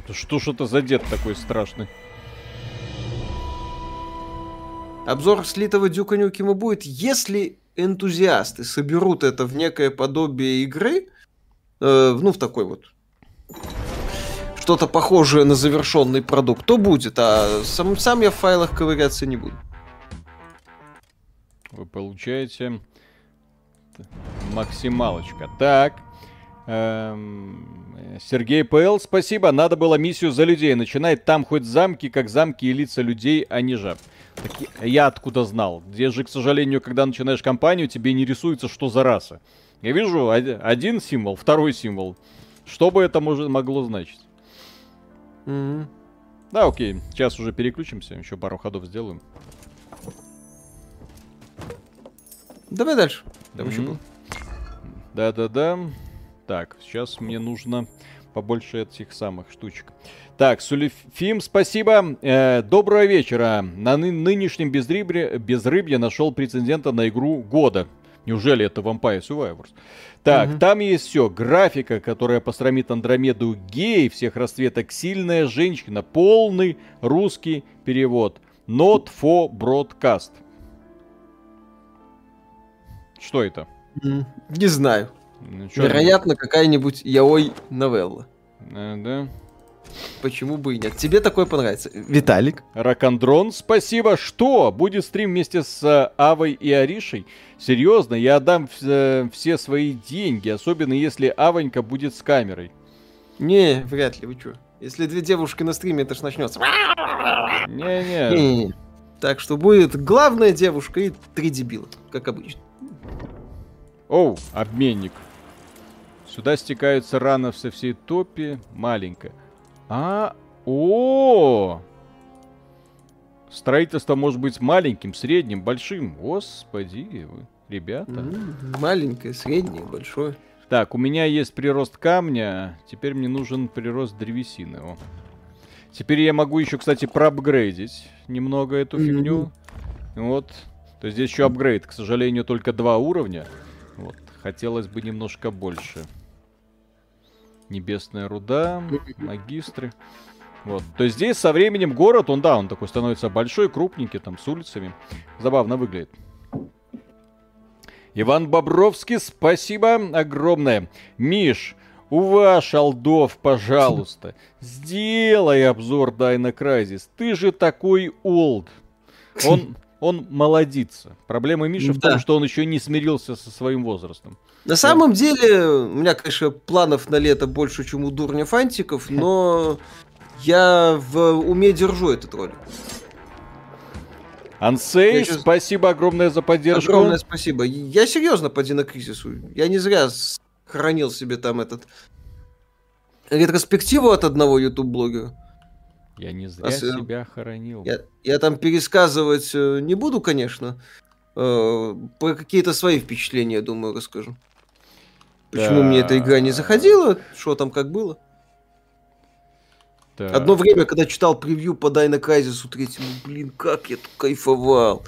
[SPEAKER 1] Да Что ж это за дед такой страшный?
[SPEAKER 2] Обзор слитого Дюка Нюкема будет, если энтузиасты соберут это в некое подобие игры, э, ну, в такой вот что-то похожее на завершенный продукт, то будет, а сам, сам я в файлах ковыряться не буду.
[SPEAKER 1] Вы получаете максималочка. Так. Эм, Сергей ПЛ, спасибо. Надо было миссию за людей начинать. Там хоть замки, как замки и лица людей, а не жаб. Так я- откуда знал? Где же, к сожалению, когда начинаешь кампанию, тебе не рисуется, что за раса. Я вижу оди- один символ, второй символ. Что бы это может, могло значить?
[SPEAKER 2] Мгм.
[SPEAKER 1] Да, окей. Сейчас уже переключимся. Еще пару ходов сделаем.
[SPEAKER 2] Давай дальше. Там еще был.
[SPEAKER 1] Да-да-да. Так, сейчас мне нужно побольше этих самых штучек. Так, Сулифим, спасибо. Э, доброго вечера. На ны- нынешнем безрыбье, безрыбье нашел прецедента на игру года. Неужели это Vampire Survivors? Так,
[SPEAKER 2] Мгм.
[SPEAKER 1] там есть все. Графика, которая посрамит Андромеду гей всех расцветок. Сильная женщина. Полный русский перевод. Not for broadcast. Что это?
[SPEAKER 2] Не знаю.
[SPEAKER 1] Ну, чё это?
[SPEAKER 2] Вероятно, какая-нибудь яой новелла.
[SPEAKER 1] Э, да.
[SPEAKER 2] Почему бы и нет? Тебе такое понравится. Виталик.
[SPEAKER 1] Ракандрон, спасибо. Что? Будет стрим вместе с э, Авой и Аришей? Серьезно, я отдам э, все свои деньги, особенно если Авонька будет с камерой.
[SPEAKER 2] Не, вряд ли, вы чё? Если две девушки на стриме, это ж начнется.
[SPEAKER 1] Не-не.
[SPEAKER 2] Так что будет главная девушка и три дебила, как обычно.
[SPEAKER 1] Оу, обменник. Сюда стекаются раны со всей топи. Маленькая. А, о, Строительство может быть маленьким, средним, большим. Господи, вы, ребята.
[SPEAKER 2] М, Маленькое, среднее, большое.
[SPEAKER 1] Так, у меня есть прирост камня, теперь мне нужен прирост древесины. О. Теперь я могу еще, кстати, проапгрейдить немного эту
[SPEAKER 2] Мгм.
[SPEAKER 1] фигню. Вот. То есть здесь еще апгрейд. К сожалению, только два уровня. Вот. Хотелось бы немножко больше. Небесная руда, магистры. Вот. То есть здесь со временем город, он, да, он такой становится большой, крупненький, там, с улицами. Забавно выглядит. Иван Бобровский, спасибо огромное. Миш, у вас, Алдов, пожалуйста, сделай обзор Дайна Крайзис. Ты же такой олд. Он, он молодится. Проблема Миши в том,
[SPEAKER 2] Да.
[SPEAKER 1] что он еще не смирился со своим возрастом.
[SPEAKER 2] На самом деле, у меня, конечно, планов на лето больше, чем у дурня фантиков, но я в уме держу этот ролик.
[SPEAKER 1] Ансей,
[SPEAKER 2] щас-
[SPEAKER 1] спасибо огромное за поддержку.
[SPEAKER 2] Огромное спасибо. Я серьезно по Динокризису. Я не зря хранил себе там этот ретроспективу от одного YouTube-блогера.
[SPEAKER 1] Я не зря
[SPEAKER 2] А
[SPEAKER 1] себя хоронил.
[SPEAKER 2] Я, я там пересказывать э, не буду, конечно. Э, Про какие-то свои впечатления, думаю, расскажу. Почему мне эта игра не заходила, что там как было.
[SPEAKER 1] Так.
[SPEAKER 2] Одно время, когда читал превью по Dino Crisis у третьему, блин, как я тут кайфовал.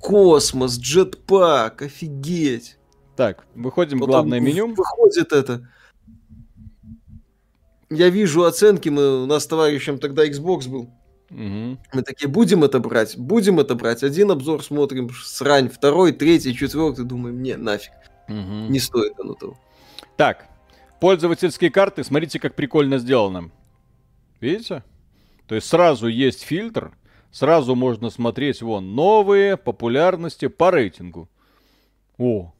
[SPEAKER 2] Космос, джетпак, офигеть.
[SPEAKER 1] Так, выходим в главное меню.
[SPEAKER 2] Выходит это. Я вижу оценки, мы, у нас с товарищем тогда Xbox был.
[SPEAKER 1] Мгм.
[SPEAKER 2] Мы такие, будем это брать, будем это брать. Один обзор смотрим, срань, второй, третий, четвертый, думаем, не, нафиг,
[SPEAKER 1] Мгм.
[SPEAKER 2] не стоит оно того.
[SPEAKER 1] Так, пользовательские карты, смотрите, как прикольно сделано. Видите? То есть сразу есть фильтр, сразу можно смотреть вон новые популярности по рейтингу. О,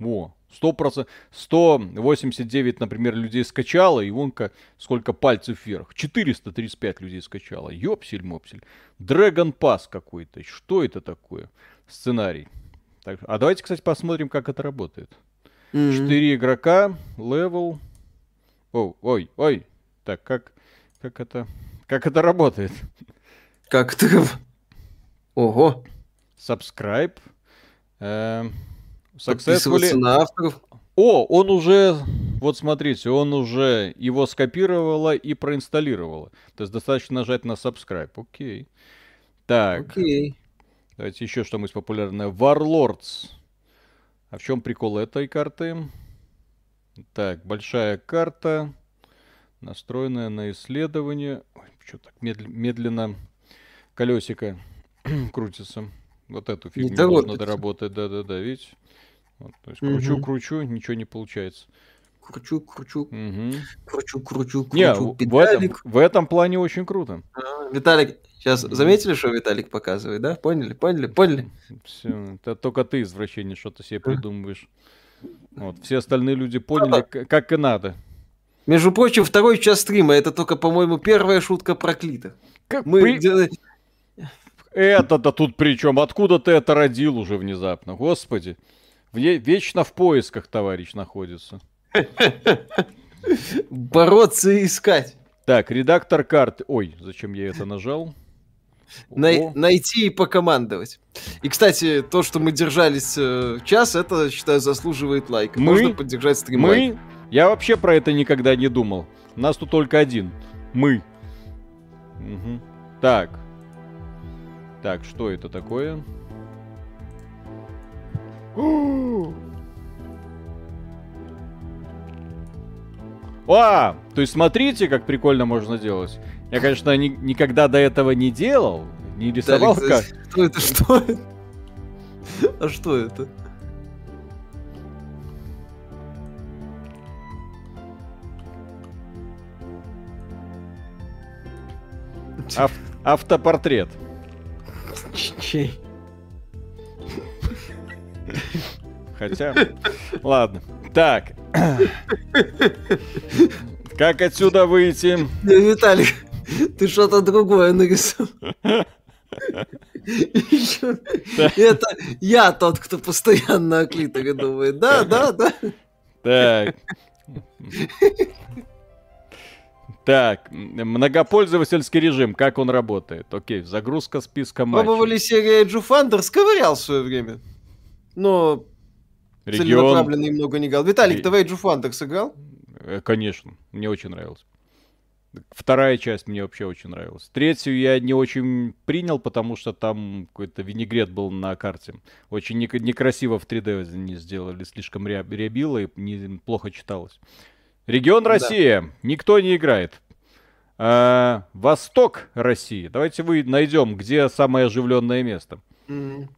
[SPEAKER 1] о, 100%, 189, например, людей скачало, и вон ка- сколько пальцев вверх. 435 людей скачало. Ёпсель-мопсель. Dragon Pass какой-то. Что это такое? Сценарий. Так, а давайте, кстати, посмотрим, как это работает. Четыре игрока, level. О, ой, ой. Так, как, как это, как это работает?
[SPEAKER 2] Как это? Ого,
[SPEAKER 1] Subscribe. Эм,
[SPEAKER 2] подписываться
[SPEAKER 1] successfully.
[SPEAKER 2] на авторов.
[SPEAKER 1] О, он уже, вот смотрите, он уже его скопировало и проинсталлировало. То есть достаточно нажать на subscribe. Окей. Так,
[SPEAKER 2] Окей.
[SPEAKER 1] давайте еще что-нибудь популярное. Warlords. А в чем прикол этой карты? Так, большая карта, настроенная на исследование. Ой, что так медл- медленно колесико крутится. Вот эту фигню нужно доработать. Да-да-да, видите? Вот, то есть
[SPEAKER 2] Мгм.
[SPEAKER 1] кручу-кручу, ничего не получается.
[SPEAKER 2] Кручу, кручу,
[SPEAKER 1] Мгм.
[SPEAKER 2] кручу, кручу,
[SPEAKER 1] Не,
[SPEAKER 2] кручу.
[SPEAKER 1] в, этом,
[SPEAKER 2] Виталик.
[SPEAKER 1] в этом плане очень круто.
[SPEAKER 2] А, Виталик, сейчас заметили, что Виталик показывает, да? Поняли, поняли, поняли?
[SPEAKER 1] Всё, это только ты, извращение, что-то себе придумываешь. Вот, все остальные люди поняли, как и надо.
[SPEAKER 2] Между прочим, второй час стрима, это только, по-моему, первая шутка проклита.
[SPEAKER 1] Как
[SPEAKER 2] Мы
[SPEAKER 1] при- Это-то тут при чем? Откуда ты это родил уже внезапно? Господи. Ве- Вечно в поисках товарищ находится.
[SPEAKER 2] бороться и искать.
[SPEAKER 1] Так, редактор карты. Ой, зачем я это нажал?
[SPEAKER 2] Най- найти и покомандовать. И, кстати, то, что мы держались э, час, это, считаю, заслуживает лайка.
[SPEAKER 1] Мы?
[SPEAKER 2] Можно поддержать стрим.
[SPEAKER 1] Мы? Я вообще про это никогда не думал. Нас тут только один. Мы. Мгм. Так. Так, что это такое? А, то есть смотрите, как прикольно можно делать. Я, конечно, ни- никогда до этого не делал, не рисовал как.
[SPEAKER 2] Что это? Что это? А что это?
[SPEAKER 1] Ав- автопортрет.
[SPEAKER 2] Чей?
[SPEAKER 1] Хотя, ладно. Так. Как отсюда выйти?
[SPEAKER 2] Виталик, ты что-то другое нарисовал. Это я тот, кто постоянно о клиторе думает. Да, да, да.
[SPEAKER 1] Так. Так, многопользовательский режим, как он работает? Окей, загрузка списка матчей.
[SPEAKER 2] Пробовали серия Эдж Фандер, сковырял в свое время. Но
[SPEAKER 1] Регион,
[SPEAKER 2] целенаправленно немного не играл. Виталик,
[SPEAKER 1] Ре-
[SPEAKER 2] ты в Фандер сыграл?
[SPEAKER 1] Э, конечно, мне очень нравилось. Вторая часть мне вообще очень нравилась. Третью я не очень принял, потому что там какой-то винегрет был на карте. Очень нек- некрасиво в 3D не сделали, слишком ря- рябило и не- плохо читалось. Регион
[SPEAKER 2] Да.
[SPEAKER 1] Россия. Никто не играет. А, Восток России. Давайте вы найдем, где самое оживленное место.
[SPEAKER 2] М.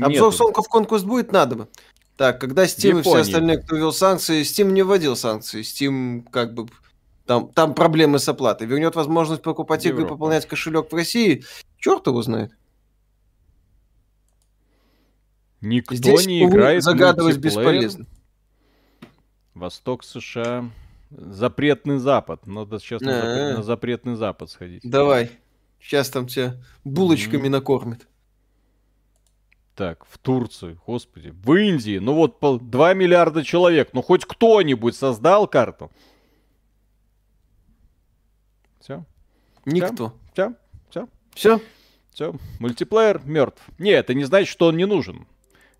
[SPEAKER 2] Обзор of Conquest будет надо бы. Так, когда Steam и все остальные, кто ввел санкции, Steam не вводил санкции. Steam как бы... Там, там проблемы с оплатой. Вернет возможность покупать игры и пополнять кошелек в России. Черт его знает.
[SPEAKER 1] Никто
[SPEAKER 2] Здесь,
[SPEAKER 1] не
[SPEAKER 2] увы,
[SPEAKER 1] играет
[SPEAKER 2] загадывать бесполезно.
[SPEAKER 1] Восток США. Запретный Запад. Надо сейчас на, на запретный Запад сходить.
[SPEAKER 2] Давай. Сейчас там тебя булочками
[SPEAKER 1] Мгм.
[SPEAKER 2] накормят.
[SPEAKER 1] Так, в Турцию, господи. В Индии, ну вот пол- 2 миллиарда человек. Ну хоть кто-нибудь создал карту? Все,
[SPEAKER 2] Никто.
[SPEAKER 1] все, все,
[SPEAKER 2] Все?
[SPEAKER 1] все. Мультиплеер мертв. Не, это не значит, что он не нужен.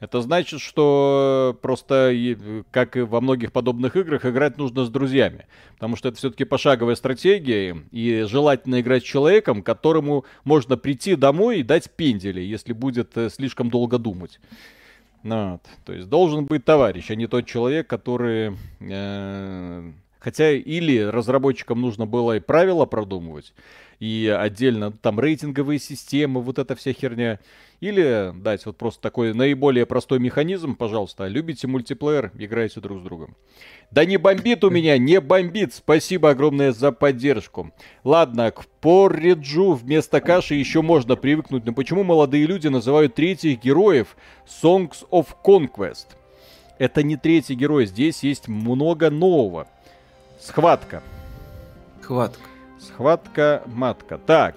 [SPEAKER 1] Это значит, что просто, и- как и во многих подобных играх, играть нужно с друзьями. Потому что это все-таки пошаговая стратегия, и желательно играть с человеком, которому можно прийти домой и дать пендели, если будет э, слишком долго думать. Вот. То есть должен быть товарищ, а не тот человек, который... э, Хотя или разработчикам нужно было и правила продумывать, и отдельно там рейтинговые системы, вот эта вся херня. Или дать вот просто такой наиболее простой механизм, пожалуйста, любите мультиплеер, играйте друг с другом. Да не бомбит у меня, не бомбит. Спасибо огромное за поддержку. Ладно, к порриджу вместо каши еще можно привыкнуть, но почему молодые люди называют третьих героев Songs of Conquest? Это не третий герой, здесь есть много нового. Схватка.
[SPEAKER 2] Хватка.
[SPEAKER 1] Схватка матка. Так.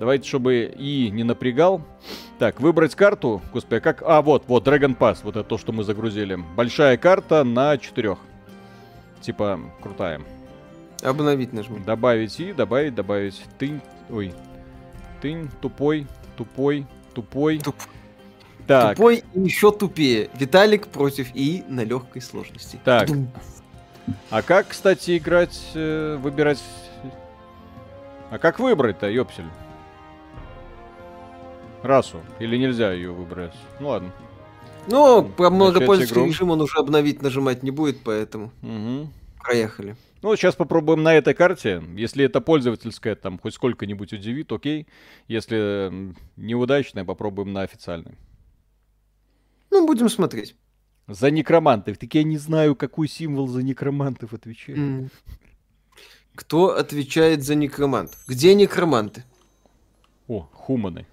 [SPEAKER 1] Давайте, чтобы и не напрягал. Так, выбрать карту. Господи, а как... А, вот, вот, Dragon Pass. Вот это то, что мы загрузили. Большая карта на четырех. Типа, крутая.
[SPEAKER 2] Обновить нажми.
[SPEAKER 1] Добавить и, добавить, добавить. Тынь, ой. Тынь, тупой, тупой, тупой.
[SPEAKER 2] Туп-
[SPEAKER 1] Так,
[SPEAKER 2] Тупой и еще тупее. Виталик против И на легкой сложности.
[SPEAKER 1] Так.
[SPEAKER 2] Дум.
[SPEAKER 1] а как, кстати, играть, э, выбирать... А как выбрать-то, ёпсель? Расу. Или нельзя ее выбрать? Ну ладно.
[SPEAKER 2] Ну, про многопользовательский режим он уже обновить нажимать не будет, поэтому
[SPEAKER 1] Мгм.
[SPEAKER 2] проехали.
[SPEAKER 1] Ну, сейчас попробуем на этой карте. Если это пользовательская, там хоть сколько-нибудь удивит, окей. Если неудачная, попробуем на официальной.
[SPEAKER 2] Ну, будем смотреть.
[SPEAKER 1] За некромантов. Так я не знаю, какой символ за некромантов отвечает.
[SPEAKER 2] М. Кто отвечает за некромант? Где некроманты?
[SPEAKER 1] О, хуманы.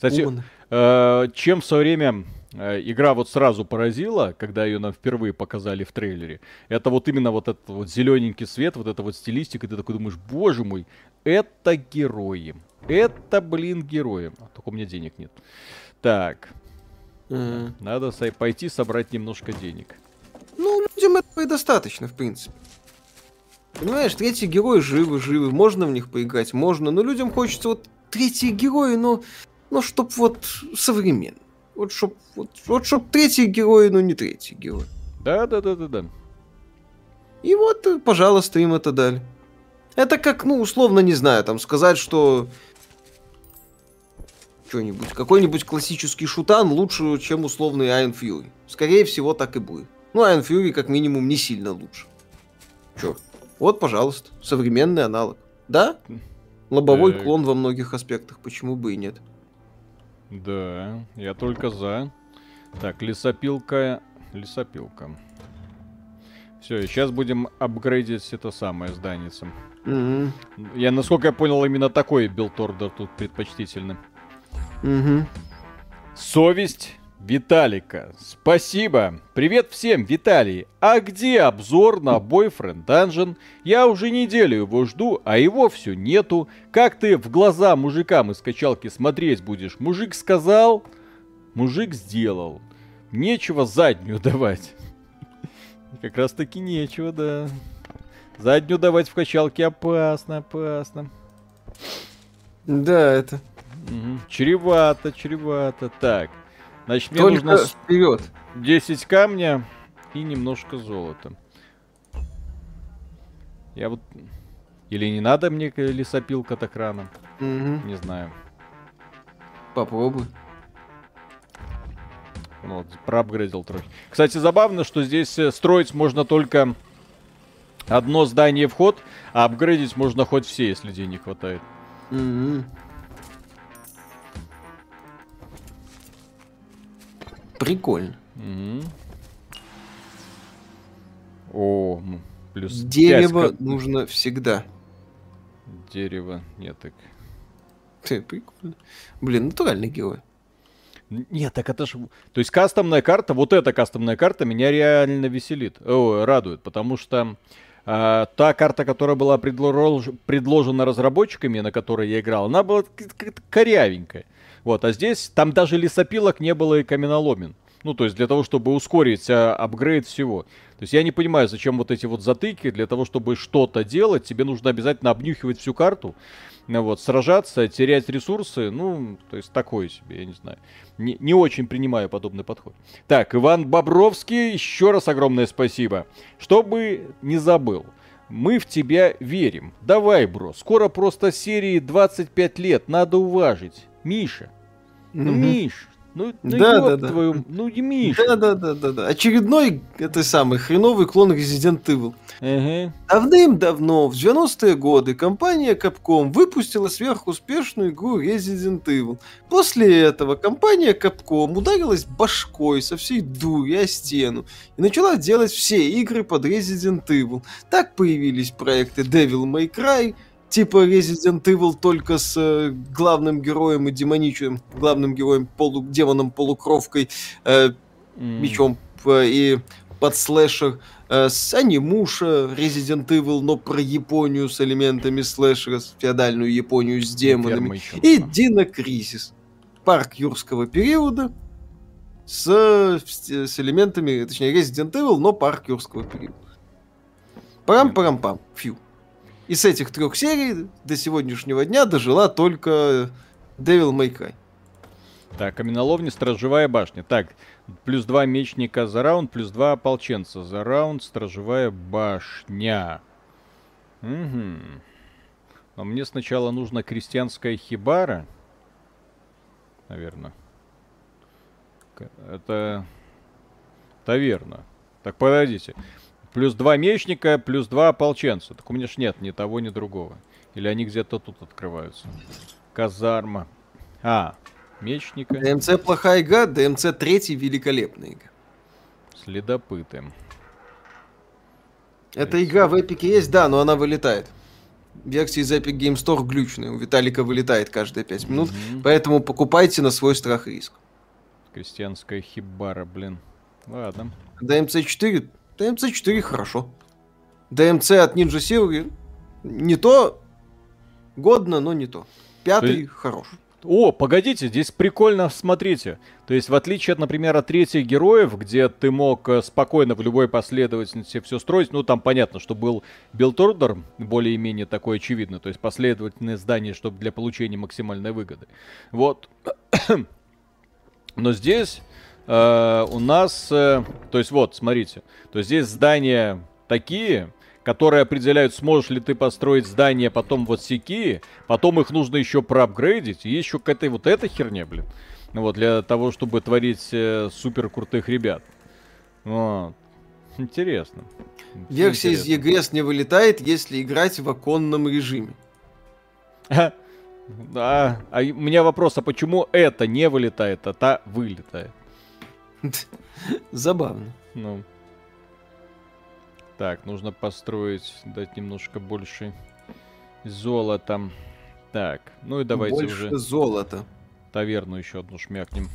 [SPEAKER 1] Кстати, э, чем в свое время э, игра вот сразу поразила, когда ее нам впервые показали в трейлере, это вот именно вот этот вот зелененький свет, вот эта вот стилистика, и ты такой думаешь, боже мой, это герои. Это, блин, герои. А, Только у меня денег нет. Так,
[SPEAKER 2] М.
[SPEAKER 1] надо со- пойти собрать немножко денег.
[SPEAKER 2] Ну, людям этого и достаточно, в принципе. Понимаешь, третьи герои живы, живы, можно в них поиграть, можно, но людям хочется вот третьи герои, но, но чтоб вот современно. Вот чтоб, вот, вот чтоб третьи герои, но не третий герой.
[SPEAKER 1] Да, да, да, да, да.
[SPEAKER 2] И вот, э, пожалуйста, им это дали. Это как, ну, условно, не знаю, там сказать, что что-нибудь, какой-нибудь классический шутан лучше, чем условный Iron Fury. Скорее всего, так и будет. Ну, Ion Fury, как минимум, не сильно лучше. Чё? Вот, пожалуйста, современный аналог. Да? Лобовой
[SPEAKER 1] Так.
[SPEAKER 2] клон во многих аспектах, почему бы и нет.
[SPEAKER 1] Да, я только за. Так, лесопилка. Лесопилка. Все, сейчас будем апгрейдить это самое зданьице.
[SPEAKER 2] Мгм.
[SPEAKER 1] Я, насколько я понял, именно такой build order тут предпочтительный.
[SPEAKER 2] Мгм.
[SPEAKER 1] Совесть Виталика. Спасибо. Привет всем, Виталий. А где обзор на Boyfriend Dungeon? Я уже неделю его жду, а его все нету. Как ты в глаза мужикам из качалки смотреть будешь? Мужик сказал, мужик сделал. Нечего заднюю давать. Как раз таки нечего, да. Заднюю давать в качалке опасно, опасно.
[SPEAKER 2] Да, это.
[SPEAKER 1] Мгм. Чревато, чревато. Так. Значит, мне
[SPEAKER 2] Только
[SPEAKER 1] нужно
[SPEAKER 2] вперед.
[SPEAKER 1] 10 камня и немножко золота. Я вот... Или не надо мне лесопилка так рано?
[SPEAKER 2] Мгм.
[SPEAKER 1] Не знаю.
[SPEAKER 2] Попробуй.
[SPEAKER 1] Вот, проапгрейдил трохи. Кстати, забавно, что здесь э, строить можно только одно здание вход, а апгрейдить можно хоть все, если денег хватает.
[SPEAKER 2] Мгм. Прикольно.
[SPEAKER 1] Мгм. О, плюс
[SPEAKER 2] Дерево
[SPEAKER 1] пять ка-
[SPEAKER 2] нужно всегда.
[SPEAKER 1] Дерево. Нет, так...
[SPEAKER 2] Ты, прикольно. Блин, натуральный герой.
[SPEAKER 1] Нет, так это ж... То есть кастомная карта, вот эта кастомная карта меня реально веселит, о, радует, потому что а, та карта, которая была предлож- предложена разработчиками, на которой я играл, она была корявенькая. Вот, а здесь там даже лесопилок не было и каменоломен. Ну, то есть для того, чтобы ускорить а, апгрейд всего. То есть я не понимаю, зачем вот эти вот затыки. Для того, чтобы что-то делать, тебе нужно обязательно обнюхивать всю карту. Ну Вот, сражаться, терять ресурсы, ну, то есть такое себе, я не знаю. Не, не очень принимаю подобный подход. Так, Иван Бобровский, еще раз огромное спасибо. Чтобы не забыл, мы в тебя верим. Давай, бро, скоро просто серии 25 лет, надо уважить. Миша, ну. Миш, ну, ну
[SPEAKER 2] Да, да, да.
[SPEAKER 1] твою, ну, и Миша.
[SPEAKER 2] Да, да, да, да, да. Очередной, это самый хреновый клон Resident Evil.
[SPEAKER 1] Ага.
[SPEAKER 2] Давным-давно, в 90-е годы, компания Capcom выпустила сверхуспешную игру Resident Evil. После этого компания Capcom ударилась башкой со всей дури о стену и начала делать все игры под Resident Evil. Так появились проекты Devil May Cry, типа Resident Evil только с э, главным героем и демоничным, главным героем полу, демоном полукровкой, э,
[SPEAKER 1] М.
[SPEAKER 2] мечом п- и под слэшер э, с анимуша Resident Evil, но про Японию с элементами слэшера, с феодальную Японию с
[SPEAKER 1] Ферма
[SPEAKER 2] демонами. И. Дина Кризис. Парк юрского периода с, э, с- с элементами, точнее, Resident Evil, но парк юрского периода. Парам-парам-пам. Фью. И с этих трех серий до сегодняшнего дня дожила только Devil May Cry.
[SPEAKER 1] Так, каменоломня, сторожевая башня. Так, плюс два мечника за раунд, плюс два ополченца за раунд, сторожевая башня. Угу. Но мне сначала нужна крестьянская хибара. Наверное. Это таверна. Так, подождите. Плюс два мечника, плюс два ополченца. Так у меня ж нет ни того, ни другого. Или они где-то тут открываются. Казарма. А, мечника.
[SPEAKER 2] ДМЦ плохая игра, ДМЦ третий великолепная игра.
[SPEAKER 1] Следопыты.
[SPEAKER 2] Эта игра в Epic есть, да, но она вылетает. Версия из Epic Game Store глючная. У Виталика вылетает каждые 5 минут.
[SPEAKER 1] Мгм.
[SPEAKER 2] Поэтому покупайте на свой страх и риск.
[SPEAKER 1] Крестьянская хибара, блин. Ладно.
[SPEAKER 2] DMC 4, DMC 4 хорошо. DMC от Ninja Theory не то годно, но не то. Пятый
[SPEAKER 1] есть-
[SPEAKER 2] хорош.
[SPEAKER 1] О, погодите, здесь прикольно, смотрите. То есть, в отличие от, например, от третьих героев, где ты мог э, спокойно в любой последовательности все строить, ну, там понятно, что был build order, более-менее такой очевидный, то есть последовательное здание, чтобы для получения максимальной выгоды. Вот. Но здесь э, у нас, э, то есть вот, смотрите, то есть здесь здания такие, которые определяют, сможешь ли ты построить здание потом вот сики, потом их нужно еще проапгрейдить, и еще к этой вот этой херне, блин. Вот, для того, чтобы творить э, супер крутых ребят. Вот. Интересно.
[SPEAKER 2] Версия из EGS не вылетает, если играть в оконном режиме.
[SPEAKER 1] Да, а у меня вопрос, а почему это не вылетает, а та вылетает?
[SPEAKER 2] Забавно.
[SPEAKER 1] Ну. Так, нужно построить, дать немножко больше золота. Так, ну и давайте
[SPEAKER 2] больше
[SPEAKER 1] уже...
[SPEAKER 2] золота.
[SPEAKER 1] Таверну еще одну шмякнем.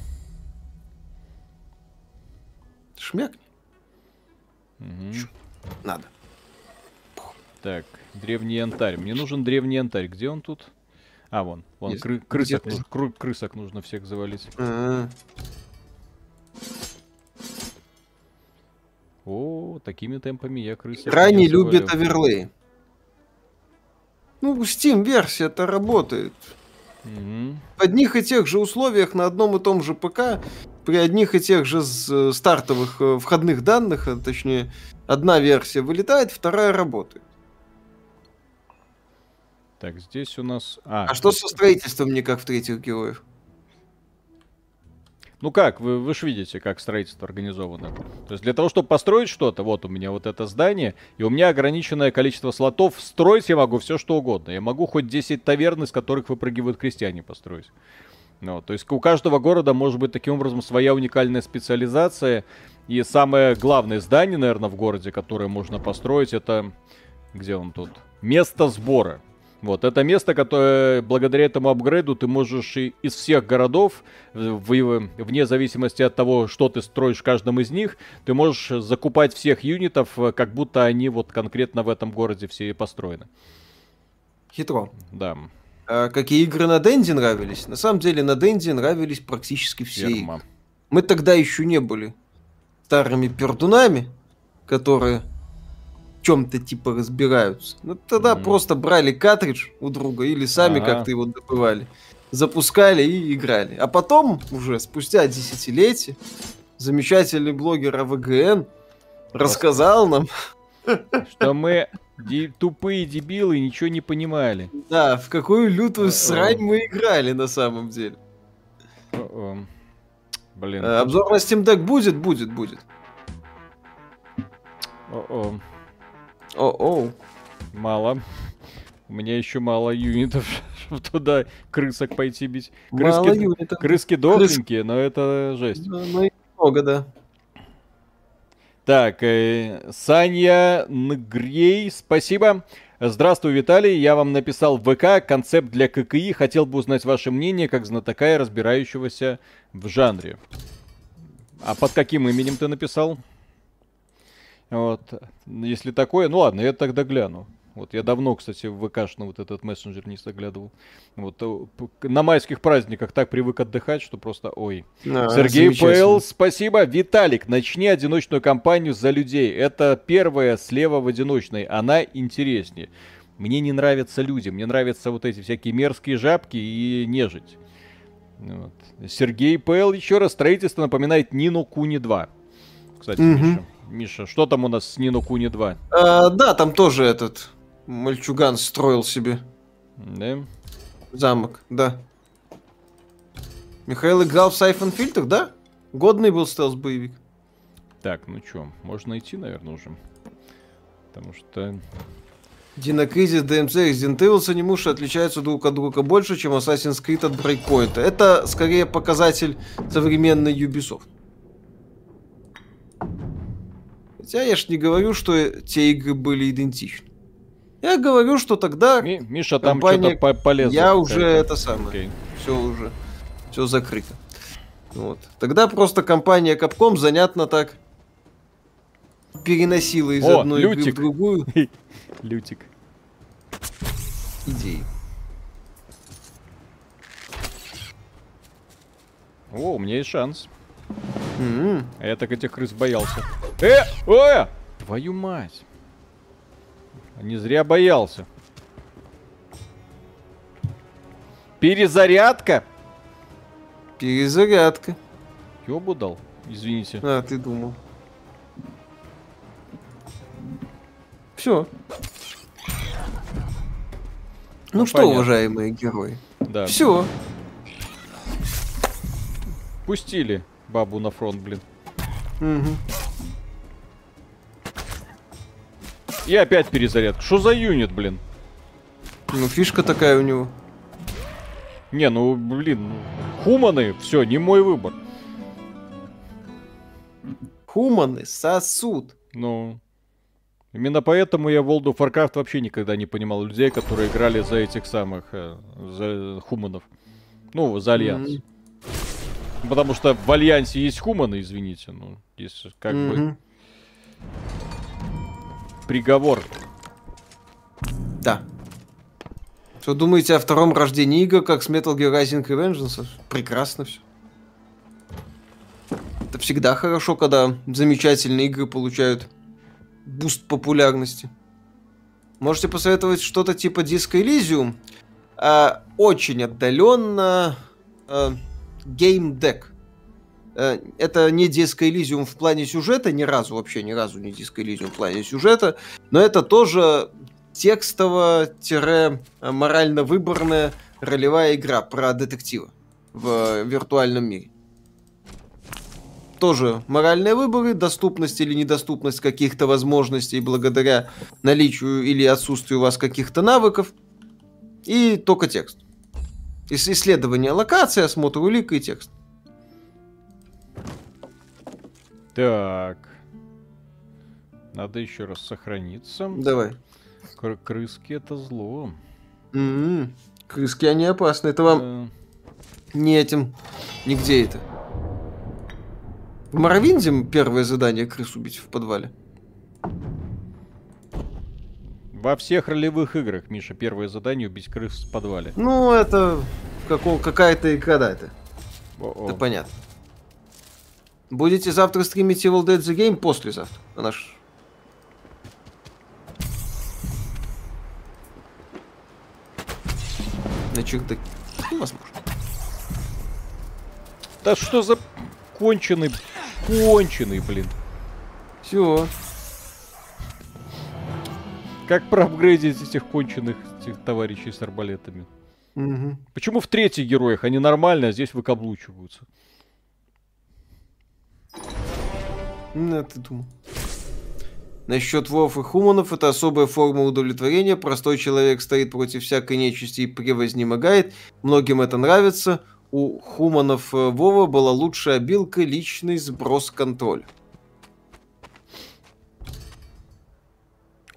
[SPEAKER 2] Шмякни.
[SPEAKER 1] Угу.
[SPEAKER 2] Надо.
[SPEAKER 1] Так, древний янтарь. Мне нужен древний янтарь. Где он тут? А, вон. Вон, кры- крысок,
[SPEAKER 2] Где-то.
[SPEAKER 1] нуж- кры- крысок нужно всех завалить.
[SPEAKER 2] А,
[SPEAKER 1] О, такими темпами я крысок
[SPEAKER 2] Крайне
[SPEAKER 1] не
[SPEAKER 2] любит оверлей. Ну, Steam версия-то работает.
[SPEAKER 1] Мгм.
[SPEAKER 2] В одних и тех же условиях на одном и том же ПК, при одних и тех же э, стартовых э, входных данных, а точнее, одна версия вылетает, вторая работает.
[SPEAKER 1] Так, здесь у нас... А,
[SPEAKER 2] А что со строительством не как в третьих героев?
[SPEAKER 1] Ну как, вы, вы же видите, как строительство организовано. То есть для того, чтобы построить что-то, вот у меня вот это здание, и у меня ограниченное количество слотов, строить я могу все что угодно. Я могу хоть 10 таверн, из которых выпрыгивают крестьяне построить. Ну, то есть у каждого города может быть таким образом своя уникальная специализация. И самое главное здание, наверное, в городе, которое можно построить, это... Где он тут? Место сбора. Вот, это место, которое благодаря этому апгрейду ты можешь и из всех городов, в- в- вне зависимости от того, что ты строишь в каждом из них, ты можешь закупать всех юнитов, э, как будто они вот конкретно в этом городе все и построены.
[SPEAKER 2] Хитро.
[SPEAKER 1] Да,
[SPEAKER 2] А какие игры на Денди нравились? На самом деле на Денди нравились практически все игры.
[SPEAKER 1] ферма.
[SPEAKER 2] Мы тогда еще не были старыми пердунами, которые чем-то типа разбираются. Ну, тогда
[SPEAKER 1] Мгм.
[SPEAKER 2] просто брали картридж у друга или сами
[SPEAKER 1] Ага.
[SPEAKER 2] как-то его добывали, запускали и играли. А потом, уже спустя десятилетия, замечательный блогер АВГН рассказал нам,
[SPEAKER 1] Что мы ди- тупые дебилы ничего не понимали.
[SPEAKER 2] да, в какую лютую срань мы играли на самом деле.
[SPEAKER 1] Блин.
[SPEAKER 2] Э, Обзор на Steam Deck будет? Будет, будет.
[SPEAKER 1] О-о.
[SPEAKER 2] О-оу.
[SPEAKER 1] Мало. У меня еще мало юнитов, чтобы туда крысок пойти бить.
[SPEAKER 2] Мало
[SPEAKER 1] Крыски,
[SPEAKER 2] юнитов.
[SPEAKER 1] крыски дохленькие, но это жесть.
[SPEAKER 2] Да, ну и много, да.
[SPEAKER 1] Так, э, Саня Нгрей, спасибо. Здравствуй, Виталий. Я вам написал в ВК концепт для ККИ. Хотел бы узнать ваше мнение, как знатока и разбирающегося в жанре. А под каким именем ты написал? Вот. Если такое, ну ладно, я тогда гляну. Вот я давно, кстати, в ВКшный вот этот мессенджер не заглядывал. Вот э, на майских праздниках так привык отдыхать, что просто ой.
[SPEAKER 2] А,
[SPEAKER 1] Сергей. ПЛ, спасибо. Виталик, начни одиночную кампанию за людей. Это первая слева в одиночной. Она интереснее. Мне не нравятся люди. Мне нравятся вот эти всякие мерзкие жабки и нежить. Вот. Сергей ПЛ, еще раз, строительство напоминает Нину Куни 2. Кстати,
[SPEAKER 2] Мгм.
[SPEAKER 1] Миша, Миша, что там у нас с Нину Куни 2?
[SPEAKER 2] А, да, там тоже этот мальчуган строил себе
[SPEAKER 1] Да?
[SPEAKER 2] замок, да. Михаил играл в Сайфон Фильтр, да? Годный был стелс-боевик.
[SPEAKER 1] Так, ну что, можно идти, наверное, уже. Потому что...
[SPEAKER 2] Динокризис, DMC, Resident Evil с анимуши отличаются друг от друга больше, чем Assassin's Creed от Breakpoint. Это скорее показатель современной Ubisoft. Хотя я ж не говорю, что те игры были идентичны. Я говорю, что тогда
[SPEAKER 1] Ми- Миша там
[SPEAKER 2] компания-
[SPEAKER 1] что-то полезно.
[SPEAKER 2] я уже это самое.
[SPEAKER 1] Окей.
[SPEAKER 2] все уже, все закрыто. Вот. Тогда просто компания Capcom занятно так переносила из
[SPEAKER 1] О,
[SPEAKER 2] одной игры
[SPEAKER 1] Лютик.
[SPEAKER 2] в другую
[SPEAKER 1] Лютик.
[SPEAKER 2] идеи.
[SPEAKER 1] О, у меня есть шанс.
[SPEAKER 2] М,
[SPEAKER 1] А я так этих крыс боялся. Э! Э! Твою мать! Не зря боялся. Перезарядка?
[SPEAKER 2] Перезарядка.
[SPEAKER 1] Ёбу дал. Извините.
[SPEAKER 2] А, ты думал. Все. Ну,
[SPEAKER 1] Ну,
[SPEAKER 2] что,
[SPEAKER 1] понятно.
[SPEAKER 2] уважаемые герои,
[SPEAKER 1] Да.
[SPEAKER 2] все.
[SPEAKER 1] Пустили бабу на фронт, блин. И опять перезарядка. Что за юнит, блин?
[SPEAKER 2] Ну, фишка такая у него.
[SPEAKER 1] Не, ну, блин, ну, хуманы, все, не мой выбор.
[SPEAKER 2] Хуманы сосут.
[SPEAKER 1] Ну, именно поэтому я в World of Warcraft вообще никогда не понимал людей, которые играли за этих самых, э, за хуманов. Ну, за Альянс.
[SPEAKER 2] Мгм.
[SPEAKER 1] Потому что в Альянсе есть хуманы, извините, ну, здесь как бы
[SPEAKER 2] Мгм.
[SPEAKER 1] приговор.
[SPEAKER 2] Да. Что думаете о втором рождении игр, как с Metal Gear Rising Revengeance? Прекрасно все. Это всегда хорошо, когда замечательные игры получают буст популярности. Можете посоветовать что-то типа Disco Elysium? А, очень отдаленно а, Gamedec. Э, Это не Disco Elysium в плане сюжета, ни разу, вообще ни разу не Disco Elysium в плане сюжета, но это тоже текстово-морально-выборная ролевая игра про детектива в виртуальном мире. Тоже моральные выборы, доступность или недоступность каких-то возможностей благодаря наличию или отсутствию у вас каких-то навыков. И только текст. Ис- Исследование локации, осмотр улик и текст.
[SPEAKER 1] Так. Надо еще раз сохраниться.
[SPEAKER 2] Давай.
[SPEAKER 1] Кр- крыски это зло.
[SPEAKER 2] М-м. Крыски, они опасны. Это вам
[SPEAKER 1] Э,
[SPEAKER 2] не этим. Нигде это. В Моровинде первое задание крыс убить в подвале.
[SPEAKER 1] Во всех ролевых играх, Миша, первое задание убить крыс в подвале.
[SPEAKER 2] Ну, это какого, какая-то игра, да, это.
[SPEAKER 1] О-о.
[SPEAKER 2] Это понятно. Будете завтра стримить Evil Dead The Game? Послезавтра. На наш... На чердаке. Ну, возможно.
[SPEAKER 1] Да что за конченый, конченый, блин.
[SPEAKER 2] Все.
[SPEAKER 1] Как проапгрейдить этих конченых этих товарищей с арбалетами? Почему в третьих героях они нормально, а здесь выкаблучиваются?
[SPEAKER 2] Ну, ты думал. Насчет вов и хуманов это особая форма удовлетворения. Простой человек стоит против всякой нечисти и превознемогает. Многим это нравится. У хуманов э, Вова была лучшая обилка личный сброс контроля.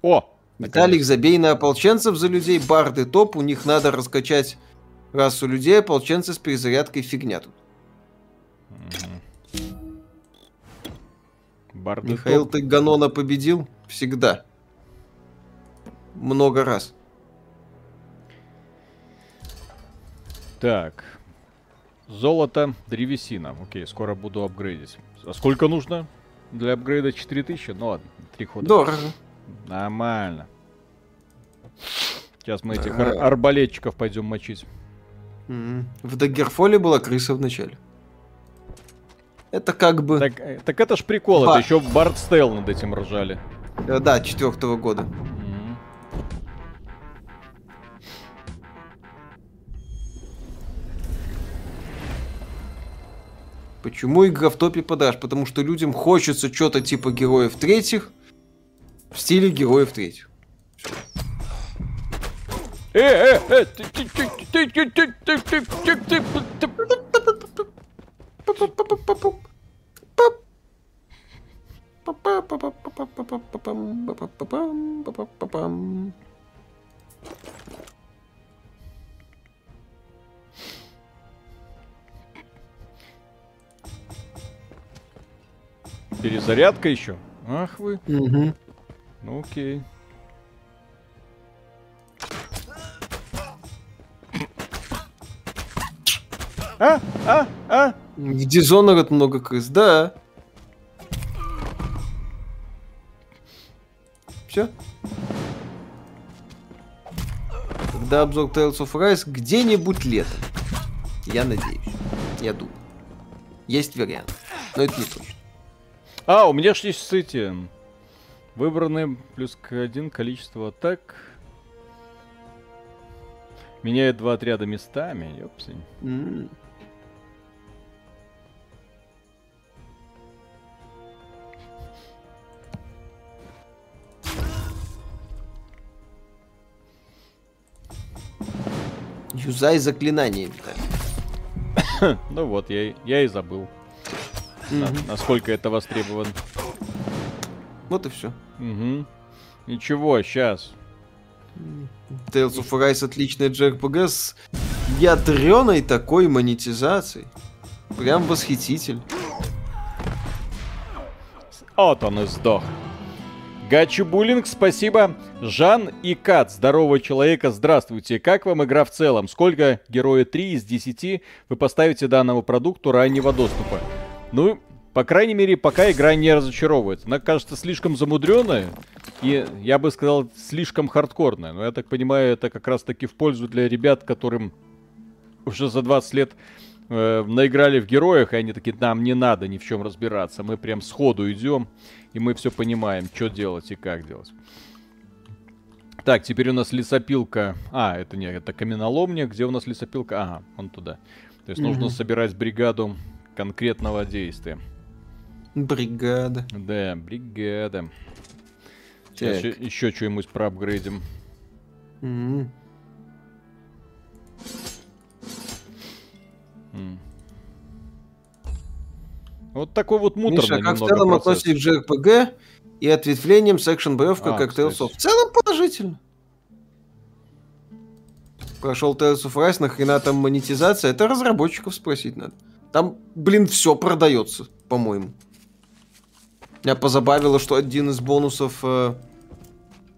[SPEAKER 1] О!
[SPEAKER 2] Виталик, забей на ополченцев за людей. Барды топ, у них надо раскачать расу людей. Ополченцы с перезарядкой фигня тут.
[SPEAKER 1] Барды
[SPEAKER 2] Михаил,
[SPEAKER 1] топ.
[SPEAKER 2] ты Ганона победил? Всегда. Много раз.
[SPEAKER 1] Так. Золото, древесина. Окей, скоро буду апгрейдить. А сколько нужно для апгрейда? 4000? Ну ладно, три хода.
[SPEAKER 2] Дорого.
[SPEAKER 1] Нормально. Сейчас мы этих ар- арбалетчиков пойдем мочить.
[SPEAKER 2] Мгм. В Даггерфоле была крыса в начале. Это как бы...
[SPEAKER 1] Так, э, так это ж прикол,
[SPEAKER 2] Ба.
[SPEAKER 1] это еще Бардстейл над этим ржали.
[SPEAKER 2] э, Да, четвертого года. Почему игра в топе продаж? Потому что людям хочется что-то типа героев третьих в стиле героев третьих.
[SPEAKER 1] Э, э, э, ты- ты- ты- ты- ты- ты- ты- ты- ты- ты- ты- Перезарядка еще? Ах вы.
[SPEAKER 2] Мгм.
[SPEAKER 1] Ну окей. А, а, а,
[SPEAKER 2] В Dishonored много крыс, да. Все. Когда обзор Tales of Rise где-нибудь летом. Я надеюсь. Я думаю. Есть вариант. Но это не точно.
[SPEAKER 1] А, у меня же есть эти... Выбранные плюс к один количество атак. Меняет два отряда местами, ёпсень.
[SPEAKER 2] М. Юзай заклинание, Виталий.
[SPEAKER 1] Ну вот, я, я и забыл. на-
[SPEAKER 2] Мгм.
[SPEAKER 1] насколько это востребован.
[SPEAKER 2] Вот и все.
[SPEAKER 1] Угу. Ничего, сейчас.
[SPEAKER 2] Tales of Rise отличная JRPG с ядреной такой монетизацией. Прям восхититель.
[SPEAKER 1] Вот он и сдох. Гачи Буллинг, спасибо. Жан и Кат, здорового человека, здравствуйте. Как вам игра в целом? Сколько героя 3 из 10 вы поставите данному продукту раннего доступа? Ну, по крайней мере, пока игра не разочаровывает. Она кажется слишком замудренная и, я бы сказал, слишком хардкорная. Но я так понимаю, это как раз таки в пользу для ребят, которым уже за 20 лет э, наиграли в героях, и они такие, нам не надо ни в чем разбираться. Мы прям сходу идем, и мы все понимаем, что делать и как делать. Так, теперь у нас лесопилка. А, это не, это каменоломня. Где у нас лесопилка? Ага, вон туда. То есть нужно
[SPEAKER 2] Мгм.
[SPEAKER 1] собирать бригаду конкретного действия.
[SPEAKER 2] Бригада.
[SPEAKER 1] Да, бригада. Сейчас
[SPEAKER 2] Так.
[SPEAKER 1] еще что-нибудь проапгрейдим.
[SPEAKER 2] М.
[SPEAKER 1] М. Вот такой вот муторный
[SPEAKER 2] Миша, как в целом
[SPEAKER 1] процесс.
[SPEAKER 2] относитесь к JRPG и ответвлением секшн боевка
[SPEAKER 1] А,
[SPEAKER 2] как Tales of? В целом положительно. Прошел Tales of Rise, нахрена там монетизация? Это разработчиков спросить надо. Там, блин, все продается, по-моему. Меня позабавило, что один из бонусов э,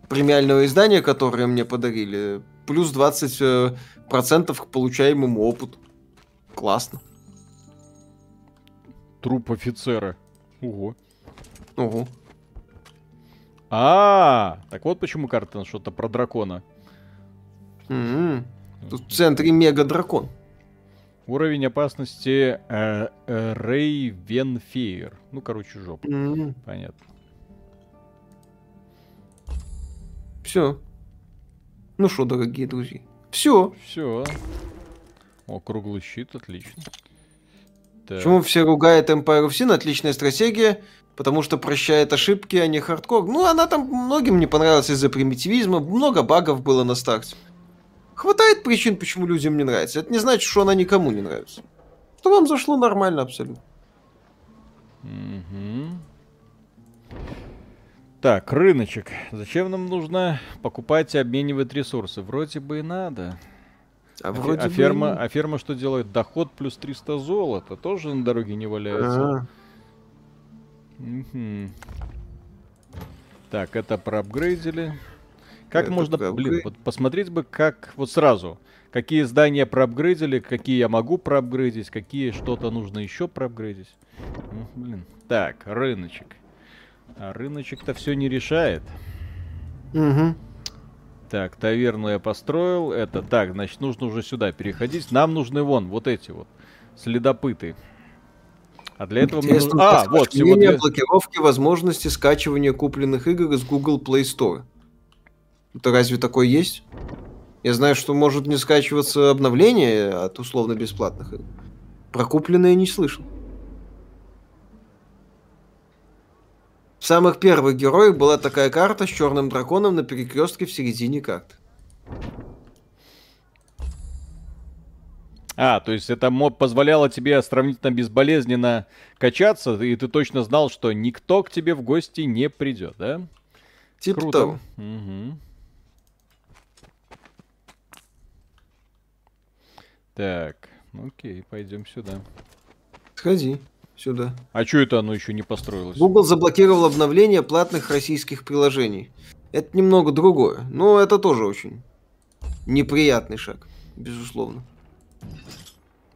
[SPEAKER 2] премиального издания, которое мне подарили, плюс 20% э, процентов к получаемому опыту. Классно.
[SPEAKER 1] Труп офицера. Ого.
[SPEAKER 2] Ого.
[SPEAKER 1] А, так вот почему карта что-то про дракона.
[SPEAKER 2] М. Тут в центре мега-дракон.
[SPEAKER 1] Уровень опасности э, э. Ну, короче, жопа.
[SPEAKER 2] М.
[SPEAKER 1] Понятно.
[SPEAKER 2] Все. Ну что, дорогие друзья. Все.
[SPEAKER 1] Все. О, круглый щит, отлично. Так.
[SPEAKER 2] Почему все ругают Empire of Sin? Отличная стратегия, потому что прощает ошибки, а не хардкор. Ну, она там многим не понравилась из-за примитивизма. Много багов было на старте. Хватает причин, почему людям не нравится. Это не значит, что она никому не нравится. Что вам зашло нормально абсолютно.
[SPEAKER 1] Мгм. Так, рыночек. Зачем нам нужно покупать и обменивать ресурсы? Вроде бы и надо.
[SPEAKER 2] А
[SPEAKER 1] А,
[SPEAKER 2] вроде
[SPEAKER 1] а
[SPEAKER 2] бы
[SPEAKER 1] ферма, а ферма что делает? Доход плюс 300 золота. Тоже на дороге не валяется.
[SPEAKER 2] А,
[SPEAKER 1] Мгм. Так, это проапгрейдили. Как
[SPEAKER 2] Это
[SPEAKER 1] можно, блин,
[SPEAKER 2] проапгрейд.
[SPEAKER 1] вот посмотреть бы, как вот сразу, какие здания проапгрейдили, какие я могу проапгрейдить, какие что-то нужно еще проапгрейдить. М, Блин. Так, рыночек. А рыночек-то все не решает.
[SPEAKER 2] мгм.
[SPEAKER 1] Так, таверну я построил. Это так, значит, нужно уже сюда переходить. Нам нужны вон вот эти вот следопыты. А для этого
[SPEAKER 2] Интересно,
[SPEAKER 1] нужно... А, вот, две...
[SPEAKER 2] блокировки возможности скачивания купленных игр из Google Play Store. Это разве такое есть? Я знаю, что может не скачиваться обновление от условно-бесплатных. Про купленные не слышал. В самых первых героях была такая карта с черным драконом на перекрестке в середине карты.
[SPEAKER 1] А, то есть это мо- позволяло тебе сравнительно безболезненно качаться, и ты точно знал, что никто к тебе в гости не придет, да?
[SPEAKER 2] Типа
[SPEAKER 1] Круто.
[SPEAKER 2] того.
[SPEAKER 1] Мгм. Так, ну окей, пойдем сюда.
[SPEAKER 2] Сходи сюда.
[SPEAKER 1] А что это оно еще не построилось?
[SPEAKER 2] Google заблокировал обновление платных российских приложений. Это немного другое, но это тоже очень неприятный шаг, безусловно.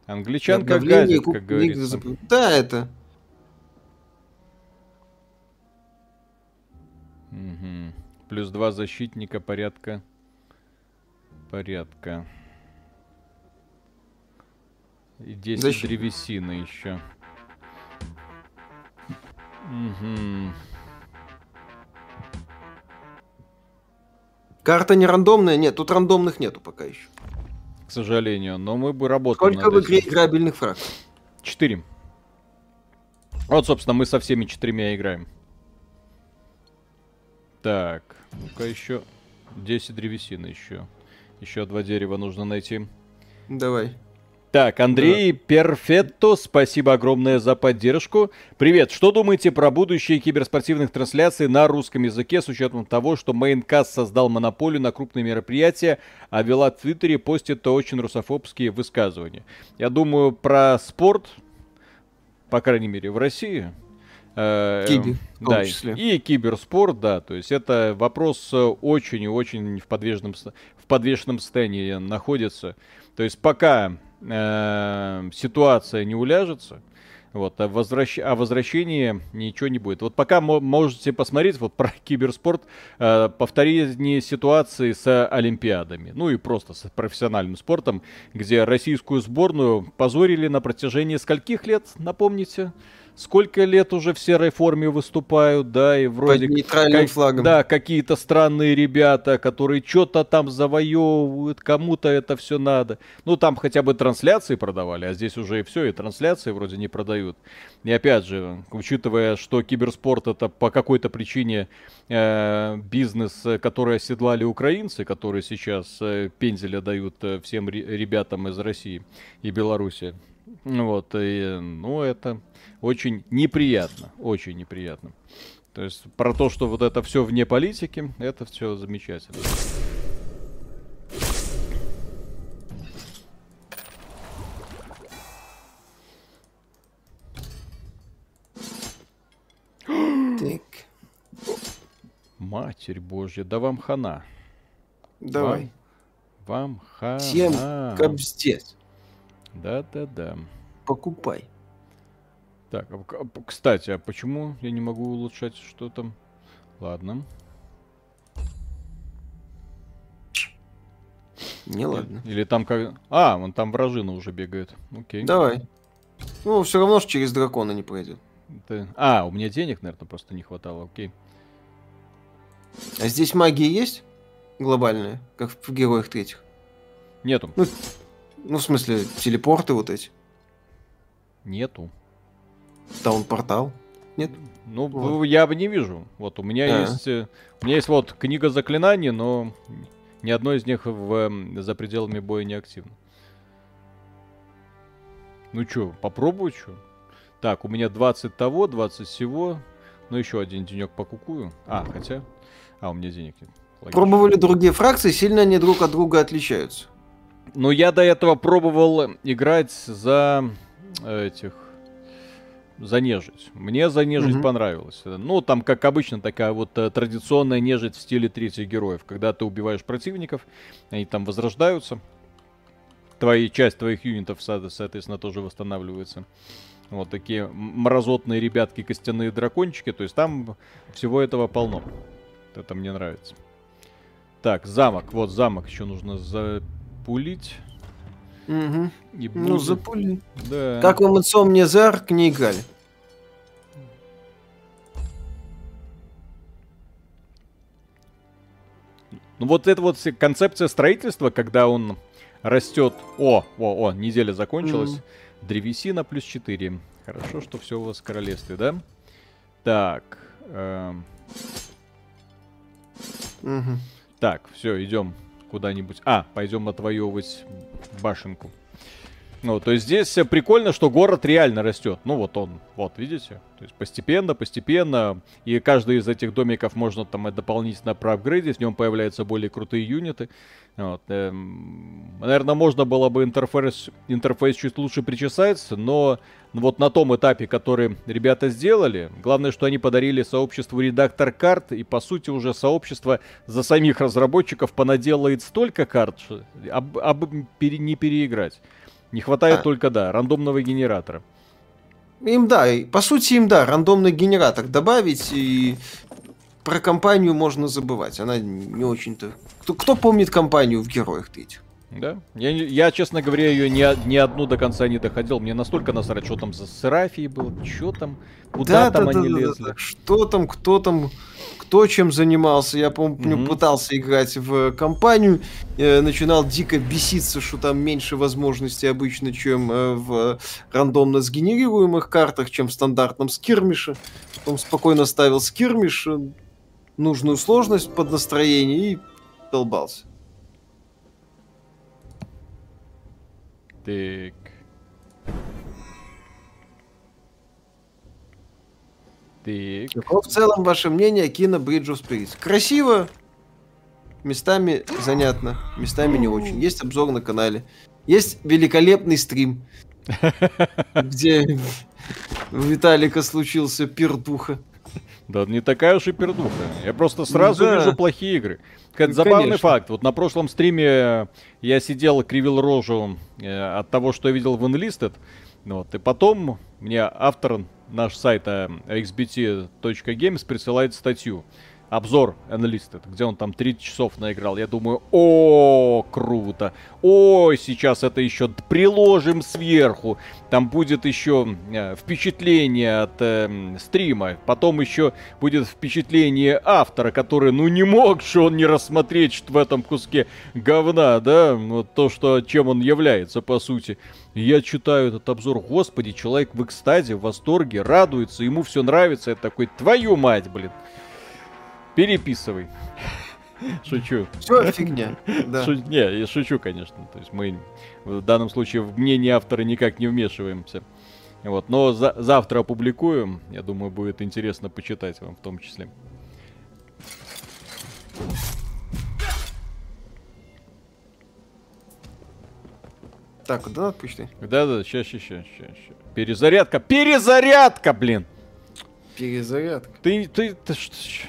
[SPEAKER 1] Англичанка газет, как говорится.
[SPEAKER 2] Да, это.
[SPEAKER 1] Угу. Плюс два защитника порядка. Порядка. И 10 Защит... древесины еще. Угу.
[SPEAKER 2] Карта не рандомная? Нет, тут рандомных нету пока еще.
[SPEAKER 1] К сожалению, но мы бы работали
[SPEAKER 2] Сколько в игре играбельных фракций?
[SPEAKER 1] Четыре. Вот, собственно, мы со всеми четырьмя играем. Так, ну-ка еще 10 древесины еще. Еще два дерева нужно найти.
[SPEAKER 2] Давай.
[SPEAKER 1] Так, Андрей да. Перфетто, спасибо огромное за поддержку. Привет, что думаете про будущее киберспортивных трансляций на русском языке с учетом того, что Мейнкаст создал монополию на крупные мероприятия, а вела в Твиттере постит очень русофобские высказывания? Я думаю, про спорт, по крайней мере, в России,
[SPEAKER 2] э, Киби,
[SPEAKER 1] в да, числе. И киберспорт, да. То есть это вопрос очень и очень в подвижном, в подвешенном состоянии находится. То есть пока э, ситуация не уляжется, вот, а возвращ... о возвращении ничего не будет. Вот пока можете посмотреть вот про киберспорт, э, повторение ситуации с Олимпиадами, ну и просто с профессиональным спортом, где российскую сборную позорили на протяжении скольких лет, напомните? Сколько лет уже в серой форме выступают, да, и вроде...
[SPEAKER 2] Под нейтральным как, флагом.
[SPEAKER 1] Да, какие-то странные ребята, которые что-то там завоевывают, кому-то это все надо. Ну, там хотя бы трансляции продавали, а здесь уже и все, и трансляции вроде не продают. И опять же, учитывая, что киберспорт это по какой-то причине э, бизнес, который оседлали украинцы, которые сейчас э, пензеля дают э, всем ребятам из России и Беларуси. Вот, и, ну, это очень неприятно, очень неприятно. То есть про то, что вот это все вне политики, это все замечательно. Матерь Божья, да вам хана.
[SPEAKER 2] Давай.
[SPEAKER 1] Вам, вам хана.
[SPEAKER 2] Всем капздец.
[SPEAKER 1] Да-да-да.
[SPEAKER 2] Покупай.
[SPEAKER 1] Так, а кстати, а почему я не могу улучшать что там? Ладно.
[SPEAKER 2] Не ладно.
[SPEAKER 1] Или там как... А, вон там вражина уже бегает. Окей.
[SPEAKER 2] Давай. Ну, все равно же через дракона не пройдет.
[SPEAKER 1] Это... А, у меня денег, наверное, просто не хватало. Окей.
[SPEAKER 2] А здесь магия есть? Глобальная, как в героях третьих?
[SPEAKER 1] Нету.
[SPEAKER 2] Ну, ну, в смысле, телепорты вот эти?
[SPEAKER 1] Нету.
[SPEAKER 2] Таун-портал? Нет?
[SPEAKER 1] Ну, вот. я бы не вижу. Вот у меня а. есть. Э, у меня есть вот книга заклинаний, но ни одно из них в, за пределами боя не активно. Ну чё, попробую чё? Так, у меня 20 того, 20 всего. Ну, еще один денек покукую. А, хотя... А, у меня денег нет.
[SPEAKER 2] Логично. Пробовали другие фракции, сильно они друг от друга отличаются.
[SPEAKER 1] Ну, я до этого пробовал играть за этих за нежить. Мне за нежить угу. понравилось. Ну, там, как обычно, такая вот э, традиционная нежить в стиле третьих героев. Когда ты убиваешь противников, они там возрождаются. Твои, часть твоих юнитов, соответственно, тоже восстанавливается. Вот такие мразотные ребятки, костяные дракончики. То есть там всего этого полно. Это мне нравится. Так, замок. Вот замок еще нужно запулить.
[SPEAKER 2] Угу. И будет... Ну, запули. Да. Как вам Ark не играли?
[SPEAKER 1] Ну вот эта вот концепция строительства, когда он растет... О, о, о, неделя закончилась. Mm. Древесина плюс 4. Хорошо, что все у вас в королевстве, да? Так. Эм...
[SPEAKER 2] Угу.
[SPEAKER 1] Так, все, идем куда-нибудь. А, пойдем отвоевывать башенку. Ну, то есть здесь прикольно, что город реально растет. Ну, вот он, вот, видите? То есть постепенно, постепенно. И каждый из этих домиков можно там дополнительно проапгрейдить. В нем появляются более крутые юниты. Вот, эм, наверное, можно было бы интерфейс, интерфейс чуть лучше причесать, но вот на том этапе, который ребята сделали, главное, что они подарили сообществу редактор карт, и по сути уже сообщество за самих разработчиков понаделает столько карт, об, об, пере, не переиграть. Не хватает а. только, да, рандомного генератора.
[SPEAKER 2] Им да, по сути им да, рандомный генератор добавить и про компанию можно забывать. Она не очень-то... Кто, кто помнит компанию в героях этих?
[SPEAKER 1] Да. Я, я, честно говоря, ее ни, ни одну до конца не доходил. Мне настолько насрать, что там за Серафией было, что там, куда да, там да, они да, лезли. Да, да.
[SPEAKER 2] Что там, кто там, кто чем занимался. Я помню, mm пытался играть в компанию, э, начинал дико беситься, что там меньше возможностей обычно, чем э, в рандомно сгенерируемых картах, чем в стандартном скирмише. Потом спокойно ставил скирмиш, э, нужную сложность под настроение и долбался.
[SPEAKER 1] Так.
[SPEAKER 2] Так. Каково в целом ваше мнение о кино Bridge of Spirits? Красиво, местами занятно, местами не очень. Есть обзор на канале. Есть великолепный стрим, где у Виталика случился пердуха.
[SPEAKER 1] Да, не такая уж и пердуха. Я просто сразу да. вижу плохие игры. Это забавный Конечно. факт. Вот на прошлом стриме я сидел, кривил рожу э, от того, что я видел в Enlisted. Вот, и потом мне автор наш сайта xbt.games присылает статью обзор Enlisted, где он там 30 часов наиграл. Я думаю, о, круто. Ой, сейчас это еще приложим сверху. Там будет еще э, впечатление от э, стрима. Потом еще будет впечатление автора, который, ну, не мог что он не рассмотреть что в этом куске говна, да? Вот то, что, чем он является, по сути. я читаю этот обзор, господи, человек в экстазе, в восторге, радуется, ему все нравится. Я такой, твою мать, блин. Переписывай. Шучу.
[SPEAKER 2] Все фигня.
[SPEAKER 1] Да. Шу... Не, я шучу, конечно. То есть мы в данном случае в мнение автора никак не вмешиваемся. Вот, но за завтра опубликуем. Я думаю, будет интересно почитать вам в том числе.
[SPEAKER 2] Так, куда отпусти?
[SPEAKER 1] Да-да, сейчас, сейчас, сейчас, сейчас. Перезарядка, перезарядка, блин!
[SPEAKER 2] Перезарядка.
[SPEAKER 1] Ты, ты, ты что?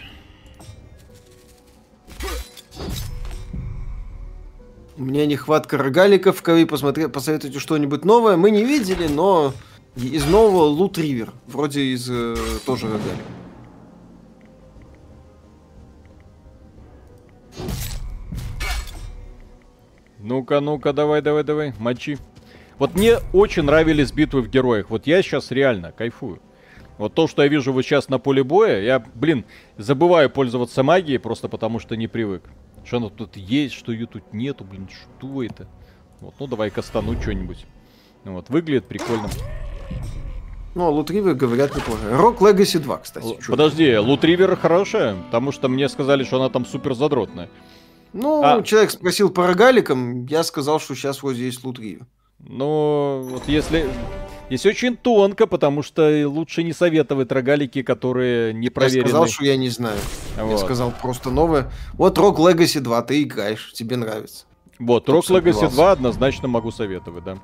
[SPEAKER 2] У меня нехватка рогаликов, вы посмотри, посоветуйте что-нибудь новое. Мы не видели, но из нового Лут Ривер. Вроде из э, тоже рогалик.
[SPEAKER 1] Ну-ка, ну-ка, давай, давай, давай, мочи. Вот мне очень нравились битвы в героях. Вот я сейчас реально кайфую. Вот то, что я вижу вот сейчас на поле боя, я, блин, забываю пользоваться магией просто потому, что не привык. Что оно тут есть, что ее тут нету, блин, что это? Вот, ну давай кастану что-нибудь. Ну вот, выглядит прикольно.
[SPEAKER 2] Ну, Лутривер, говорят, неплохо. Рок Legacy 2, кстати. Л-
[SPEAKER 1] подожди, Лутривер хорошая? Потому что мне сказали, что она там супер задротная.
[SPEAKER 2] Ну, а... человек спросил по рогаликам, я сказал, что сейчас вот здесь Лутривер.
[SPEAKER 1] Ну, вот если... Здесь очень тонко, потому что лучше не советовать рогалики, которые не проверены. Я
[SPEAKER 2] сказал, что я не знаю. Вот. Я сказал просто новое. Вот Rock Legacy 2, ты играешь, тебе нравится.
[SPEAKER 1] Вот, Rock Legacy 2 однозначно могу советовать, да.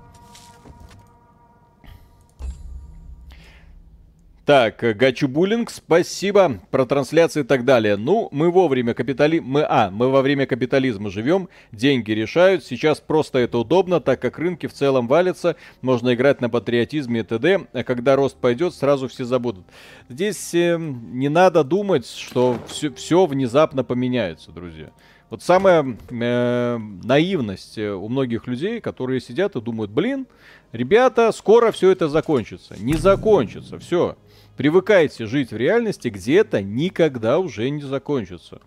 [SPEAKER 1] Так, э, Гачубулинг, спасибо. Про трансляции и так далее. Ну, мы вовремя капитали... Мы, а, мы во время капитализма живем, деньги решают. Сейчас просто это удобно, так как рынки в целом валятся. Можно играть на патриотизме и т.д. А когда рост пойдет, сразу все забудут. Здесь э, не надо думать, что все, все внезапно поменяется, друзья. Вот самая э, наивность э, у многих людей, которые сидят и думают, блин, ребята, скоро все это закончится. Не закончится, все. Привыкайте жить в реальности, где это никогда уже не закончится.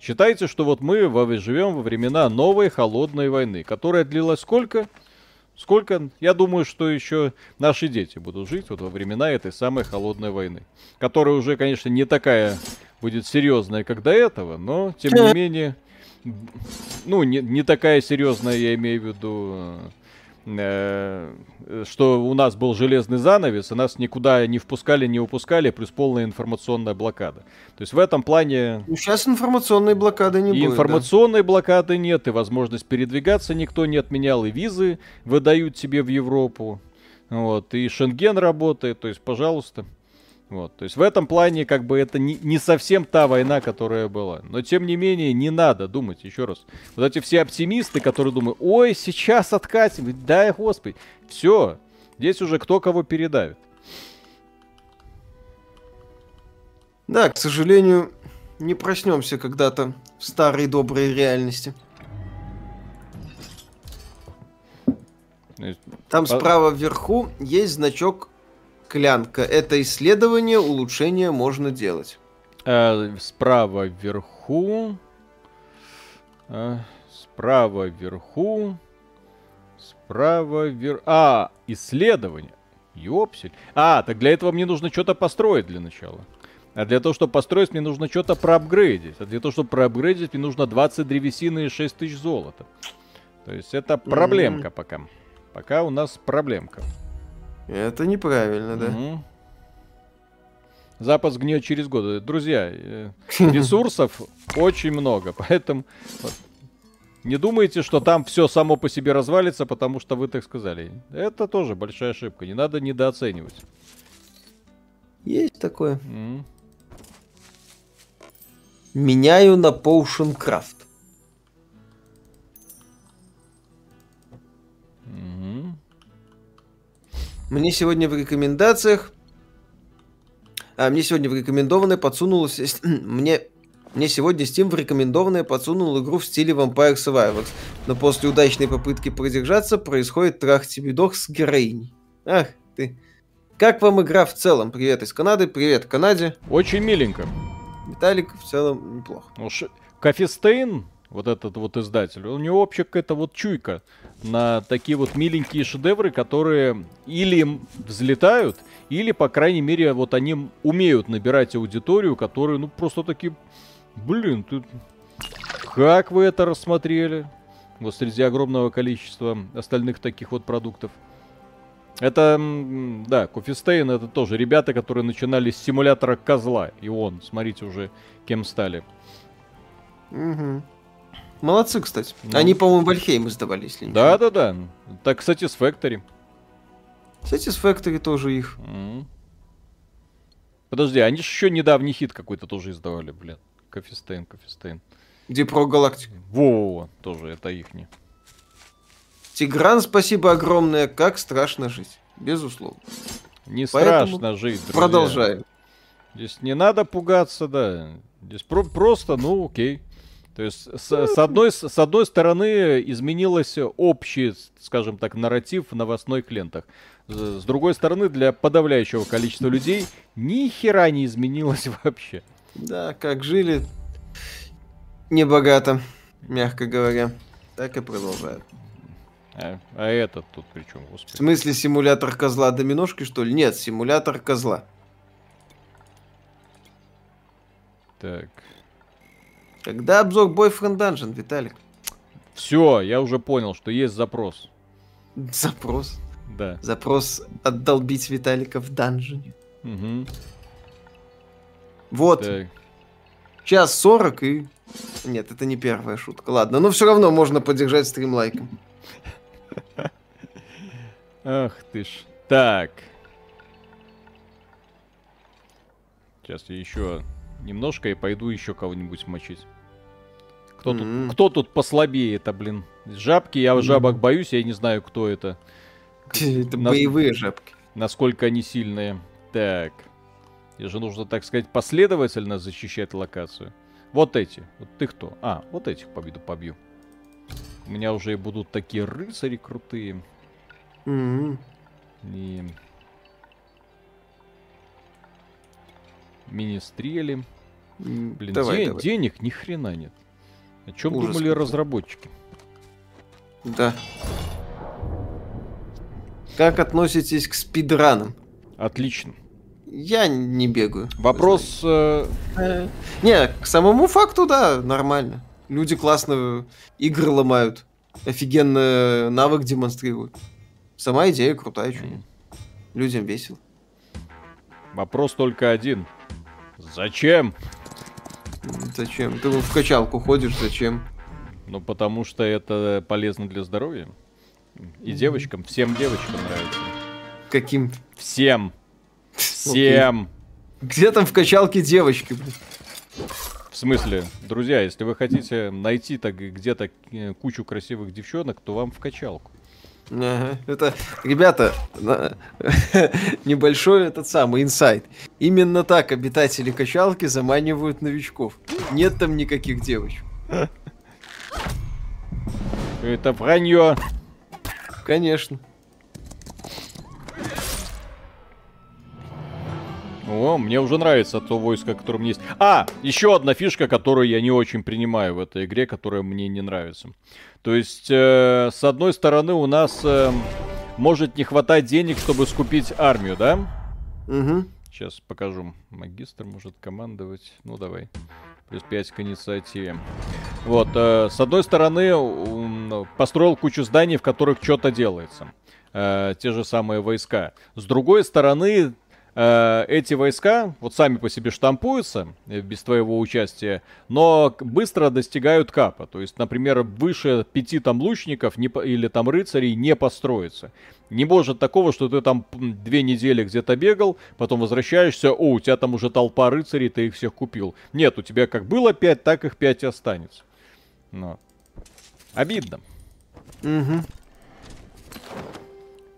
[SPEAKER 1] Считайте, что вот мы живем во времена новой холодной войны, которая длилась сколько? Сколько? Я думаю, что еще наши дети будут жить вот во времена этой самой холодной войны. Которая уже, конечно, не такая будет серьезная, как до этого, но, тем не менее, ну, не, не такая серьезная, я имею в виду, Э, что у нас был железный занавес, и нас никуда не впускали, не выпускали, плюс полная информационная блокада. То есть в этом плане...
[SPEAKER 2] Ну, сейчас информационной блокады не и
[SPEAKER 1] будет. информационной да? блокады нет, и возможность передвигаться никто не отменял, и визы выдают тебе в Европу. Вот, и Шенген работает, то есть, пожалуйста. Вот, то есть в этом плане как бы это не, не совсем та война, которая была. Но тем не менее не надо думать, еще раз. Вот эти все оптимисты, которые думают, ой, сейчас откатим, дай господи. Все, здесь уже кто кого передавит.
[SPEAKER 2] Да, к сожалению, не проснемся когда-то в старой доброй реальности. Там а справа вверху есть значок клянка. Это исследование, улучшение можно делать.
[SPEAKER 1] А, справа вверху. А, справа вверху. Справа вверху. А, исследование. Ёпсель. А, так для этого мне нужно что-то построить для начала. А для того, чтобы построить, мне нужно что-то проапгрейдить. А для того, чтобы проапгрейдить, мне нужно 20 древесины и 6 тысяч золота. То есть это проблемка mm-hmm. пока. Пока у нас проблемка.
[SPEAKER 2] Это неправильно, да? Mm-hmm.
[SPEAKER 1] Запас гниет через годы. Друзья, э, ресурсов очень много, поэтому не думайте, что там все само по себе развалится, потому что вы так сказали. Это тоже большая ошибка, не надо недооценивать.
[SPEAKER 2] Есть такое. Меняю на Potion Craft. Угу. Мне сегодня в рекомендациях... А, мне сегодня в рекомендованное подсунулось... мне... Мне сегодня Steam в рекомендованное подсунул игру в стиле Vampire Survivors, но после удачной попытки продержаться происходит трах тебе дох с героиней. Ах ты. Как вам игра в целом? Привет из Канады, привет Канаде.
[SPEAKER 1] Очень миленько.
[SPEAKER 2] Виталик в целом неплохо.
[SPEAKER 1] Ну, ш... Кофестейн, вот этот вот издатель, у него вообще какая-то вот чуйка на такие вот миленькие шедевры, которые или взлетают, или, по крайней мере, вот они умеют набирать аудиторию, которые, ну, просто такие, блин, ты... как вы это рассмотрели? Вот среди огромного количества остальных таких вот продуктов. Это, да, Coffee Stain это тоже ребята, которые начинали с симулятора козла. И вон, смотрите уже, кем стали.
[SPEAKER 2] Угу. Молодцы, кстати. Ну. Они, по-моему, Valheim издавали, если
[SPEAKER 1] не Да, да, да. Так, кстати, Satisfactory.
[SPEAKER 2] Satisfactory тоже их. Мм.
[SPEAKER 1] Подожди, они же еще недавний хит какой-то тоже издавали, блин. Кофестейн, Кофестейн.
[SPEAKER 2] Где про галактику.
[SPEAKER 1] Во-во-во, тоже это их не.
[SPEAKER 2] Тигран, спасибо огромное. Как страшно жить. Безусловно.
[SPEAKER 1] Не Поэтому страшно жить,
[SPEAKER 2] друзья. Продолжаем.
[SPEAKER 1] Здесь не надо пугаться, да. Здесь про- просто, ну, окей. То есть, с, с, одной, с одной стороны, изменилось общий, скажем так, нарратив в новостных лентах. С другой стороны, для подавляющего количества людей ни хера не изменилось вообще.
[SPEAKER 2] Да, как жили небогато, мягко говоря, так и продолжают.
[SPEAKER 1] А, а этот тут при чем?
[SPEAKER 2] Господи. В смысле симулятор козла доминошки, что ли? Нет, симулятор козла.
[SPEAKER 1] Так.
[SPEAKER 2] Когда обзор Boyfriend Dungeon, Виталик?
[SPEAKER 1] Все, я уже понял, что есть запрос.
[SPEAKER 2] Запрос?
[SPEAKER 1] Да.
[SPEAKER 2] Запрос отдолбить Виталика в данжене.
[SPEAKER 1] Угу.
[SPEAKER 2] Вот. Так. Час сорок и... Нет, это не первая шутка. Ладно, но все равно можно поддержать стрим лайком.
[SPEAKER 1] Ах ты ж. Так. Сейчас я еще немножко и пойду еще кого-нибудь мочить. Кто, mm-hmm. тут, кто тут послабее это, блин? Жабки, я жабок боюсь, я не знаю, кто это.
[SPEAKER 2] Это Нас... боевые жабки.
[SPEAKER 1] Насколько они сильные. Так. И же нужно, так сказать, последовательно защищать локацию. Вот эти. Вот ты кто? А, вот этих победу побью. У меня уже и будут такие рыцари крутые.
[SPEAKER 2] Mm-hmm.
[SPEAKER 1] И... Мини-стрели. Блин, давай, де- давай. денег ни хрена нет. О чем Ужас думали какой. разработчики?
[SPEAKER 2] Да. Как относитесь к спидранам?
[SPEAKER 1] Отлично.
[SPEAKER 2] Я не бегаю.
[SPEAKER 1] Вопрос... Э...
[SPEAKER 2] Э, не, к самому факту, да, нормально. Люди классно игры ломают. Офигенно навык демонстрируют. Сама идея крутая, что. Людям весело.
[SPEAKER 1] Вопрос только один. Зачем?
[SPEAKER 2] Зачем? Ты в качалку ходишь, зачем?
[SPEAKER 1] Ну, потому что это полезно для здоровья. И девочкам, всем девочкам нравится.
[SPEAKER 2] Каким?
[SPEAKER 1] Всем. Всем.
[SPEAKER 2] Где там в качалке девочки, блин?
[SPEAKER 1] В смысле, друзья, если вы хотите найти так где-то э, кучу красивых девчонок, то вам в качалку.
[SPEAKER 2] Ага. Это, ребята, небольшой этот самый инсайт. Именно так обитатели качалки заманивают новичков. Нет там никаких девочек.
[SPEAKER 1] Это вранье.
[SPEAKER 2] Конечно.
[SPEAKER 1] О, мне уже нравится то войско, которое мне есть. А, еще одна фишка, которую я не очень принимаю в этой игре, которая мне не нравится. То есть, э, с одной стороны, у нас э, может не хватать денег, чтобы скупить армию, да?
[SPEAKER 2] Угу.
[SPEAKER 1] Сейчас покажу. Магистр может командовать. Ну, давай. Плюс 5 к инициативе. Вот, э, с одной стороны, построил кучу зданий, в которых что-то делается. Э, те же самые войска. С другой стороны, эти войска вот сами по себе штампуются э, без твоего участия, но быстро достигают капа. То есть, например, выше пяти там лучников не, или там рыцарей не построится. Не может такого, что ты там две недели где-то бегал, потом возвращаешься, о, у тебя там уже толпа рыцарей, ты их всех купил. Нет, у тебя как было пять, так их пять и останется. Но. Обидно.
[SPEAKER 2] Угу.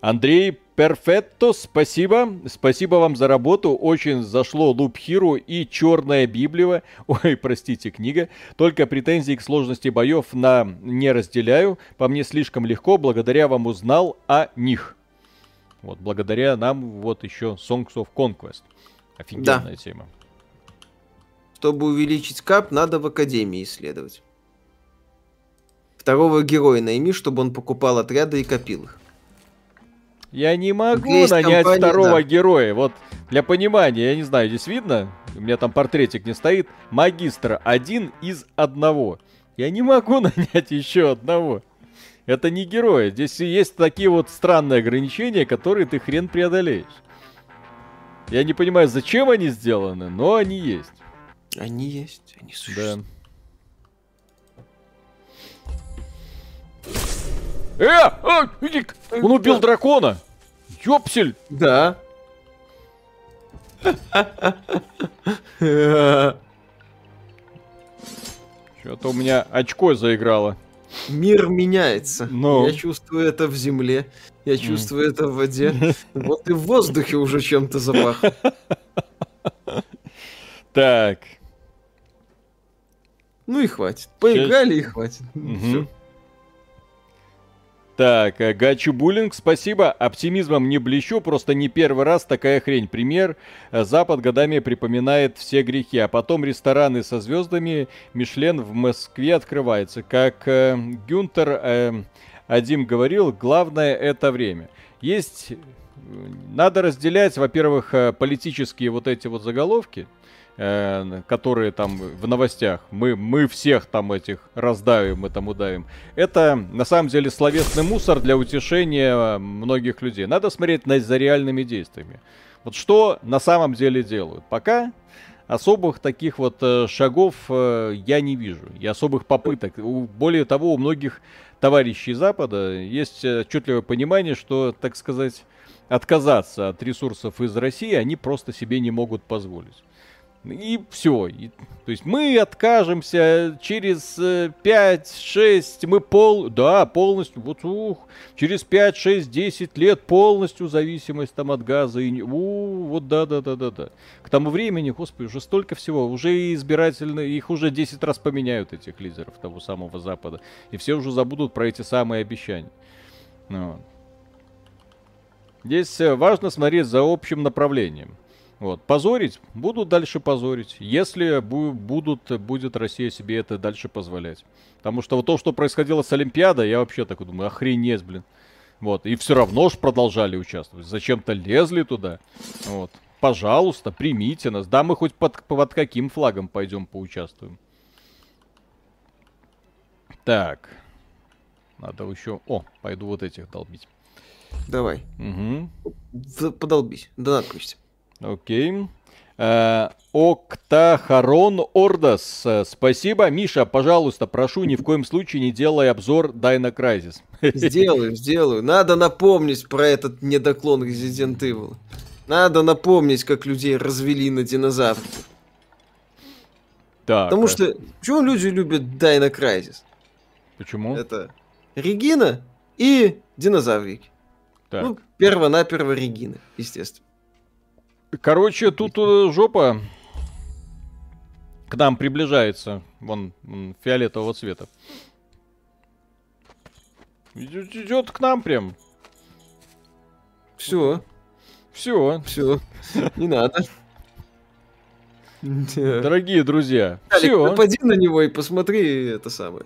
[SPEAKER 1] Андрей Перфетто, спасибо. Спасибо вам за работу. Очень зашло Луп Хиру и Черная Библия. Ой, простите, книга. Только претензий к сложности боев на не разделяю. По мне слишком легко. Благодаря вам узнал о них. Вот, благодаря нам вот еще Songs of Conquest. Офигенная да. тема.
[SPEAKER 2] Чтобы увеличить кап, надо в Академии исследовать. Второго героя найми, чтобы он покупал отряды и копил их.
[SPEAKER 1] Я не могу Есть нанять компания, второго да. героя. Вот для понимания, я не знаю, здесь видно, у меня там портретик не стоит. Магистра один из одного. Я не могу нанять еще одного. Это не герой. Здесь есть такие вот странные ограничения, которые ты хрен преодолеешь. Я не понимаю, зачем они сделаны, но они есть.
[SPEAKER 2] Они есть, они существуют. Да.
[SPEAKER 1] Э! А, он убил дракона! Ёпсель!
[SPEAKER 2] Да.
[SPEAKER 1] Что-то у меня очко заиграло.
[SPEAKER 2] Мир меняется. Но. Я чувствую это в земле. Я чувствую mm. это в воде. Вот и в воздухе уже чем-то запах.
[SPEAKER 1] Так.
[SPEAKER 2] Ну и хватит. Поиграли и хватит. Все.
[SPEAKER 1] Так, э, Гачу Буллинг, спасибо. Оптимизмом не блещу, просто не первый раз такая хрень. Пример, э, Запад годами припоминает все грехи, а потом рестораны со звездами Мишлен в Москве открывается. Как э, Гюнтер э, Адим говорил, главное это время. Есть... Надо разделять, во-первых, э, политические вот эти вот заголовки, э, которые там в новостях, мы, мы всех там этих раздавим и там удавим. Это на самом деле словесный мусор для утешения многих людей. Надо смотреть на, за реальными действиями. Вот что на самом деле делают. Пока особых таких вот э, шагов э, я не вижу. И особых попыток. Более того, у многих товарищей Запада есть отчетливое понимание, что, так сказать, отказаться от ресурсов из России они просто себе не могут позволить. И все. И, то есть мы откажемся через 5-6, э, мы пол... Да, полностью, вот ух, через 5, 6, 10 лет полностью зависимость там от газа. И, у, вот да-да-да-да-да. К тому времени, господи, уже столько всего. Уже избирательно, их уже 10 раз поменяют, этих лидеров того самого Запада. И все уже забудут про эти самые обещания. Ну, Здесь э, важно смотреть за общим направлением. Вот. Позорить? Будут дальше позорить. Если бу- будут, будет Россия себе это дальше позволять. Потому что вот то, что происходило с Олимпиадой, я вообще так думаю, охренеть, блин. Вот. И все равно ж продолжали участвовать. Зачем-то лезли туда. Вот. Пожалуйста, примите нас. Да, мы хоть под, под каким флагом пойдем поучаствуем. Так. Надо еще... О, пойду вот этих долбить.
[SPEAKER 2] Давай.
[SPEAKER 1] Угу.
[SPEAKER 2] Подолбись. Да, пусть.
[SPEAKER 1] Окей. Э, Октахарон Ордас. Спасибо. Миша, пожалуйста, прошу, ни в коем случае не делай обзор Дайна Crysis.
[SPEAKER 2] Сделаю, сделаю. Надо напомнить про этот недоклон Resident Evil. Надо напомнить, как людей развели на динозавров.
[SPEAKER 1] Так.
[SPEAKER 2] Потому
[SPEAKER 1] а
[SPEAKER 2] что... Почему люди любят Dino Crisis?
[SPEAKER 1] Почему?
[SPEAKER 2] Это Регина и динозаврики.
[SPEAKER 1] Так.
[SPEAKER 2] Ну, перво-наперво Регина, естественно.
[SPEAKER 1] Короче, тут э, жопа к нам приближается. Вон, фиолетового цвета. Идет, к нам прям.
[SPEAKER 2] Все,
[SPEAKER 1] Все,
[SPEAKER 2] все. Не надо.
[SPEAKER 1] Дорогие друзья. Все.
[SPEAKER 2] напади на него и посмотри это самое.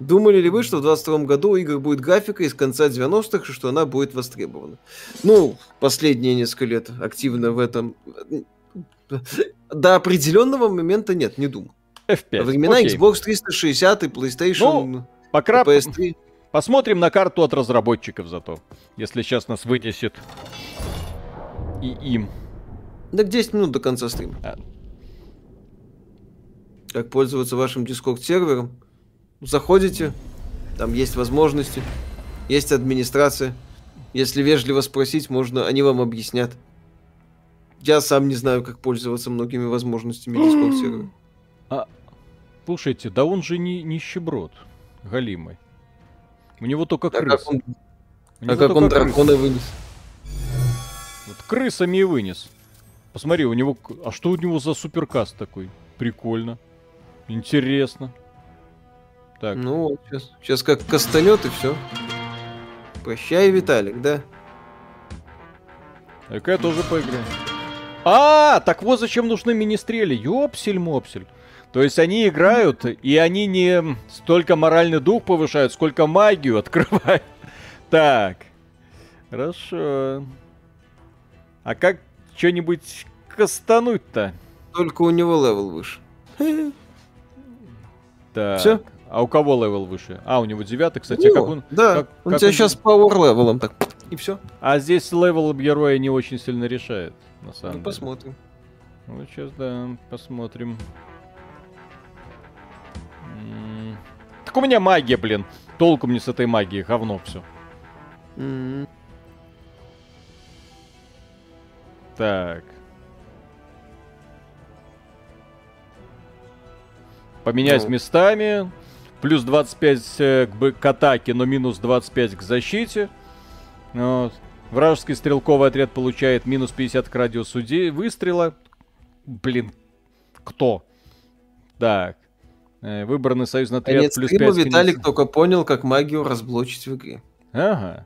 [SPEAKER 2] Думали ли вы, что в 22 году у игр будет графика из конца 90-х, и что она будет востребована? Ну, последние несколько лет активно в этом... До определенного момента нет, не думаю.
[SPEAKER 1] F5.
[SPEAKER 2] Во времена
[SPEAKER 1] Окей.
[SPEAKER 2] Xbox 360 и PlayStation
[SPEAKER 1] По крап-
[SPEAKER 2] PS3.
[SPEAKER 1] Посмотрим на карту от разработчиков зато. Если сейчас нас вынесет и им.
[SPEAKER 2] Так 10 минут до конца стрима.
[SPEAKER 1] А.
[SPEAKER 2] Как пользоваться вашим Discord сервером? Заходите, там есть возможности, есть администрация. Если вежливо спросить, можно, они вам объяснят. Я сам не знаю, как пользоваться многими возможностями Discord сервера.
[SPEAKER 1] Слушайте, да он же не нищеброд. Галимый. У него только
[SPEAKER 2] А
[SPEAKER 1] крыс.
[SPEAKER 2] как он, а как он дракона вынес?
[SPEAKER 1] Вот крысами и вынес. Посмотри, у него... А что у него за суперкаст такой? Прикольно. Интересно. Так,
[SPEAKER 2] Ну вот, сейчас, сейчас как кастанет и все. Прощай, Виталик, да?
[SPEAKER 1] так я тоже поиграю. А, так вот зачем нужны министрели. Ёпсель-мопсель. То есть они играют, и они не столько моральный дух повышают, сколько магию открывают. Так. Хорошо. А как что-нибудь кастануть-то?
[SPEAKER 2] Только у него level выше.
[SPEAKER 1] Так.
[SPEAKER 2] Всё?
[SPEAKER 1] А у кого level выше? А, у него девятый, кстати. а
[SPEAKER 2] О,
[SPEAKER 1] как он...
[SPEAKER 2] да,
[SPEAKER 1] как-
[SPEAKER 2] он
[SPEAKER 1] как
[SPEAKER 2] тебя
[SPEAKER 1] он-
[SPEAKER 2] сейчас power level ом так. И все.
[SPEAKER 1] А здесь level героя не очень сильно решает, на самом
[SPEAKER 2] Ну,
[SPEAKER 1] деле.
[SPEAKER 2] посмотрим.
[SPEAKER 1] Ну, сейчас, да, посмотрим. М. Так у меня магия, блин. Толку мне с этой магией, говно все.
[SPEAKER 2] М,
[SPEAKER 1] Так. Поменять
[SPEAKER 2] Ну.
[SPEAKER 1] местами. Плюс 25 э, к, атаке, но минус 25 к защите. Вот. Вражеский стрелковый отряд получает минус 50 к радиусу выстрела. Блин, кто? Так. Э, Выбранный союзный отряд
[SPEAKER 2] Конец
[SPEAKER 1] плюс
[SPEAKER 2] стрима
[SPEAKER 1] 5
[SPEAKER 2] Виталик только понял, как магию разблочить в игре.
[SPEAKER 1] Ага.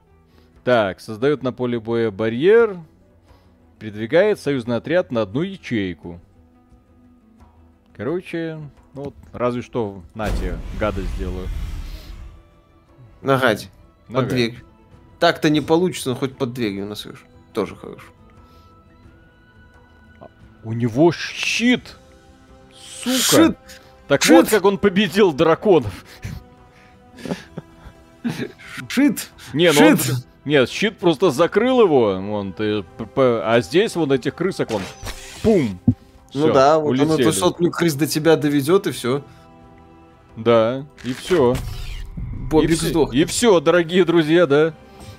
[SPEAKER 1] Так, создает на поле боя барьер. Передвигает союзный отряд на одну ячейку. Короче, ну вот, разве что на тебе гадость сделаю.
[SPEAKER 2] Нагади, под
[SPEAKER 1] Ага.
[SPEAKER 2] дверью. Так-то не получится, но хоть под дверью насрешь. Тоже хорошо.
[SPEAKER 1] У него щит! Сука!
[SPEAKER 2] Шит!
[SPEAKER 1] Так
[SPEAKER 2] Щит!
[SPEAKER 1] вот как он победил драконов.
[SPEAKER 2] Шит!
[SPEAKER 1] Не, ну он-
[SPEAKER 2] Щит!
[SPEAKER 1] Нет, щит просто закрыл его. Вон, ты, п- п- а здесь вон этих крысок вон. Пум!
[SPEAKER 2] Ну
[SPEAKER 1] Всё,
[SPEAKER 2] да, вот оно
[SPEAKER 1] улетели.
[SPEAKER 2] ту сотню крыс до тебя доведет, и все.
[SPEAKER 1] Да, и все. И,
[SPEAKER 2] Бобик
[SPEAKER 1] все,
[SPEAKER 2] сдох.
[SPEAKER 1] и все, дорогие друзья, да.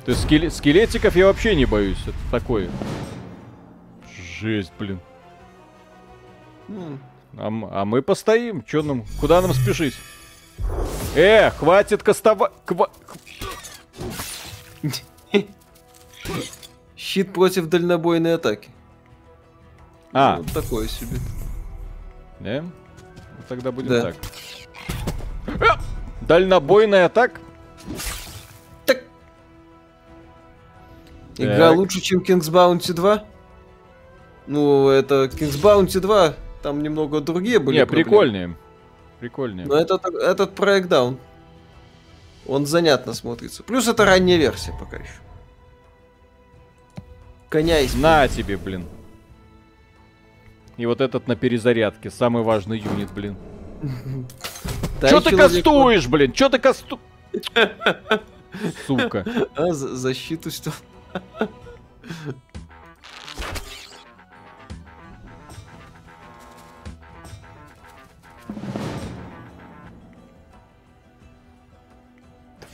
[SPEAKER 1] То есть скеле- скелетиков я вообще не боюсь. Это такое. Жесть, блин. А, а мы постоим. Чё нам? Куда нам спешить? Э, хватит кастова... ква-
[SPEAKER 2] Щит против дальнобойной атаки.
[SPEAKER 1] А,
[SPEAKER 2] Вот такое себе.
[SPEAKER 1] да? Ну, Тогда будем
[SPEAKER 2] Да.
[SPEAKER 1] так. А! Дальнобойная атака?
[SPEAKER 2] Так. Игра
[SPEAKER 1] Так.
[SPEAKER 2] лучше, чем King's Bounty 2? Ну, это King's Bounty 2, там немного другие были
[SPEAKER 1] Не,
[SPEAKER 2] проблемы.
[SPEAKER 1] прикольнее. Прикольнее.
[SPEAKER 2] Но этот, этот проект, да, он, он занятно смотрится. Плюс это ранняя версия пока еще. Коня из...
[SPEAKER 1] На тебе, блин. И вот этот на перезарядке. Самый важный юнит, блин. Чё ты кастуешь, блин? Чё ты касту... Сука.
[SPEAKER 2] А, за- защиту что?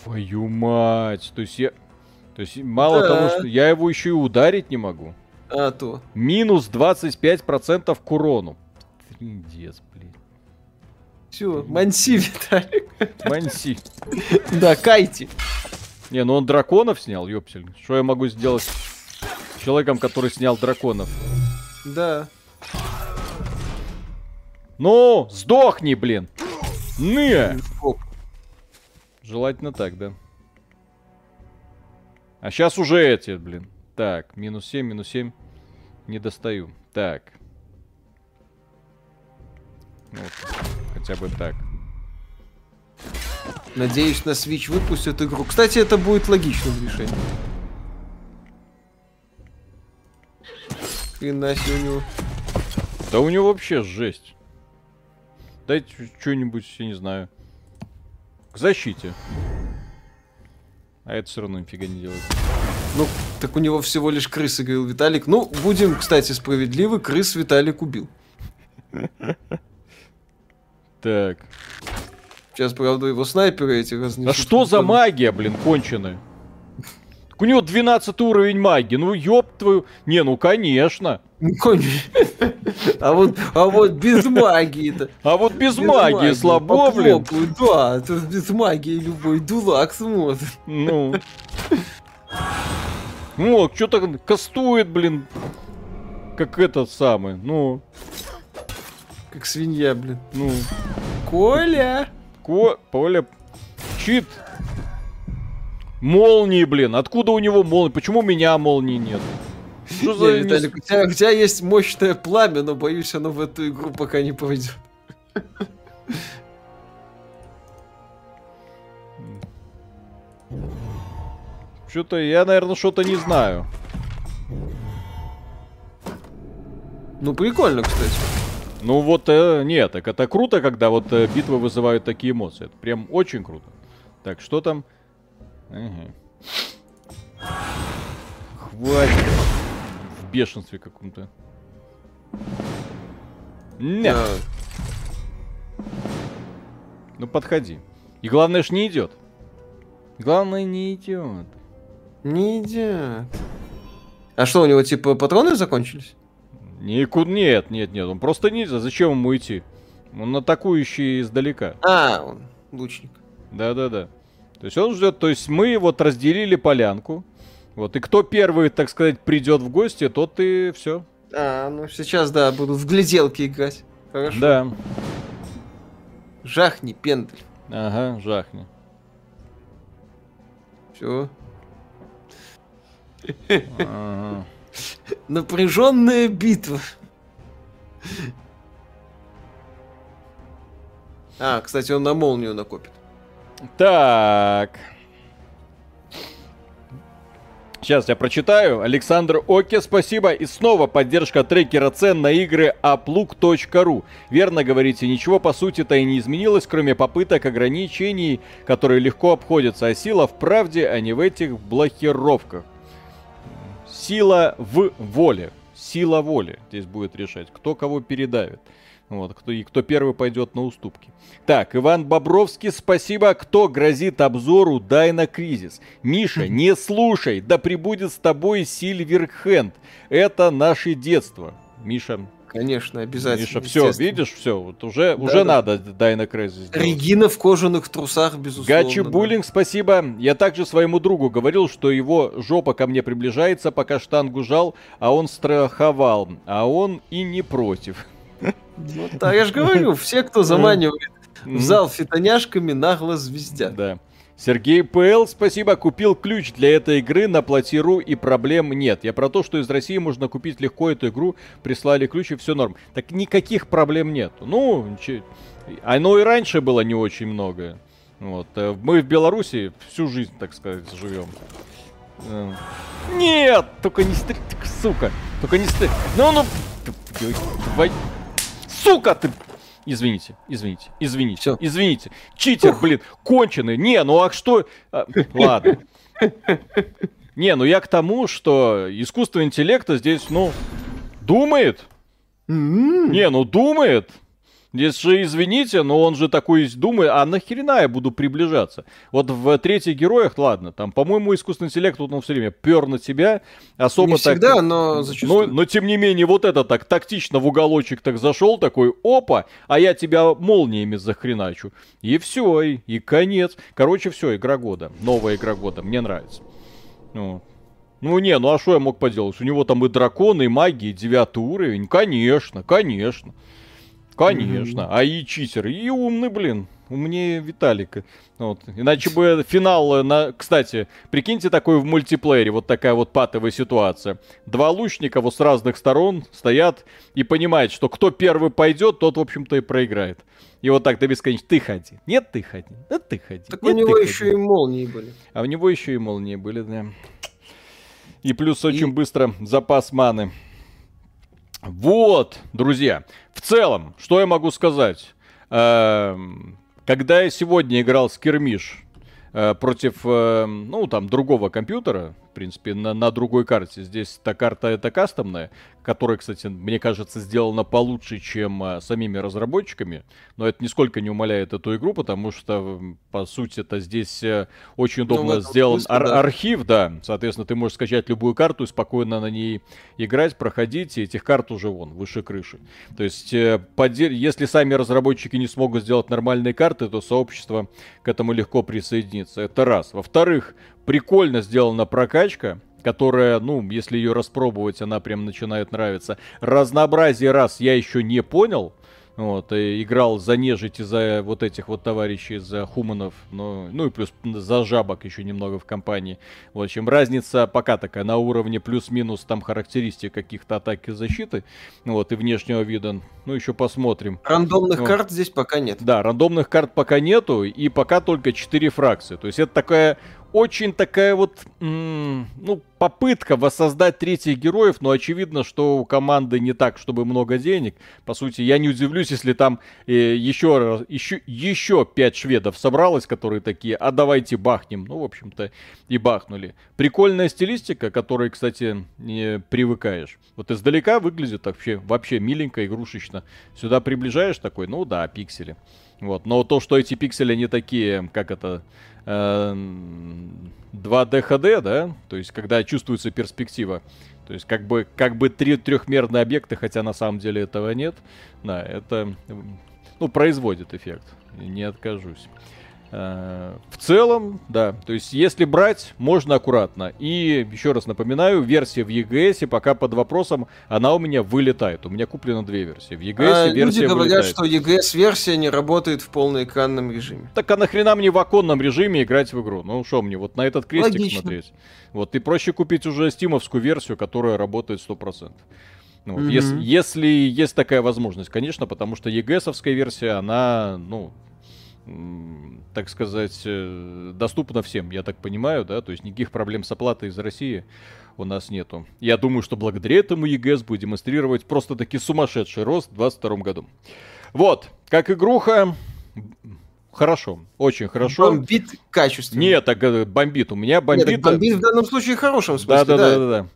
[SPEAKER 1] Твою мать. То есть я... То есть мало
[SPEAKER 2] Да.
[SPEAKER 1] того, что я его еще и ударить не могу.
[SPEAKER 2] А то.
[SPEAKER 1] Минус 25% к урону. Трындец, блин.
[SPEAKER 2] Все, манси, Виталик.
[SPEAKER 1] Манси.
[SPEAKER 2] Да, кайте.
[SPEAKER 1] Не, ну он драконов снял, ёпсель. Что я могу сделать с человеком, который снял драконов?
[SPEAKER 2] Да.
[SPEAKER 1] Ну, сдохни, блин. Не. Желательно так, да. А сейчас уже эти, блин. Так, минус 7, минус 7. Не достаю. Так. Ну, Вот, хотя бы так.
[SPEAKER 2] Надеюсь, на Switch выпустят игру. Кстати, это будет логичным решением. Хрена себе у него.
[SPEAKER 1] Да у него вообще жесть. Дайте что-нибудь, я не знаю. К защите. А это все равно нифига не делает.
[SPEAKER 2] Ну, так у него всего лишь крысы, говорил Виталик. Ну, будем, кстати, справедливы, крыс Виталик убил.
[SPEAKER 1] Так.
[SPEAKER 2] Сейчас, правда, его снайперы эти разнесут.
[SPEAKER 1] А что за магия, блин, конченая? Так у него 12 уровень магии. Ну, ёб твою... Не, ну, конечно.
[SPEAKER 2] Ну, конечно. А вот, а вот без магии-то.
[SPEAKER 1] А вот без,
[SPEAKER 2] Без
[SPEAKER 1] магии, слабо, блин.
[SPEAKER 2] Да, тут без магии любой дулак смотрит.
[SPEAKER 1] Ну. Ну, что-то кастует, блин. Как этот самый. Ну,
[SPEAKER 2] Как свинья, блин.
[SPEAKER 1] ну.
[SPEAKER 2] Коля!
[SPEAKER 1] Ко... Поля... Чит. Молнии, блин. Откуда у него молнии? Почему у меня молнии нет? Что за...
[SPEAKER 2] Не- Виталик, у тебя, у тебя есть мощное пламя, но боюсь, оно в эту игру пока не пойдет.
[SPEAKER 1] Что-то я, наверное, что-то не знаю.
[SPEAKER 2] Ну, прикольно, кстати.
[SPEAKER 1] Ну вот, э, нет, так это круто, когда вот э, битвы вызывают такие эмоции. Это прям очень круто. Так, что там? Ага. Хватит. В бешенстве каком-то. Нет.
[SPEAKER 2] Да.
[SPEAKER 1] Ну подходи. И главное ж не идет. Главное не идет.
[SPEAKER 2] Не идет. А что, у него, типа, патроны закончились?
[SPEAKER 1] Никуда нет, нет, нет. Он просто нельзя. Зачем ему идти? Он атакующий издалека.
[SPEAKER 2] А, он лучник.
[SPEAKER 1] Да-да-да. То есть он ждет, то есть мы вот разделили полянку. Вот, и кто первый, так сказать, придет в гости, тот и все.
[SPEAKER 2] А, ну сейчас, да, буду в гляделки играть. Хорошо.
[SPEAKER 1] Да.
[SPEAKER 2] Жахни, пендель.
[SPEAKER 1] Ага, жахни.
[SPEAKER 2] Все.
[SPEAKER 1] Ага.
[SPEAKER 2] Напряженная битва. А, кстати, он на молнию накопит.
[SPEAKER 1] Так. Сейчас я прочитаю. Александр Оке, спасибо. И снова поддержка трекера цен на игры aplug.ru. Верно говорите, ничего по сути-то и не изменилось, кроме попыток ограничений, которые легко обходятся. А сила в правде, а не в этих блокировках. Сила в воле. Сила воли здесь будет решать, кто кого передавит. Вот, кто, и кто первый пойдет на уступки. Так, Иван Бобровский, спасибо. Кто грозит обзору, дай на кризис. Миша, не слушай, да прибудет с тобой Сильверхенд. Это наше детство. Миша,
[SPEAKER 2] Конечно, обязательно.
[SPEAKER 1] Миша, все, видишь, все, вот уже,
[SPEAKER 2] Да,
[SPEAKER 1] уже
[SPEAKER 2] да.
[SPEAKER 1] надо дай на кризис. сделать.
[SPEAKER 2] Регина в кожаных трусах, безусловно.
[SPEAKER 1] Гачи
[SPEAKER 2] да.
[SPEAKER 1] Буллинг, спасибо. Я также своему другу говорил, что его жопа ко мне приближается, пока штангу жал, а он страховал. А он и не против.
[SPEAKER 2] Ну, да, я же говорю, все, кто заманивает в зал фитоняшками, нагло звездят.
[SPEAKER 1] Да. Сергей ПЛ, спасибо, купил ключ для этой игры на платиру и проблем нет. Я про то, что из России можно купить легко эту игру, прислали ключ и все норм. Так никаких проблем нет. Ну, оно и раньше было не очень много. Вот. э, Мы в Беларуси всю жизнь, так сказать, живем. Э, Нет, только не стри... Сука, только не стри... Ну, ну... Сука ты! Извините, извините, извините,
[SPEAKER 2] Всё.
[SPEAKER 1] извините. Читер, блин, конченый. Не, ну а что... а, ладно. Не, ну я к тому, что искусство интеллекта здесь, ну, думает.
[SPEAKER 2] М,
[SPEAKER 1] Не, ну думает. Здесь же, извините, но он же такой думает, а нахрена я буду приближаться? Вот в третьих героях, ладно, там, по-моему, искусственный интеллект, он все время пер на тебя, особо
[SPEAKER 2] Не
[SPEAKER 1] так...
[SPEAKER 2] всегда, но зачастую.
[SPEAKER 1] Но, но тем не менее, вот это так тактично в уголочек так зашел, такой, опа, а я тебя молниями захреначу. И все, и, и конец. Короче, все, игра года. Новая игра года. Мне нравится. Ну, ну не, ну а что я мог поделать? У него там и драконы, и маги, и девятый уровень. Конечно, конечно. Конечно. Mm-hmm. А и читер, и умный, блин. Умнее Виталика. Вот. Иначе бы финал э, на... Кстати, прикиньте такой в мультиплеере, вот такая вот патовая ситуация. Два лучника вот с разных сторон стоят и понимают, что кто первый пойдет, тот, в общем-то, и проиграет. И вот так до бесконечности. Ты ходи. Нет, ты ходи. Да ты ходи.
[SPEAKER 2] Так
[SPEAKER 1] Нет,
[SPEAKER 2] у него еще
[SPEAKER 1] ходи.
[SPEAKER 2] и молнии были.
[SPEAKER 1] А у него еще и молнии были, да. И плюс очень быстро запас маны. Вот, друзья. В целом, что я могу сказать? Эм, Когда я сегодня играл с Кермиш э, против, э, ну, там, другого компьютера, принципе, на, на другой карте. Здесь та карта это кастомная, которая, кстати, мне кажется, сделана получше, чем а, самими разработчиками. Но это нисколько не умаляет эту игру, потому что, по сути, это здесь э, очень
[SPEAKER 2] Ну,
[SPEAKER 1] удобно
[SPEAKER 2] этом
[SPEAKER 1] сделан
[SPEAKER 2] смысле,
[SPEAKER 1] ар-
[SPEAKER 2] да.
[SPEAKER 1] архив, да. Соответственно, ты можешь скачать любую карту и спокойно на ней играть, проходить, и этих карт уже вон, выше крыши. То есть, э, поде- если сами разработчики не смогут сделать нормальные карты, то сообщество к этому легко присоединится. Это раз. Во-вторых, прикольно сделана прокачка, которая, ну, если ее распробовать, она прям начинает нравиться. Разнообразие раз я еще не понял. Вот, и играл за нежить и за вот этих вот товарищей, за хуманов, ну, ну и плюс за жабок еще немного в компании. В общем, разница пока такая на уровне плюс-минус там характеристик каких-то атак и защиты, вот, и внешнего вида. Ну, еще посмотрим.
[SPEAKER 2] Рандомных
[SPEAKER 1] Вот.
[SPEAKER 2] карт здесь пока нет.
[SPEAKER 1] Да, рандомных карт пока нету, и пока только 4 фракции. То есть это такая очень такая вот, ну, попытка воссоздать третьих героев, но очевидно, что у команды не так, чтобы много денег. По сути, я не удивлюсь, если там э, еще, еще, еще 5 шведов собралось, которые такие, а давайте бахнем. Ну, в общем-то, и бахнули. Прикольная стилистика, которой, кстати, не привыкаешь. Вот издалека выглядит вообще, вообще миленько, игрушечно. Сюда приближаешь такой, ну да, пиксели. Вот. Но то, что эти пиксели не такие, как это, 2D HD, да, то есть когда чувствуется перспектива, то есть как бы, как бы три трехмерные объекты, хотя на самом деле этого нет, да, это, ну, производит эффект, не откажусь. Э, В целом, да, то есть если брать, можно аккуратно. И еще раз напоминаю, версия в EGS пока под вопросом, она у меня вылетает. У меня куплено две версии. В EGS
[SPEAKER 2] А, люди
[SPEAKER 1] версия
[SPEAKER 2] говорят,
[SPEAKER 1] вылетает.
[SPEAKER 2] что EGS-версия не работает в полноэкранном режиме.
[SPEAKER 1] Так а нахрена мне в оконном режиме играть в игру? Ну что мне, вот на этот крестик
[SPEAKER 2] Логично.
[SPEAKER 1] смотреть? Вот, и проще купить уже стимовскую версию, которая работает 100%. Ну,
[SPEAKER 2] Мгм.
[SPEAKER 1] если, если есть такая возможность, конечно, потому что EGS-овская версия, она, ну, так сказать, э, доступна всем, я так понимаю, да, то есть никаких проблем с оплатой из России у нас нету. Я думаю, что благодаря этому EGS будет демонстрировать просто-таки сумасшедший рост в 2022 году. Вот, как игруха, хорошо, очень хорошо.
[SPEAKER 2] Бомбит качественно.
[SPEAKER 1] Нет, так э, бомбит. У меня
[SPEAKER 2] Нет,
[SPEAKER 1] бомбит.
[SPEAKER 2] так бомбит в данном случае в хорошем
[SPEAKER 1] да,
[SPEAKER 2] смысле,
[SPEAKER 1] да,
[SPEAKER 2] да.
[SPEAKER 1] да, да, да.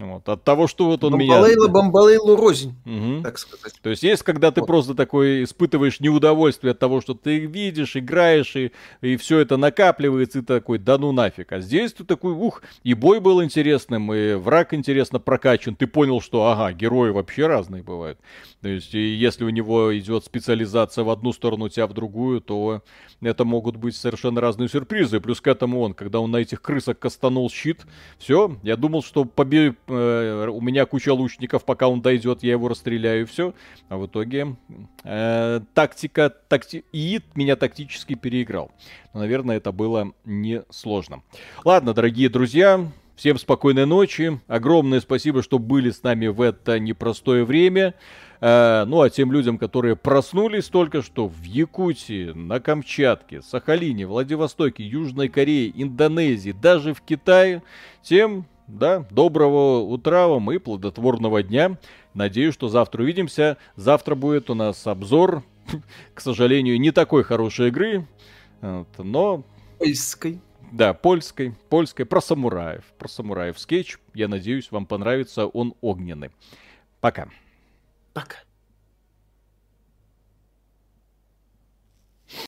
[SPEAKER 1] Вот, от того, что вот он меня...
[SPEAKER 2] Бомбалейла, бомбалейлу рознь,
[SPEAKER 1] Мгм.
[SPEAKER 2] так сказать.
[SPEAKER 1] То есть есть, когда ты
[SPEAKER 2] Вот.
[SPEAKER 1] просто такой испытываешь неудовольствие от того, что ты видишь, играешь, и, и все это накапливается, и ты такой, да ну нафиг. А здесь ты такой, ух, и бой был интересным, и враг интересно прокачан. Ты понял, что, ага, герои вообще разные бывают. То есть, и если у него идет специализация в одну сторону, у тебя в другую, то это могут быть совершенно разные сюрпризы. Плюс к этому он, когда он на этих крысах кастанул щит, все, я думал, что побе... э, у меня куча лучников, пока он дойдет, я его расстреляю, и все. А в итоге э, тактика, такти... ИИД меня тактически переиграл. Но, наверное, это было несложно. Ладно, дорогие друзья, всем спокойной ночи. Огромное спасибо, что были с нами в это непростое время. Э, ну, а тем людям, которые проснулись только что в Якутии, на Камчатке, Сахалине, Владивостоке, Южной Корее, Индонезии, даже в Китае, тем, да, доброго утра вам и плодотворного дня. Надеюсь, что завтра увидимся. Завтра будет у нас обзор, к сожалению, не такой хорошей игры, но
[SPEAKER 2] Польской.
[SPEAKER 1] Да, польской, польской, про самураев, про самураев скетч. Я надеюсь, вам понравится, он огненный. Пока.
[SPEAKER 2] Пока.